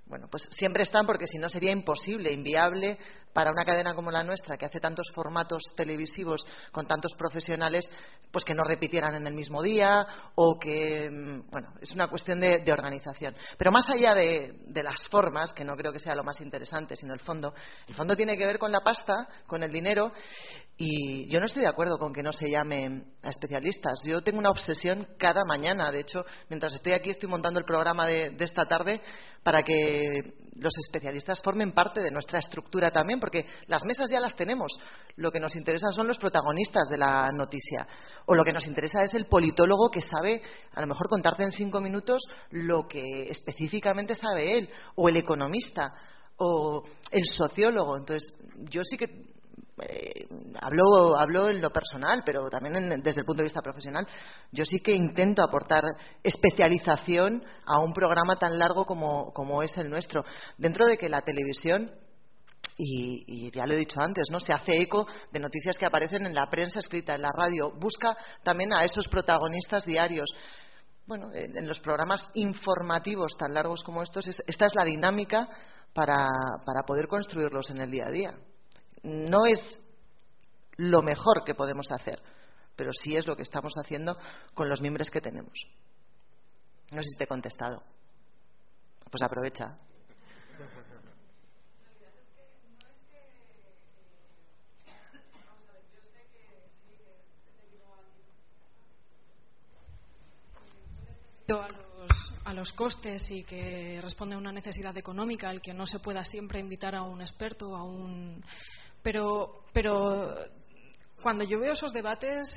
Bueno, pues siempre están porque si no sería imposible, inviable para una cadena como la nuestra, que hace tantos formatos televisivos con tantos profesionales, pues que no repitieran en el mismo día o que, mm, bueno, es una cuestión de, organización. Pero más allá de, de, las formas, que no creo que sea lo más interesante, sino el fondo, el fondo tiene que ver con la pasta, con el dinero y yo no estoy de acuerdo con que no se llame a especialistas. Yo tengo una obsesión cada mañana. De hecho, mientras estoy aquí, estoy montando el programa de, esta tarde para que los especialistas formen parte de nuestra estructura también, porque las mesas ya las tenemos. Lo que nos interesa son los protagonistas de la noticia. O lo que nos interesa es el politólogo que sabe, a lo mejor, contarte en cinco minutos lo que específicamente sabe él. O el economista. O el sociólogo. Entonces, yo sí que eh, hablo, en lo personal, pero también desde el punto de vista profesional, yo sí que intento aportar especialización a un programa tan largo como, es el nuestro. Dentro de que la televisión y, ya lo he dicho antes, ¿no? Se hace eco de noticias que aparecen en la prensa escrita, en la radio. Busca también a esos protagonistas diarios. Bueno, en, los programas informativos tan largos como estos, esta es la dinámica para poder construirlos en el día a día no es lo mejor que podemos hacer, pero sí es lo que estamos haciendo con los miembros que tenemos. No sé si te he contestado. Pues aprovecha. a los costes y que responde a una necesidad económica, el que no se pueda siempre invitar a un experto, a un pero, pero cuando yo veo esos debates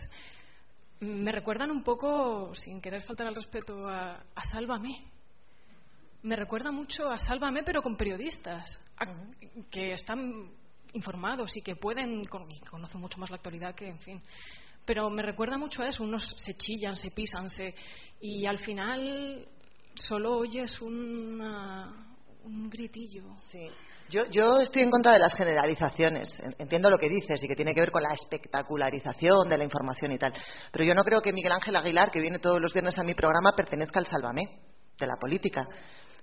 me recuerdan un poco, sin querer faltar al respeto, a, Sálvame. Me recuerda mucho a Sálvame, pero con periodistas que están informados y que pueden, y conocen mucho más la actualidad que, en fin. Pero me recuerda mucho a eso, unos se chillan, se pisan, se, y al final solo oyes un gritillo. Sí. Yo, estoy en contra de las generalizaciones. Entiendo lo que dices y que tiene que ver con la espectacularización de la información y tal. Pero yo no creo que Miguel Ángel Aguilar, que viene todos los viernes a mi programa, pertenezca al Sálvame de la política.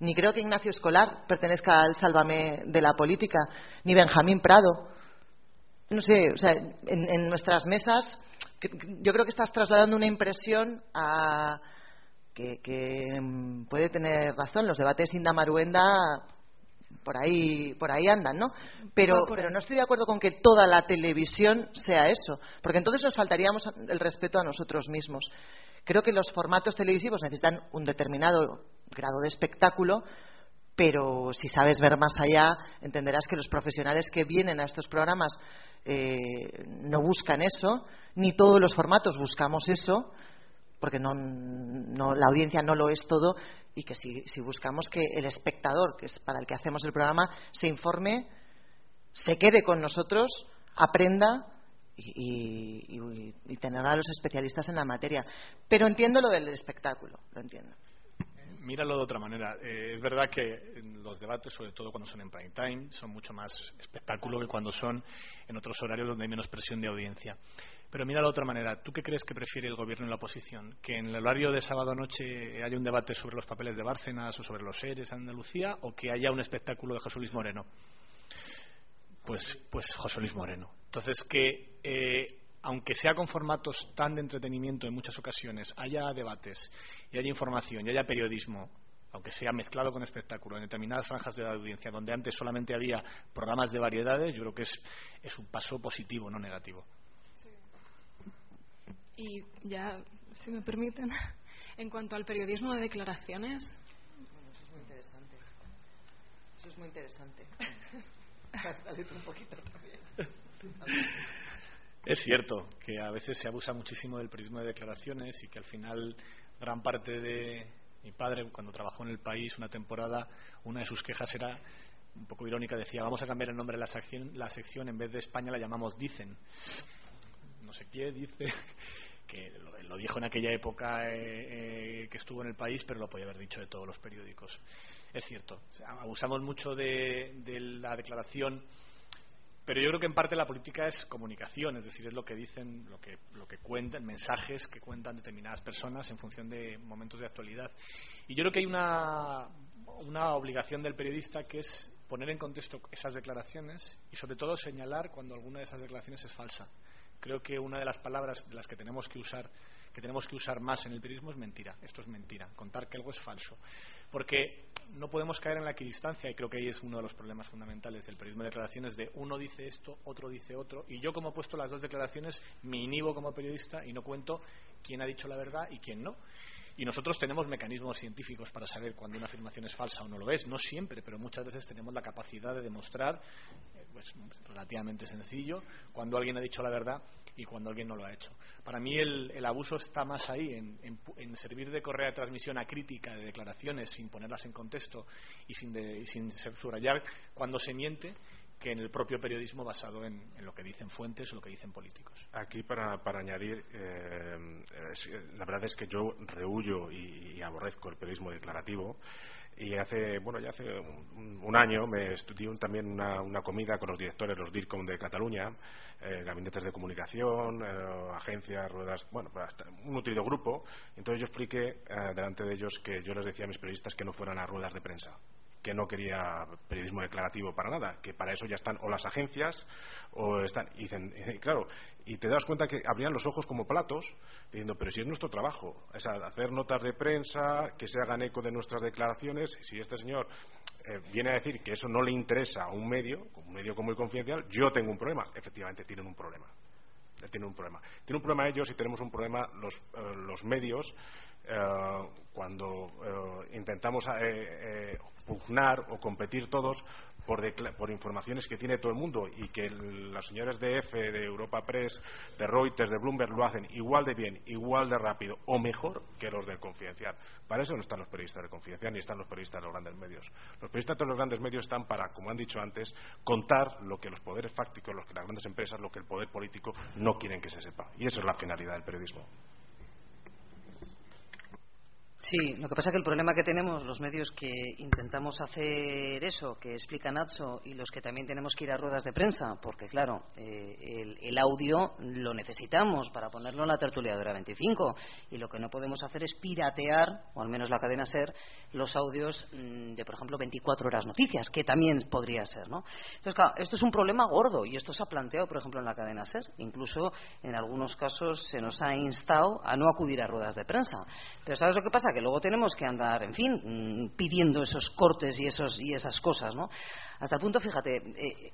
Ni creo que Ignacio Escolar pertenezca al Sálvame de la política, ni Benjamín Prado. No sé, o sea, en, nuestras mesas yo creo que estás trasladando una impresión a, que, mm, puede tener razón. Los debates Indamaruenda por ahí por ahí andan, ¿no? Pero, pero no estoy de acuerdo con que toda la televisión sea eso, porque entonces nos faltaríamos el respeto a nosotros mismos. Creo que los formatos televisivos necesitan un determinado grado de espectáculo, pero si sabes ver más allá, entenderás que los profesionales que vienen a estos programas eh, no buscan eso, ni todos los formatos buscamos eso, porque no, la audiencia no lo es todo, y que si, buscamos que el espectador, que es para el que hacemos el programa, se informe, se quede con nosotros, aprenda y, y, tener a los especialistas en la materia. Pero entiendo lo del espectáculo, lo entiendo míralo de otra manera. Eh, es verdad que los debates, sobre todo cuando son en prime time, son mucho más espectáculo que cuando son en otros horarios donde hay menos presión de audiencia. Pero míralo de otra manera. ¿Tú qué crees que prefiere el gobierno y la oposición? ¿Que en el horario de sábado noche haya un debate sobre los papeles de Bárcenas o sobre los seres en Andalucía o que haya un espectáculo de José Luis Moreno? Pues, pues José Luis Moreno. Entonces, que eh, aunque sea con formatos tan de entretenimiento en muchas ocasiones, haya debates y haya información y haya periodismo, aunque sea mezclado con espectáculo, en determinadas franjas de la audiencia, donde antes solamente había programas de variedades, yo creo que es un paso positivo, no negativo. Y ya, si me permiten, en cuanto al periodismo de declaraciones. Bueno, eso es muy interesante. Eso es muy interesante. Dale un poquito también. Es cierto que a veces se abusa muchísimo del periodismo de declaraciones y que al final gran parte de mi padre, cuando trabajó en el país una temporada, una de sus quejas era un poco irónica, decía, vamos a cambiar el nombre de la sección, la sección en vez de España la llamamos Dicen. No sé qué dice, lo, dijo en aquella época eh, eh, que estuvo en el país, pero lo podía haber dicho de todos los periódicos. Es cierto, abusamos mucho de la declaración pero yo creo que en parte la política es comunicación, es decir, es lo que dicen, lo que, lo que cuentan, mensajes que cuentan determinadas personas en función de momentos de actualidad. Y yo creo que hay una, una obligación del periodista que es poner en contexto esas declaraciones y sobre todo señalar cuando alguna de esas declaraciones es falsa. Creo que una de las palabras de las que tenemos que usar que tenemos que usar más en el periodismo es mentira. Esto es mentira, contar que algo es falso. Porque no podemos caer en la equidistancia y creo que ahí es uno de los problemas fundamentales del periodismo de declaraciones de uno dice esto, otro dice otro y yo como he puesto las dos declaraciones me inhibo como periodista y no cuento quién ha dicho la verdad y quién no. Y nosotros tenemos mecanismos científicos para saber cuando una afirmación es falsa o no lo es. No siempre, pero muchas veces tenemos la capacidad de demostrar, pues relativamente sencillo, cuando alguien ha dicho la verdad y cuando alguien no lo ha hecho. Para mí el, abuso está más ahí, en, servir de correa de transmisión a crítica de declaraciones sin ponerlas en contexto y sin, de, sin subrayar cuando se miente que en el propio periodismo basado en, lo que dicen fuentes o lo que dicen políticos. Aquí, para, añadir, eh, la verdad es que yo rehuyo y, aborrezco el periodismo declarativo. Y hace, bueno, ya hace un, año me estudié también una, comida con los directores, los DIRCOM de Cataluña, eh, gabinetes de comunicación, eh, agencias, ruedas, bueno, pues hasta un nutrido grupo. Entonces yo expliqué eh, delante de ellos que yo les decía a mis periodistas que no fueran a ruedas de prensa que no quería periodismo declarativo para nada, que para eso ya están o las agencias o están. Y dicen, claro, y te das cuenta que abrían los ojos como platos, diciendo, pero si es nuestro trabajo, es hacer notas de prensa, que se hagan eco de nuestras declaraciones, si este señor eh, viene a decir que eso no le interesa a un medio, un medio como el confidencial, yo tengo un problema. Efectivamente, tienen un problema. Tienen un problema. Tienen un problema ellos y tenemos un problema los, eh, los medios eh, cuando intentamos pugnar o competir todos por, informaciones que tiene todo el mundo y que las señoras de EFE, de Europa Press, de Reuters, de Bloomberg lo hacen igual de bien, igual de rápido o mejor que los del Confidencial. Para eso no están los periodistas del Confidencial ni están los periodistas de los grandes medios. Los periodistas de los grandes medios están para, como han dicho antes, contar lo que los poderes fácticos, lo que las grandes empresas, lo que el poder político no quieren que se sepa. Y esa es la finalidad del periodismo. Sí, lo que pasa es que el problema que tenemos los medios que intentamos hacer eso, que explica Nacho, y los que también tenemos que ir a ruedas de prensa, porque claro, eh, el, audio lo necesitamos para ponerlo en la tertulia de hora 25, y lo que no podemos hacer es piratear, o al menos la cadena ser, los audios mm, de, por ejemplo, 24 horas noticias, que también podría ser, ¿no? Entonces, claro, esto es un problema gordo, y esto se ha planteado, por ejemplo, en la cadena ser. Incluso, en algunos casos, se nos ha instado a no acudir a ruedas de prensa. Pero ¿sabes lo que pasa? Que luego tenemos que andar, en fin, mm, pidiendo esos cortes y, esos, y esas cosas, ¿no? Hasta el punto, fíjate, eh,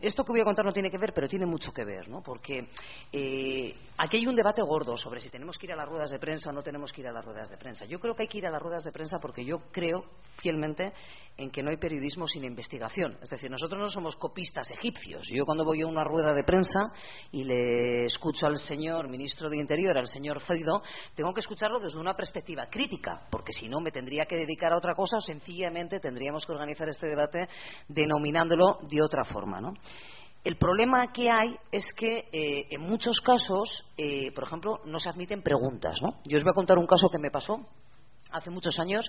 esto que voy a contar no tiene que ver, pero tiene mucho que ver, ¿no? Porque eh, aquí hay un debate gordo sobre si tenemos que ir a las ruedas de prensa o no tenemos que ir a las ruedas de prensa. Yo creo que hay que ir a las ruedas de prensa porque yo creo fielmente en que no hay periodismo sin investigación. Es decir, nosotros no somos copistas egipcios. Yo cuando voy a una rueda de prensa y le escucho al señor ministro de Interior, al señor Zoido, tengo que escucharlo desde una perspectiva crítica, porque si no me tendría que dedicar a otra cosa o sencillamente tendríamos que organizar este debate denominándolo de otra forma. El problema que hay es que eh, en muchos casos, eh, por ejemplo, no se admiten preguntas. Yo os voy a contar un caso que me pasó hace muchos años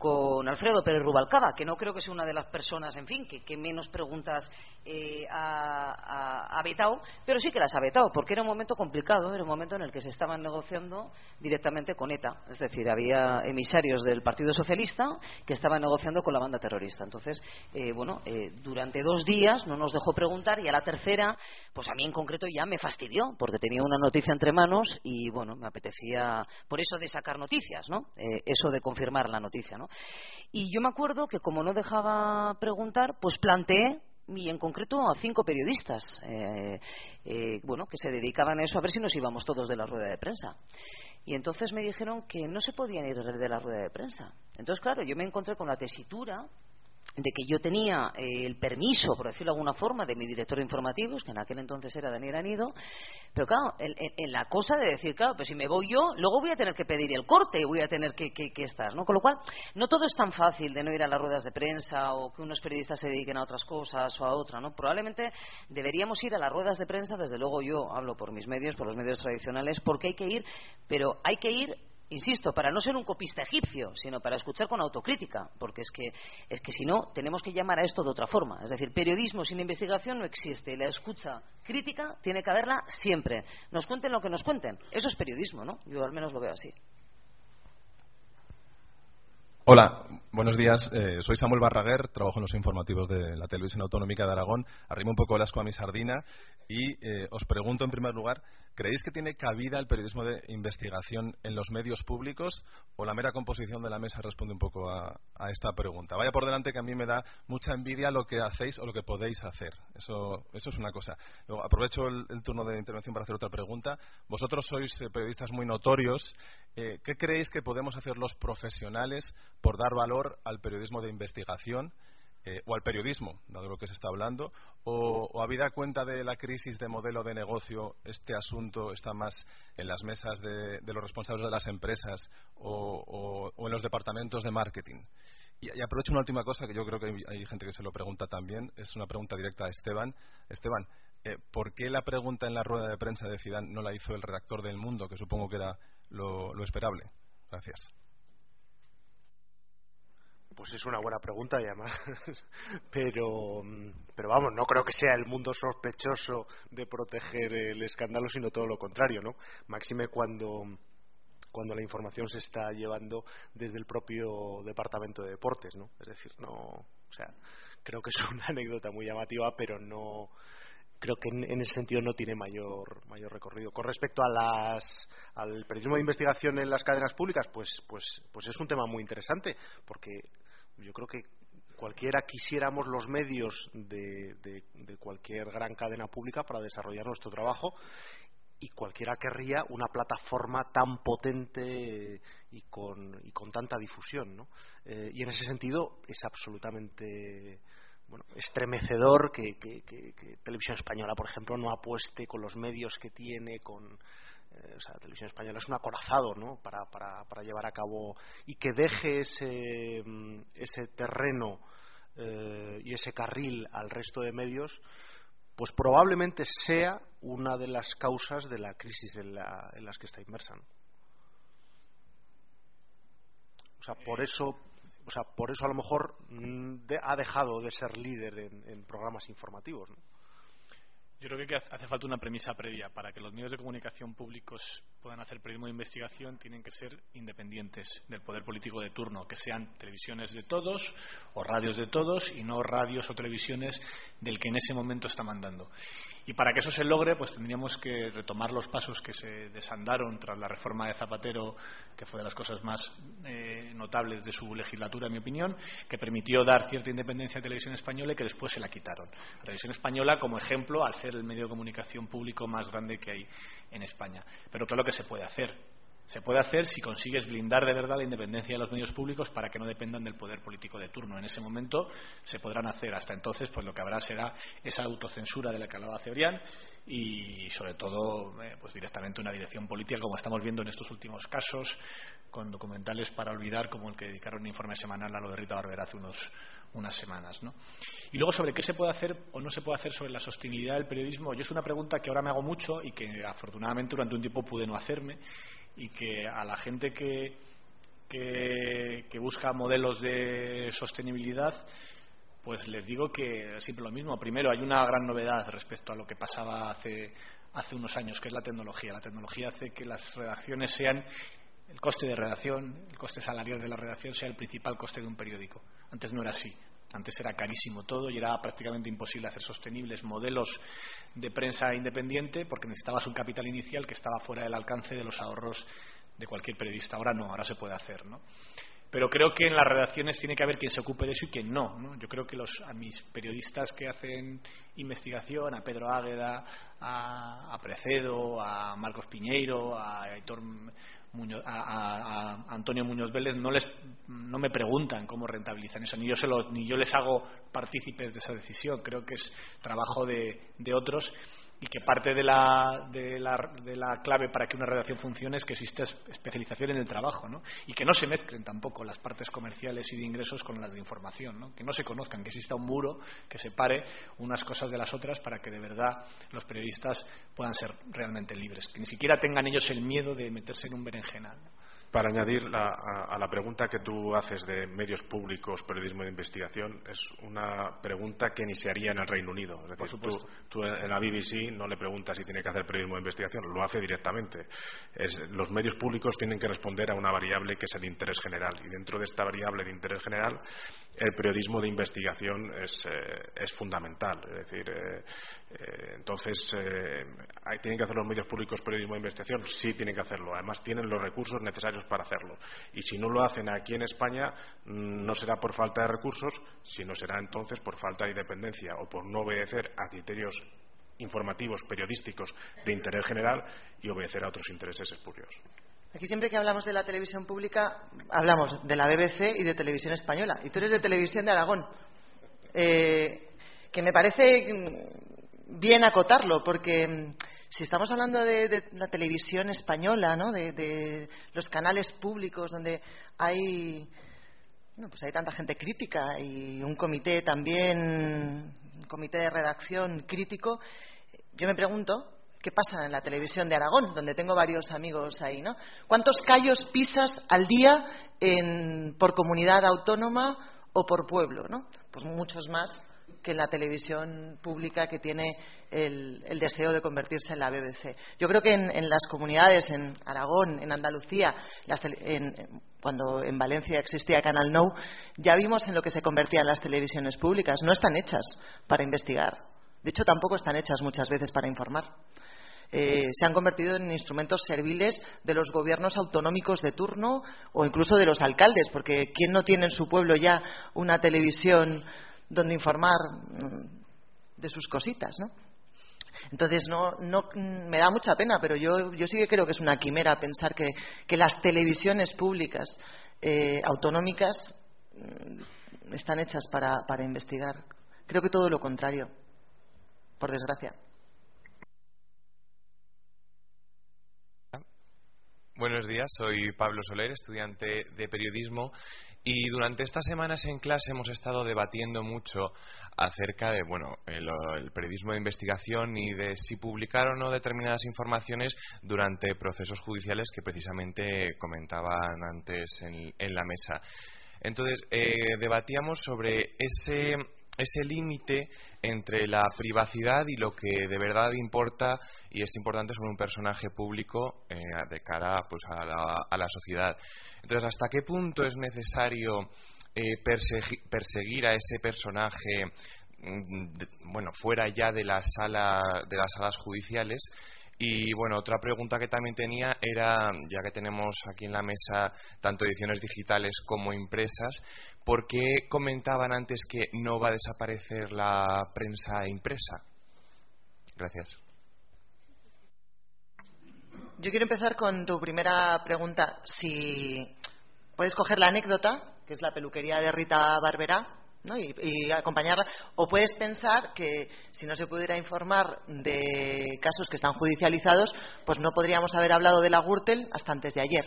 con Alfredo Pérez Rubalcaba, que no creo que sea una de las personas, en fin, que, menos preguntas eh, ha, vetado, pero sí que las ha vetado, porque era un momento complicado, era un momento en el que se estaban negociando directamente con ETA. Es decir, había emisarios del Partido Socialista que estaban negociando con la banda terrorista. Entonces, eh, bueno, eh, durante dos días no nos dejó preguntar y a la tercera, pues a mí en concreto ya me fastidió, porque tenía una noticia entre manos y, bueno, me apetecía, por eso de sacar noticias, ¿no? eso de confirmar la noticia, ¿no? Y yo me acuerdo que como no dejaba preguntar, pues planteé y en concreto a cinco periodistas eh, eh, bueno que se dedicaban a eso a ver si nos íbamos todos de la rueda de prensa. Y entonces me dijeron que no se podían ir de la rueda de prensa. Entonces claro yo me encontré con la tesitura de que yo tenía eh, el permiso, por decirlo de alguna forma, de mi director de informativos, que en aquel entonces era Daniel Anido, pero claro, en, la cosa de decir, claro, pues si me voy yo, luego voy a tener que pedir el corte y voy a tener que, estar, ¿no? Con lo cual, no todo es tan fácil de no ir a las ruedas de prensa o que unos periodistas se dediquen a otras cosas o a otra, ¿no? Probablemente deberíamos ir a las ruedas de prensa, desde luego yo hablo por mis medios, por los medios tradicionales, porque hay que ir, pero hay que ir insisto, para no ser un copista egipcio, sino para escuchar con autocrítica, porque es que, es que si no, tenemos que llamar a esto de otra forma. Es decir, periodismo sin investigación no existe. La escucha crítica tiene que haberla siempre. Nos cuenten lo que nos cuenten. Eso es periodismo, ¿no? Yo al menos lo veo así. Hola, buenos días. Eh, soy Samuel Barraguer, trabajo en los informativos de la Televisión Autonómica de Aragón. Arrimo un poco el asco a mi sardina y eh, os pregunto en primer lugar ¿Creéis que tiene cabida el periodismo de investigación en los medios públicos o la mera composición de la mesa responde un poco a, esta pregunta? Vaya por delante que a mí me da mucha envidia lo que hacéis o lo que podéis hacer. Eso, eso es una cosa. Luego, aprovecho el, turno de intervención para hacer otra pregunta. Vosotros sois eh, periodistas muy notorios. Eh, ¿Qué creéis que podemos hacer los profesionales por dar valor al periodismo de investigación? Eh, o al periodismo, dado lo que se está hablando, o, o habida cuenta de la crisis de modelo de negocio, este asunto está más en las mesas de, los responsables de las empresas o, en los departamentos de marketing. Y, aprovecho una última cosa que yo creo que hay, gente que se lo pregunta también, es una pregunta directa a Esteban. Esteban, eh, ¿por qué la pregunta en la rueda de prensa de Zidane no la hizo el redactor del Mundo, que supongo que era lo esperable? Gracias. Pues es una buena pregunta y además, pero, pero vamos, no creo que sea el mundo sospechoso de proteger el escándalo, sino todo lo contrario, ¿no? Máxime cuando cuando la información se está llevando desde el propio departamento de deportes, ¿no? Es decir, no, o sea, creo que es una anécdota muy llamativa, pero no creo que en, ese sentido no tiene mayor mayor recorrido. Con respecto a las, al periodismo de investigación en las cadenas públicas, pues pues pues es un tema muy interesante porque yo creo que cualquiera quisiéramos los medios de, cualquier gran cadena pública para desarrollar nuestro trabajo y cualquiera querría una plataforma tan potente y con, y con tanta difusión. ¿no? Eh, y en ese sentido es absolutamente bueno, estremecedor que, Televisión Española, por ejemplo, no apueste con los medios que tiene, con, o sea, la televisión española es un acorazado ¿no? para, para, para llevar a cabo y que deje ese, mm, ese terreno eh, y ese carril al resto de medios, pues probablemente sea una de las causas de la crisis en, la, en las que está inmersa. O sea, por eso, o sea, por eso a lo mejor mm, ha dejado de ser líder en, en programas informativos. ¿no? Yo creo que hace falta una premisa previa. Para que los medios de comunicación públicos puedan hacer periodismo de investigación, tienen que ser independientes del poder político de turno, que sean televisiones de todos o radios de todos y no radios o televisiones del que en ese momento está mandando. Y para que eso se logre, pues tendríamos que retomar los pasos que se desandaron tras la reforma de Zapatero, que fue de las cosas más eh, notables de su legislatura, en mi opinión, que permitió dar cierta independencia a Televisión Española y que después se la quitaron. La Televisión Española, como ejemplo, al ser el medio de comunicación público más grande que hay en España. Pero lo que se puede hacer se puede hacer si consigues blindar de verdad la independencia de los medios públicos para que no dependan del poder político de turno. En ese momento se podrán hacer. Hasta entonces, pues lo que habrá será esa autocensura de la que hablaba Cebrián y, sobre todo, eh, pues directamente una dirección política, como estamos viendo en estos últimos casos, con documentales para olvidar, como el que dedicaron un informe semanal a lo de Rita Barberá hace unos, unas semanas. ¿no? Y luego, sobre qué se puede hacer o no se puede hacer sobre la sostenibilidad del periodismo, yo es una pregunta que ahora me hago mucho y que afortunadamente durante un tiempo pude no hacerme y que a la gente que, que, busca modelos de sostenibilidad pues les digo que siempre lo mismo. Primero, hay una gran novedad respecto a lo que pasaba hace, hace unos años, que es la tecnología. La tecnología hace que las redacciones sean el coste de redacción, el coste salarial de la redacción sea el principal coste de un periódico. Antes no era así. Antes era carísimo todo y era prácticamente imposible hacer sostenibles modelos de prensa independiente porque necesitabas un capital inicial que estaba fuera del alcance de los ahorros de cualquier periodista. Ahora no, ahora se puede hacer. ¿no? Pero creo que en las redacciones tiene que haber quien se ocupe de eso y quien no. Yo creo que los, a mis periodistas que hacen investigación, a Pedro Águeda, a, a Precedo, a Marcos Piñeiro, a Aitor a, Antonio Muñoz Vélez no les no me preguntan cómo rentabilizan eso ni yo se ni yo les hago partícipes de esa decisión. Creo que es trabajo de, de otros y que parte de la, de, la, de la, clave para que una redacción funcione es que exista especialización en el trabajo ¿no? y que no se mezclen tampoco las partes comerciales y de ingresos con las de información, ¿no? que no se conozcan, que exista un muro que separe unas cosas de las otras para que de verdad los periodistas puedan ser realmente libres, que ni siquiera tengan ellos el miedo de meterse en un berenjenal. Para añadir a, la pregunta que tú haces de medios públicos, periodismo de investigación, es una pregunta que ni se haría en el Reino Unido. Es decir, tú, en la BBC no le preguntas si tiene que hacer periodismo de investigación, lo hace directamente. los medios públicos tienen que responder a una variable que es el interés general. Y dentro de esta variable de interés general, el periodismo de investigación es, eh, fundamental. Es decir, eh, eh, entonces, ¿tienen que hacer los medios públicos periodismo de investigación? Sí, tienen que hacerlo. Además, tienen los recursos necesarios para hacerlo. Y si no lo hacen aquí en España, mm, no será por falta de recursos, sino será entonces por falta de independencia o por no obedecer a criterios informativos, periodísticos de interés general y obedecer a otros intereses espurios. Aquí siempre que hablamos de la televisión pública, hablamos de la BBC y de televisión española. Y tú eres de televisión de Aragón. Eh, que me parece mm, bien acotarlo, porque mm, si estamos hablando de, la televisión española, ¿no? de, los canales públicos donde hay, pues hay tanta gente crítica y un comité también, un comité de redacción crítico, yo me pregunto qué pasa en la televisión de Aragón, donde tengo varios amigos ahí, ¿no? ¿Cuántos callos pisas al día por comunidad autónoma o por pueblo, ¿no? Pues muchos más que la televisión pública que tiene el, deseo de convertirse en la BBC. Yo creo que en, las comunidades, en Aragón, en Andalucía, cuando en Valencia existía Canal Nou, ya vimos en lo que se convertían las televisiones públicas. No están hechas para investigar. De hecho, tampoco están hechas muchas veces para informar. Eh, se han convertido en instrumentos serviles de los gobiernos autonómicos de turno o incluso de los alcaldes, porque ¿quién no tiene en su pueblo ya una televisión donde informar mm, de sus cositas, ¿no? Entonces, no, no, me da mucha pena, pero yo, yo sí que creo que es una quimera pensar que, que las televisiones públicas eh, autonómicas mm, están hechas para, para investigar. Creo que todo lo contrario, por desgracia. Buenos días, soy Pablo Soler, estudiante de periodismo y durante estas semanas en clase hemos estado debatiendo mucho acerca de bueno el, periodismo de investigación y de si publicar o no determinadas informaciones durante procesos judiciales que precisamente comentaban antes en, la mesa. Entonces, eh, debatíamos sobre ese ese límite entre la privacidad y lo que de verdad importa y es importante sobre un personaje público eh, de cara pues, a, la, sociedad. Entonces, ¿hasta qué punto es necesario eh, perseguir a ese personaje mm, bueno, fuera ya de, la sala, de las salas judiciales y bueno, otra pregunta que también tenía era, ya que tenemos aquí en la mesa tanto ediciones digitales como impresas, ¿por qué comentaban antes que no va a desaparecer la prensa impresa? Gracias. Yo quiero empezar con tu primera pregunta. Si puedes coger la anécdota, que es la peluquería de Rita Barberá, y, acompañarla. O puedes pensar que si no se pudiera informar de casos que están judicializados, pues no podríamos haber hablado de la Gürtel hasta antes de ayer,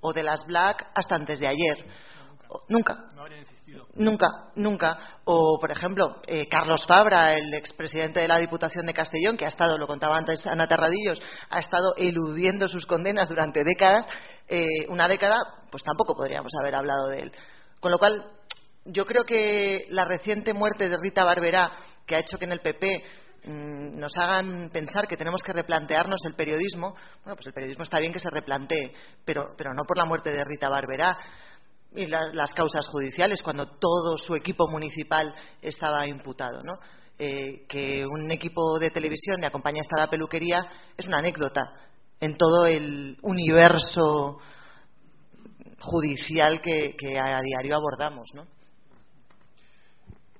o de las Black hasta antes de ayer. Nunca. Nunca, nunca. O, por ejemplo, eh, Carlos Fabra, el expresidente de la Diputación de Castellón, que ha estado, lo contaba antes Ana Terradillos, ha estado eludiendo sus condenas durante décadas, eh, una década, pues tampoco podríamos haber hablado de él. Con lo cual, yo creo que la reciente muerte de Rita Barberá, que ha hecho que en el PP mm, nos hagan pensar que tenemos que replantearnos el periodismo, bueno, pues el periodismo está bien que se replantee, pero, pero no por la muerte de Rita Barberá y las causas judiciales, cuando todo su equipo municipal estaba imputado. ¿no? Eh, que un equipo de televisión le acompañe hasta la peluquería es una anécdota en todo el universo judicial que, que a diario abordamos. ¿no?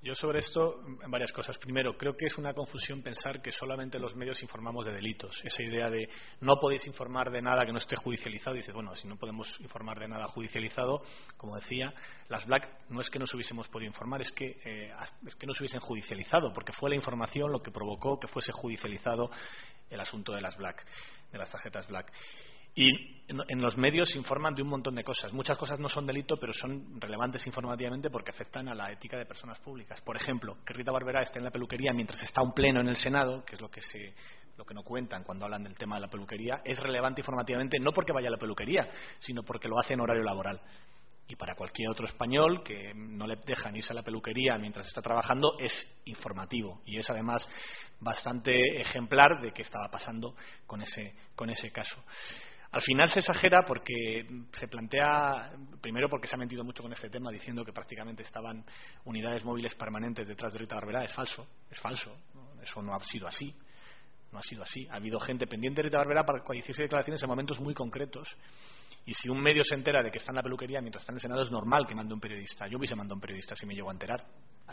Yo sobre esto, varias cosas. Primero, creo que es una confusión pensar que solamente los medios informamos de delitos. Esa idea de no podéis informar de nada que no esté judicializado. Dice, bueno, si no podemos informar de nada judicializado, como decía, las Black no es que no nos hubiésemos podido informar, es que, eh, es que no se hubiesen judicializado, porque fue la información lo que provocó que fuese judicializado el asunto de las Black, de las tarjetas Black. Y en, los medios se informan de un montón de cosas. Muchas cosas no son delito, pero son relevantes informativamente porque afectan a la ética de personas públicas. Por ejemplo, que Rita Barberá esté en la peluquería mientras está un pleno en el Senado, que es lo que se lo que no cuentan cuando hablan del tema de la peluquería, es relevante informativamente no porque vaya a la peluquería, sino porque lo hace en horario laboral. Y para cualquier otro español que no le dejan irse a la peluquería mientras está trabajando es informativo y es además bastante ejemplar de qué estaba pasando con ese, con ese caso. Al final se exagera porque se plantea, primero porque se ha mentido mucho con este tema diciendo que prácticamente estaban unidades móviles permanentes detrás de Rita Barberá. Es falso, es falso. Eso no ha sido así. No ha sido así. Ha habido gente pendiente de Rita Barberá para hiciese declaraciones en momentos muy concretos. Y si un medio se entera de que está en la peluquería mientras está en el Senado, es normal que mande un periodista. Yo hubiese mandado un periodista si me llego a enterar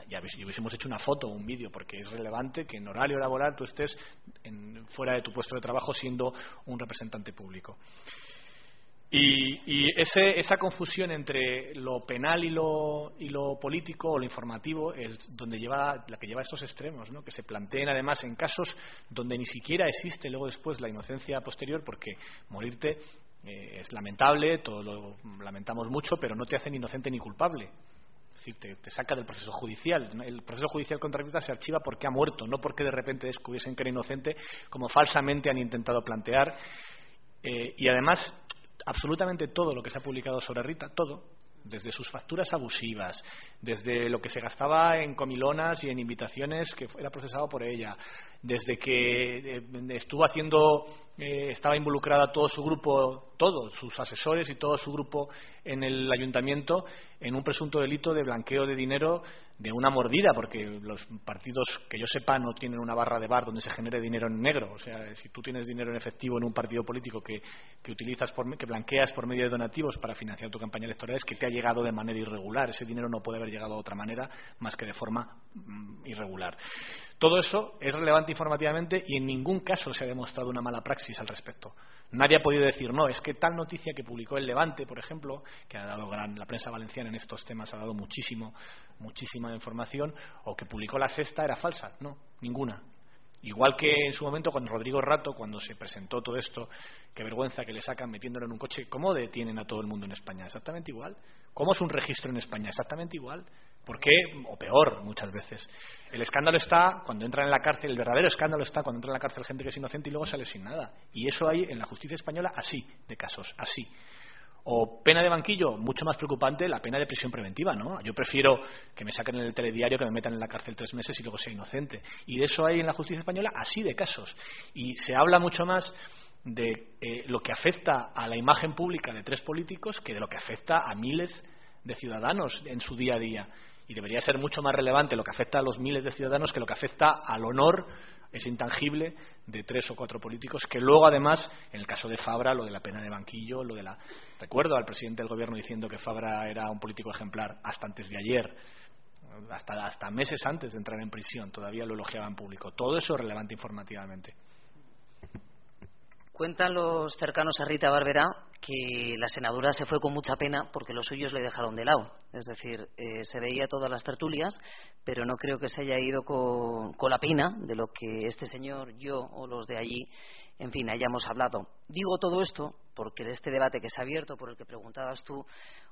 ya hubiésemos hecho una foto o un vídeo, porque es relevante que en horario laboral tú estés fuera de tu puesto de trabajo siendo un representante público. Y, esa confusión entre lo penal y lo, y lo, político o lo informativo es donde lleva, la que lleva a estos extremos, que se planteen además en casos donde ni siquiera existe luego después la inocencia posterior, porque morirte eh, es lamentable, todo lo lamentamos mucho, pero no te hacen inocente ni culpable decir, te, saca del proceso judicial. El proceso judicial contra Rita se archiva porque ha muerto, no porque de repente descubriesen que era inocente, como falsamente han intentado plantear. Eh, y además, absolutamente todo lo que se ha publicado sobre Rita, todo, desde sus facturas abusivas, desde lo que se gastaba en comilonas y en invitaciones que era procesado por ella, desde que eh, estuvo haciendo, eh, estaba involucrada todo su grupo, todos sus asesores y todo su grupo en el ayuntamiento en un presunto delito de blanqueo de dinero de una mordida, porque los partidos que yo sepa no tienen una barra de bar donde se genere dinero en negro. O sea, si tú tienes dinero en efectivo en un partido político que, que utilizas, por, que blanqueas por medio de donativos para financiar tu campaña electoral, es que te ha llegado de manera irregular. Ese dinero no puede haber llegado de otra manera más que de forma mm, irregular. Todo eso es relevante informativamente y en ningún caso se ha demostrado una mala praxis al respecto. Nadie ha podido decir, no, es que tal noticia que publicó el Levante, por ejemplo, que ha dado gran, la prensa valenciana en estos temas ha dado muchísimo, muchísima información, o que publicó la sexta era falsa. No, ninguna. Igual que en su momento con Rodrigo Rato, cuando se presentó todo esto, qué vergüenza que le sacan metiéndolo en un coche, ¿cómo detienen a todo el mundo en España? Exactamente igual. ¿Cómo es un registro en España? Exactamente igual. ¿Por qué? O peor, muchas veces. El escándalo está cuando entran en la cárcel, el verdadero escándalo está cuando entra en la cárcel gente que es inocente y luego sale sin nada. Y eso hay en la justicia española así, de casos, así. O pena de banquillo, mucho más preocupante la pena de prisión preventiva, ¿no? Yo prefiero que me saquen en el telediario que me metan en la cárcel tres meses y luego sea inocente. Y de eso hay en la justicia española así de casos. Y se habla mucho más de eh, lo que afecta a la imagen pública de tres políticos que de lo que afecta a miles de ciudadanos en su día a día. Y debería ser mucho más relevante lo que afecta a los miles de ciudadanos que lo que afecta al honor es intangible de tres o cuatro políticos que luego además en el caso de Fabra lo de la pena de banquillo lo de la recuerdo al presidente del gobierno diciendo que Fabra era un político ejemplar hasta antes de ayer hasta, hasta meses antes de entrar en prisión todavía lo elogiaba en público. Todo eso es relevante informativamente Cuentan los cercanos a Rita Barberá que la senadora se fue con mucha pena porque los suyos le dejaron de lado. Es decir, eh, se veía todas las tertulias, pero no creo que se haya ido con, la pena de lo que este señor, yo o los de allí, en fin, hayamos hablado. Digo todo esto porque de este debate que se ha abierto, por el que preguntabas tú,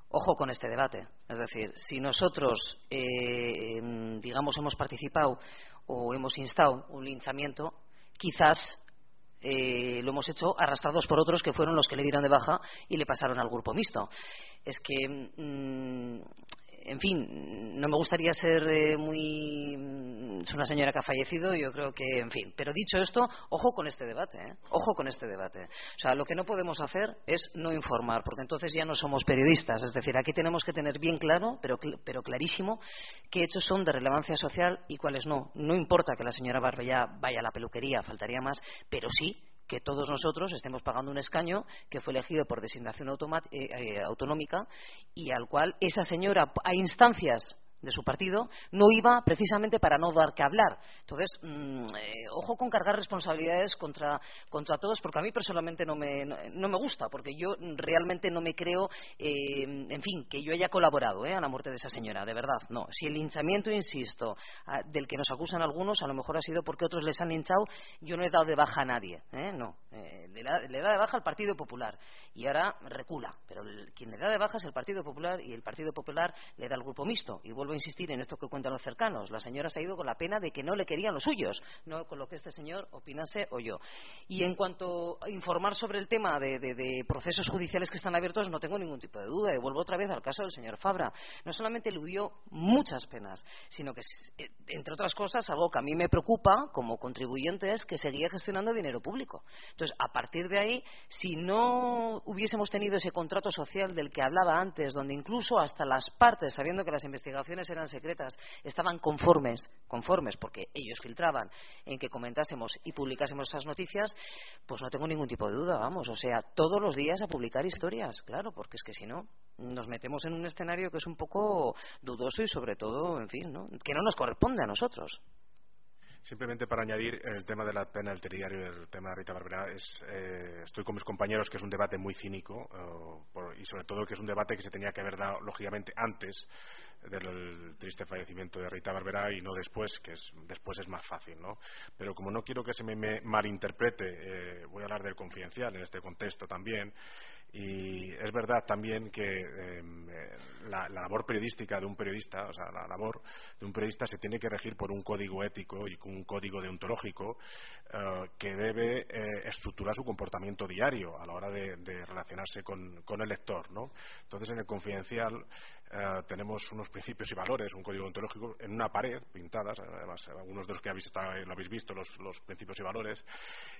ojo con este debate. Es decir, si nosotros, eh, digamos, hemos participado o hemos instado un linchamiento, quizás eh, lo hemos hecho arrastrados por otros que fueron los que le dieron de baja y le pasaron al grupo mixto. Es que mm, en fin, no me gustaría ser eh, muy. Mm, es una señora que ha fallecido, yo creo que, en fin. Pero dicho esto, ojo con este debate, ¿eh? Ojo con este debate. O sea, lo que no podemos hacer es no informar, porque entonces ya no somos periodistas. Es decir, aquí tenemos que tener bien claro, pero, pero clarísimo, qué hechos son de relevancia social y cuáles no. No importa que la señora Barbella vaya a la peluquería, faltaría más, pero sí que todos nosotros estemos pagando un escaño que fue elegido por designación eh, eh, autonómica y al cual esa señora, a instancias de su partido no iba precisamente para no dar que hablar. Entonces, mm, eh, ojo con cargar responsabilidades contra, contra todos, porque a mí personalmente no me, no, me gusta, porque yo realmente no me creo, eh, en fin, que yo haya colaborado eh, a la muerte de esa señora, de verdad, no. Si el linchamiento, insisto, del que nos acusan algunos, a lo mejor ha sido porque otros les han hinchado, yo no he dado de baja a nadie, no. Le da, le, da, de baja al Partido Popular y ahora recula, pero quien le da de baja es el Partido Popular y el Partido Popular le da al Grupo Mixto y vuelve insistir en esto que cuentan los cercanos. La señora se ha ido con la pena de que no le querían los suyos, no con lo que este señor opinase o yo. Y en cuanto a informar sobre el tema de, procesos judiciales que están abiertos, no tengo ningún tipo de duda. Y vuelvo otra vez al caso del señor Fabra. No solamente eludió muchas penas, sino que, eh, entre otras cosas, algo que a mí me preocupa como contribuyente es que seguía gestionando dinero público. Entonces, a partir de ahí, si no hubiésemos tenido ese contrato social del que hablaba antes, donde incluso hasta las partes, sabiendo que las investigaciones eran secretas, estaban conformes, conformes, porque ellos filtraban en que comentásemos y publicásemos esas noticias, pues no tengo ningún tipo de duda, vamos, o sea, todos los días a publicar historias, claro, porque es que si no, nos metemos en un escenario que es un poco dudoso y sobre todo, en fin, ¿no? que no nos corresponde a nosotros. Simplemente para añadir el tema de la pena del telediario y el tema de Rita Barbera, es, eh, estoy con mis compañeros que es un debate muy cínico eh, y sobre todo que es un debate que se tenía que haber dado lógicamente antes del triste fallecimiento de Rita Barbera y no después, que es, después es más fácil, ¿no? Pero como no quiero que se me, malinterprete, eh, voy a hablar del confidencial en este contexto también. Y es verdad también que em, eh, la, labor periodística de un periodista, o sea, la labor de un periodista se tiene que regir por un código ético y un código deontológico eh, que debe estructurar su comportamiento diario a la hora de, relacionarse con, con, el lector, ¿no? Entonces, en el confidencial eh, tenemos unos principios y valores, un código ontológico en una pared pintadas, además algunos de los que habéis estado, lo habéis visto, los, principios y valores,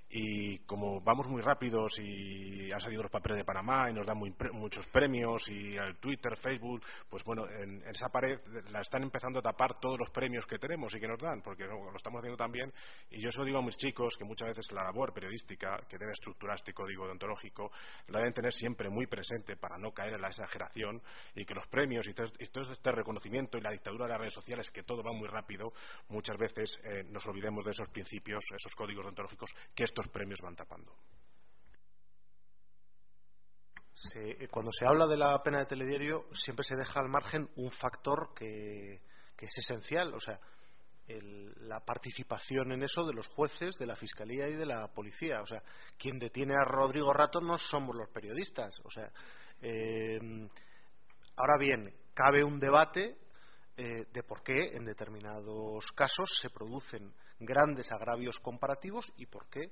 y como vamos muy rápidos y han salido los papeles de Panamá y nos dan muchos premios y el Twitter, Facebook, pues bueno, en, esa pared la están empezando a tapar todos los premios que tenemos y que nos dan, porque lo estamos haciendo también, y yo eso digo a mis chicos que muchas veces la labor periodística que debe estructurar este código deontológico la deben tener siempre muy presente para no caer en la exageración y que los premios y todo, este reconocimiento y la dictadura de las redes sociales, que todo va muy rápido, muchas veces eh, nos olvidemos de esos principios, esos códigos ontológicos que estos premios van tapando. Eh, cuando se habla de la pena de telediario, siempre se deja al margen un factor que, es esencial, o sea, la participación en eso de los jueces, de la fiscalía y de la policía. O sea, quien detiene a Rodrigo Rato no somos los periodistas. O sea, eh, Ahora bien, cabe un debate eh, de por qué en determinados casos se producen grandes agravios comparativos y por qué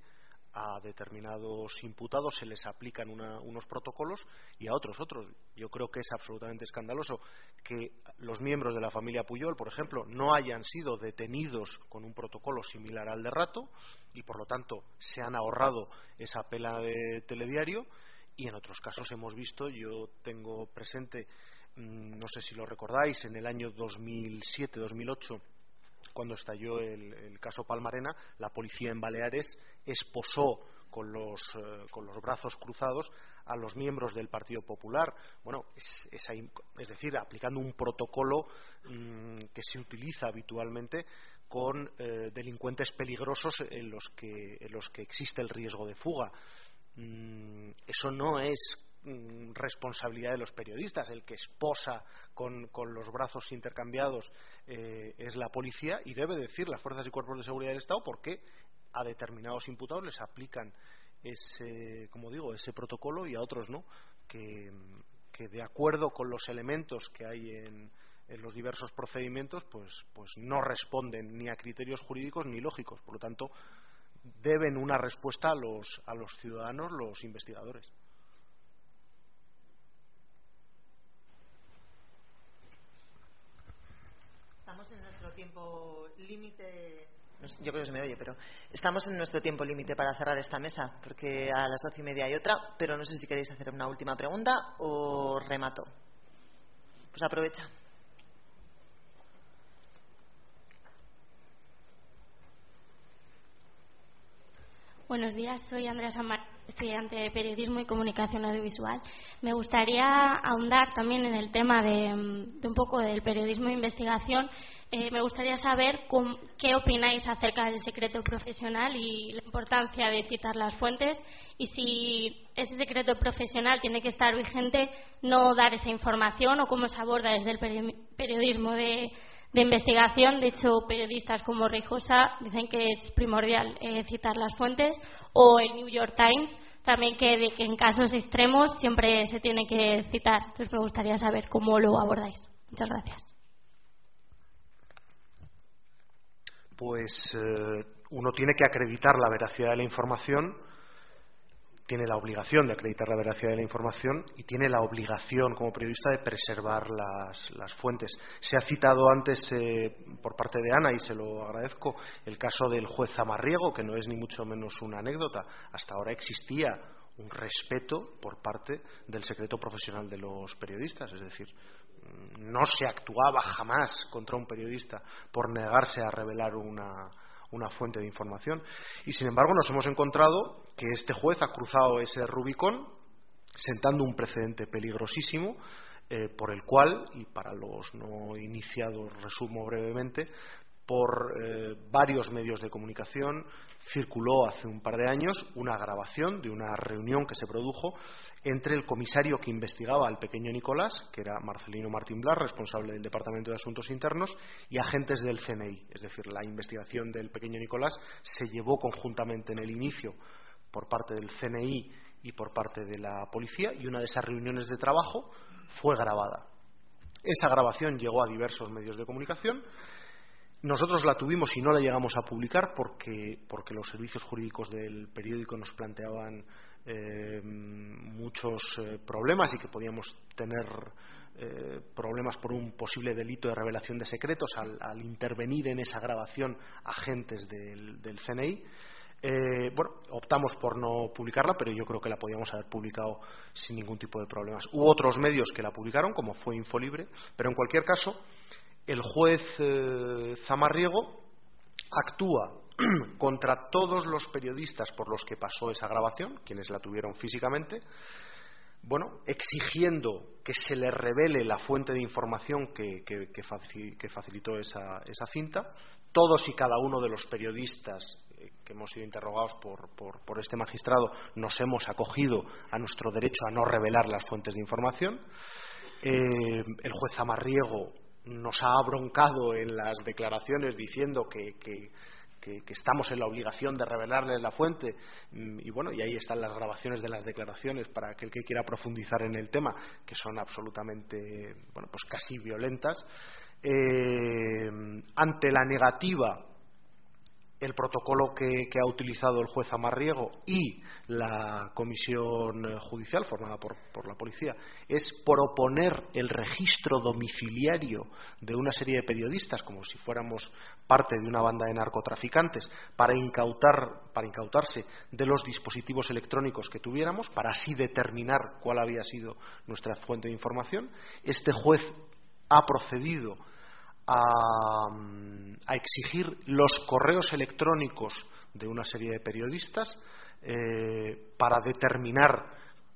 a determinados imputados se les aplican unos protocolos y a otros otros. Yo creo que es absolutamente escandaloso que los miembros de la familia Puyol, por ejemplo, no hayan sido detenidos con un protocolo similar al de Rato y, por lo tanto, se han ahorrado esa pela de telediario y en otros casos hemos visto, yo tengo presente, mm, no sé si lo recordáis, en el año 2007-2008 cuando estalló el, caso Palmarena, la policía en Baleares esposó con los, eh, con los brazos cruzados a los miembros del Partido Popular. Bueno, es, decir, aplicando un protocolo mm, que se utiliza habitualmente con eh, delincuentes peligrosos en los, que, en los que existe el riesgo de fuga. Mm, eso no es Mm, responsabilidad de los periodistas. El que esposa con, los brazos intercambiados eh, es la policía y debe decir las fuerzas y cuerpos de seguridad del Estado porque a determinados imputados les aplican ese, como digo, ese protocolo y a otros no, que, de acuerdo con los elementos que hay en, en los diversos procedimientos, pues, pues no responden ni a criterios jurídicos ni lógicos. Por lo tanto, deben una respuesta a los, a los ciudadanos los investigadores. tiempo límite. Yo creo que se me oye, pero estamos en nuestro tiempo límite para cerrar esta mesa, porque a las doce y media hay otra, pero no sé si queréis hacer una última pregunta o remato. Pues aprovecha. Buenos días, soy Andrea Samar estudiante de Periodismo y Comunicación Audiovisual. Me gustaría ahondar también en el tema de, un poco del periodismo de investigación. Eh, me gustaría saber qué opináis acerca del secreto profesional y la importancia de citar las fuentes y si ese secreto profesional tiene que estar vigente, no dar esa información o cómo se aborda desde el periodismo de de investigación. De hecho, periodistas como Rijosa dicen que es primordial eh, citar las fuentes, o el New York Times también que en casos extremos siempre se tiene que citar. Entonces, me gustaría saber cómo lo abordáis. Muchas gracias. Pues eh, uno tiene que acreditar la veracidad de la información tiene la obligación de acreditar la veracidad de la información y tiene la obligación como periodista de preservar las, fuentes. Se ha citado antes eh, por parte de Ana, y se lo agradezco, el caso del juez Zamarriego, que no es ni mucho menos una anécdota. Hasta ahora existía un respeto por parte del secreto profesional de los periodistas, es decir, no se actuaba jamás contra un periodista por negarse a revelar una, una fuente de información. Y sin embargo nos hemos encontrado que este juez ha cruzado ese Rubicón sentando un precedente peligrosísimo eh, por el cual, y para los no iniciados resumo brevemente, por eh, varios medios de comunicación circuló hace un par de años una grabación de una reunión que se produjo entre el comisario que investigaba al pequeño Nicolás, que era Marcelino Martín Blas, responsable del Departamento de Asuntos Internos, y agentes del CNI. Es decir, la investigación del pequeño Nicolás se llevó conjuntamente en el inicio por parte del CNI y por parte de la policía, y una de esas reuniones de trabajo fue grabada. Esa grabación llegó a diversos medios de comunicación. Nosotros la tuvimos y no la llegamos a publicar porque, porque los servicios jurídicos del periódico nos planteaban eh, muchos eh, problemas y que podíamos tener eh, problemas por un posible delito de revelación de secretos al, intervenir en esa grabación agentes del, CNI. bueno, optamos por no publicarla, pero yo creo que la podíamos haber publicado sin ningún tipo de problemas. Hubo otros medios que la publicaron, como fue Infolibre, pero en cualquier caso, el juez Zamarriego actúa contra todos los periodistas por los que pasó esa grabación, quienes la tuvieron físicamente, bueno, exigiendo que se le revele la fuente de información que, facilitó esa, cinta. Todos y cada uno de los periodistas eh, que hemos sido interrogados por, este magistrado nos hemos acogido a nuestro derecho a no revelar las fuentes de información. Eh, el juez Amarriego nos ha abroncado en las declaraciones diciendo que, que, estamos en la obligación de revelarles la fuente mm, y bueno y ahí están las grabaciones de las declaraciones para aquel que quiera profundizar en el tema que son absolutamente bueno pues casi violentas. Eh, ante la negativa el protocolo que, ha utilizado el juez Amarriego y la comisión judicial formada por, la policía es proponer el registro domiciliario de una serie de periodistas como si fuéramos parte de una banda de narcotraficantes para incautar para incautarse de los dispositivos electrónicos que tuviéramos para así determinar cuál había sido nuestra fuente de información. Este juez ha procedido a, exigir los correos electrónicos de una serie de periodistas eh, para determinar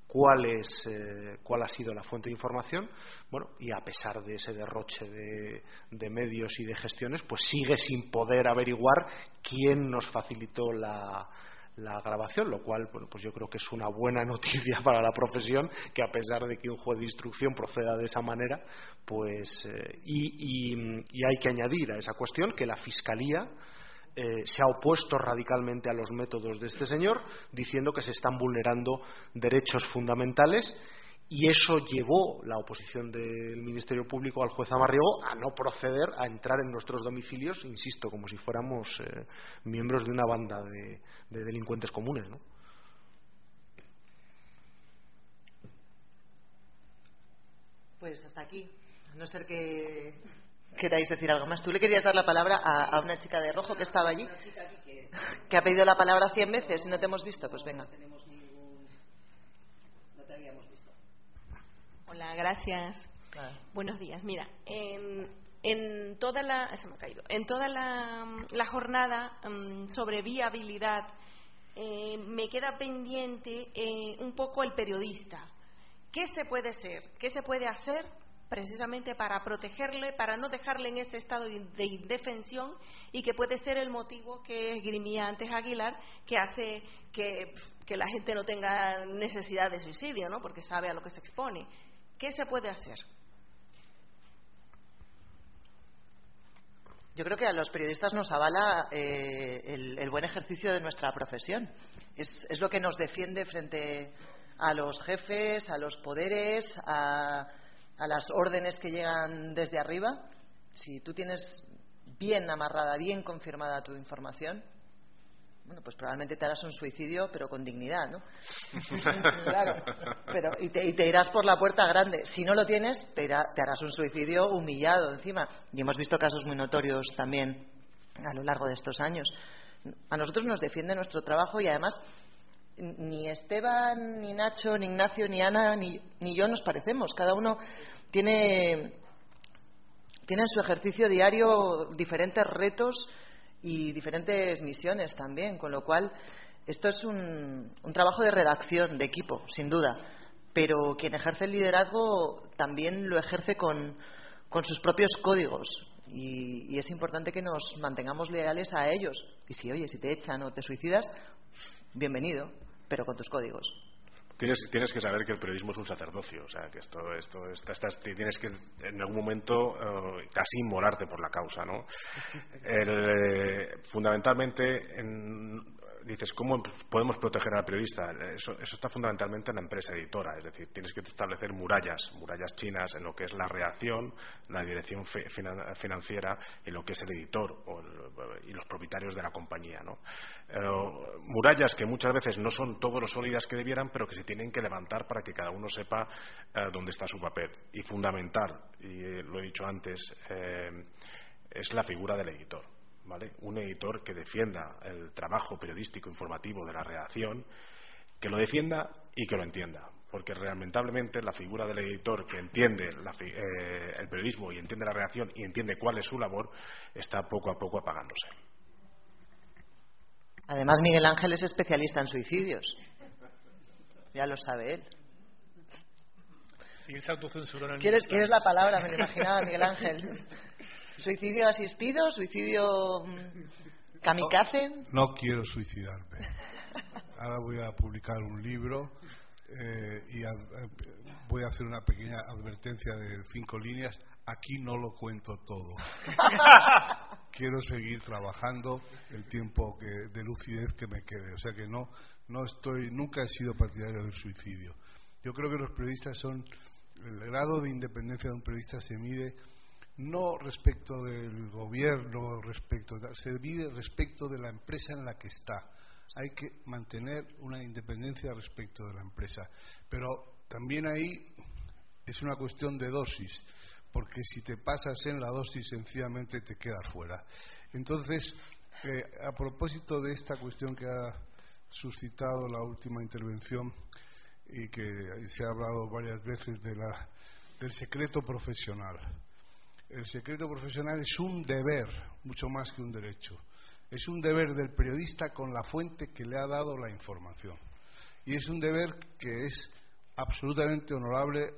cuál, es, eh, cuál ha sido la fuente de información. Bueno, y a pesar de ese derroche de, de, medios y de gestiones, pues sigue sin poder averiguar quién nos facilitó la, la grabación, lo cual, bueno, pues yo creo que es una buena noticia para la profesión, que a pesar de que un juez de instrucción proceda de esa manera, pues, eh, y, hay que añadir a esa cuestión que la Fiscalía eh, se ha opuesto radicalmente a los métodos de este señor, diciendo que se están vulnerando derechos fundamentales y eso llevó la oposición del Ministerio Público al juez Amarriego a no proceder a entrar en nuestros domicilios, insisto, como si fuéramos eh, miembros de una banda de, delincuentes comunes. ¿no? Pues hasta aquí. A no ser que queráis decir algo más. Tú le querías dar la palabra a, una chica de rojo que estaba allí, que ha pedido la palabra cien veces y no te hemos visto. Pues venga. Hola, gracias. Buenos días. Mira, en, toda la se me ha caído. En toda la, jornada mm, sobre viabilidad eh, me queda pendiente eh, un poco el periodista. ¿Qué se puede hacer? ¿Qué se puede hacer precisamente para protegerle, para no dejarle en ese estado de indefensión y que puede ser el motivo que esgrimía antes Aguilar, que hace que, que, la gente no tenga necesidad de suicidio, ¿no? porque sabe a lo que se expone. ¿Qué se puede hacer? Yo creo que a los periodistas nos avala eh, el, buen ejercicio de nuestra profesión. Es, lo que nos defiende frente a los jefes, a los poderes, a, a las órdenes que llegan desde arriba. Si tú tienes bien amarrada, bien confirmada tu información, bueno, pues probablemente te harás un suicidio, pero con dignidad, ¿no? claro, pero, y te, irás por la puerta grande. Si no lo tienes, te, harás un suicidio humillado encima. Y hemos visto casos muy notorios también a lo largo de estos años. A nosotros nos defiende nuestro trabajo y además ni Esteban, ni Nacho, ni Ignacio, ni Ana, ni, ni yo nos parecemos. Cada uno tiene, tiene en su ejercicio diario diferentes retos y diferentes misiones también, con lo cual esto es un, trabajo de redacción, de equipo, sin duda, pero quien ejerce el liderazgo también lo ejerce con, sus propios códigos y, es importante que nos mantengamos leales a ellos. Y si, oye, si te echan o te suicidas, bienvenido, pero con tus códigos. Tienes, tienes que saber que el periodismo es un sacerdocio, o sea, que esto, esto, estás, tienes que en algún momento eh, casi inmolarte por la causa, ¿no? Eh, fundamentalmente, en, dices, ¿cómo podemos proteger al periodista? Eso, está fundamentalmente en la empresa editora, es decir, tienes que establecer murallas, murallas chinas en lo que es la reacción, la dirección financiera, en lo que es el editor y los propietarios de la compañía. ¿no? Eh, murallas que muchas veces no son todo lo sólidas que debieran, pero que se tienen que levantar para que cada uno sepa eh, dónde está su papel. Y fundamental, y eh, lo he dicho antes, es la figura del editor un editor que defienda el trabajo periodístico informativo de la redacción, que lo defienda y que lo entienda. Porque lamentablemente la figura del editor que entiende eh, el periodismo y entiende la redacción y entiende cuál es su labor está poco a poco apagándose. Además, Miguel Ángel es especialista en suicidios. Ya lo sabe él. ¿Quieres, ¿Quieres la palabra? Me lo imaginaba, Miguel Ángel. ¿Suicidio asistido? ¿Suicidio mm, kamikaze? No, quiero suicidarme. Ahora voy a publicar un libro eh, y eh, voy a hacer una pequeña advertencia de cinco líneas. Aquí no lo cuento todo. quiero seguir trabajando el tiempo que, de lucidez que me quede. O sea que no, no estoy, nunca he sido partidario del suicidio. Yo creo que los periodistas son, el grado de independencia de un periodista se mide no respecto del gobierno, respecto se divide respecto de la empresa en la que está. Hay que mantener una independencia respecto de la empresa. Pero también ahí es una cuestión de dosis, porque si te pasas en la dosis sencillamente te quedas fuera. Entonces, eh, a propósito de esta cuestión que ha suscitado la última intervención y que se ha hablado varias veces de la, del secreto profesional. El secreto profesional es un deber, mucho más que un derecho. Es un deber del periodista con la fuente que le ha dado la información. Y es un deber que es absolutamente honorable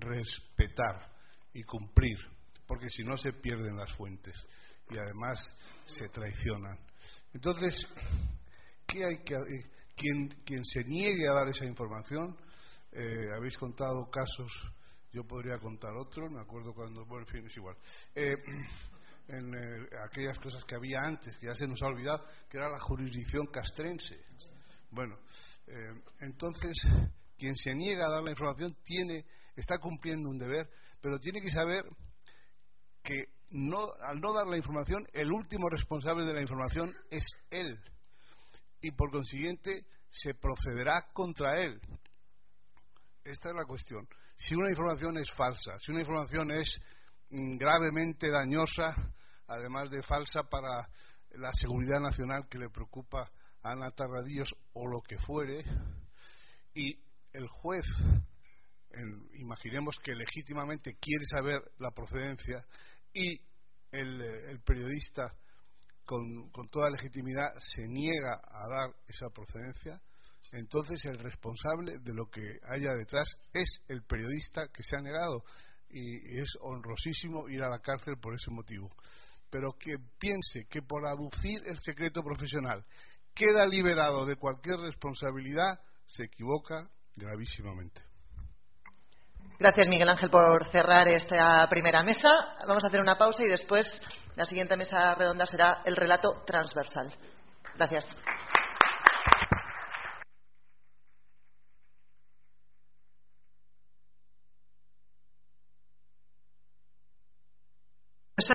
respetar y cumplir, porque si no se pierden las fuentes y además se traicionan. Entonces, ¿qué hay que quien, quien se niegue a dar esa información? Eh, habéis contado casos, yo podría contar otros, me acuerdo cuando, bueno, en fin, es igual. Eh, en eh, aquellas cosas que había antes, que ya se nos ha olvidado, que era la jurisdicción castrense. Bueno, entonces quien se niega a dar la información tiene, está cumpliendo un deber, pero tiene que saber que al no dar la información, el último responsable de la información es él. Y por consiguiente, se procederá contra él. Esta es la cuestión. Si una información es falsa, si una información es mm, gravemente dañosa, además de falsa para la seguridad nacional que le preocupa a Ana Tarradillos o lo que fuere, y el juez, imaginemos que legítimamente quiere saber la procedencia y el, periodista con, toda legitimidad se niega a dar esa procedencia, entonces el responsable de lo que haya detrás es el periodista que se ha negado y es honrosísimo ir a la cárcel por ese motivo. Pero que piense que por aducir el secreto profesional queda liberado de cualquier responsabilidad, se equivoca gravísimamente. Gracias, Miguel Ángel, por cerrar esta primera mesa. Vamos a hacer una pausa y después la siguiente mesa redonda será el relato transversal. Gracias.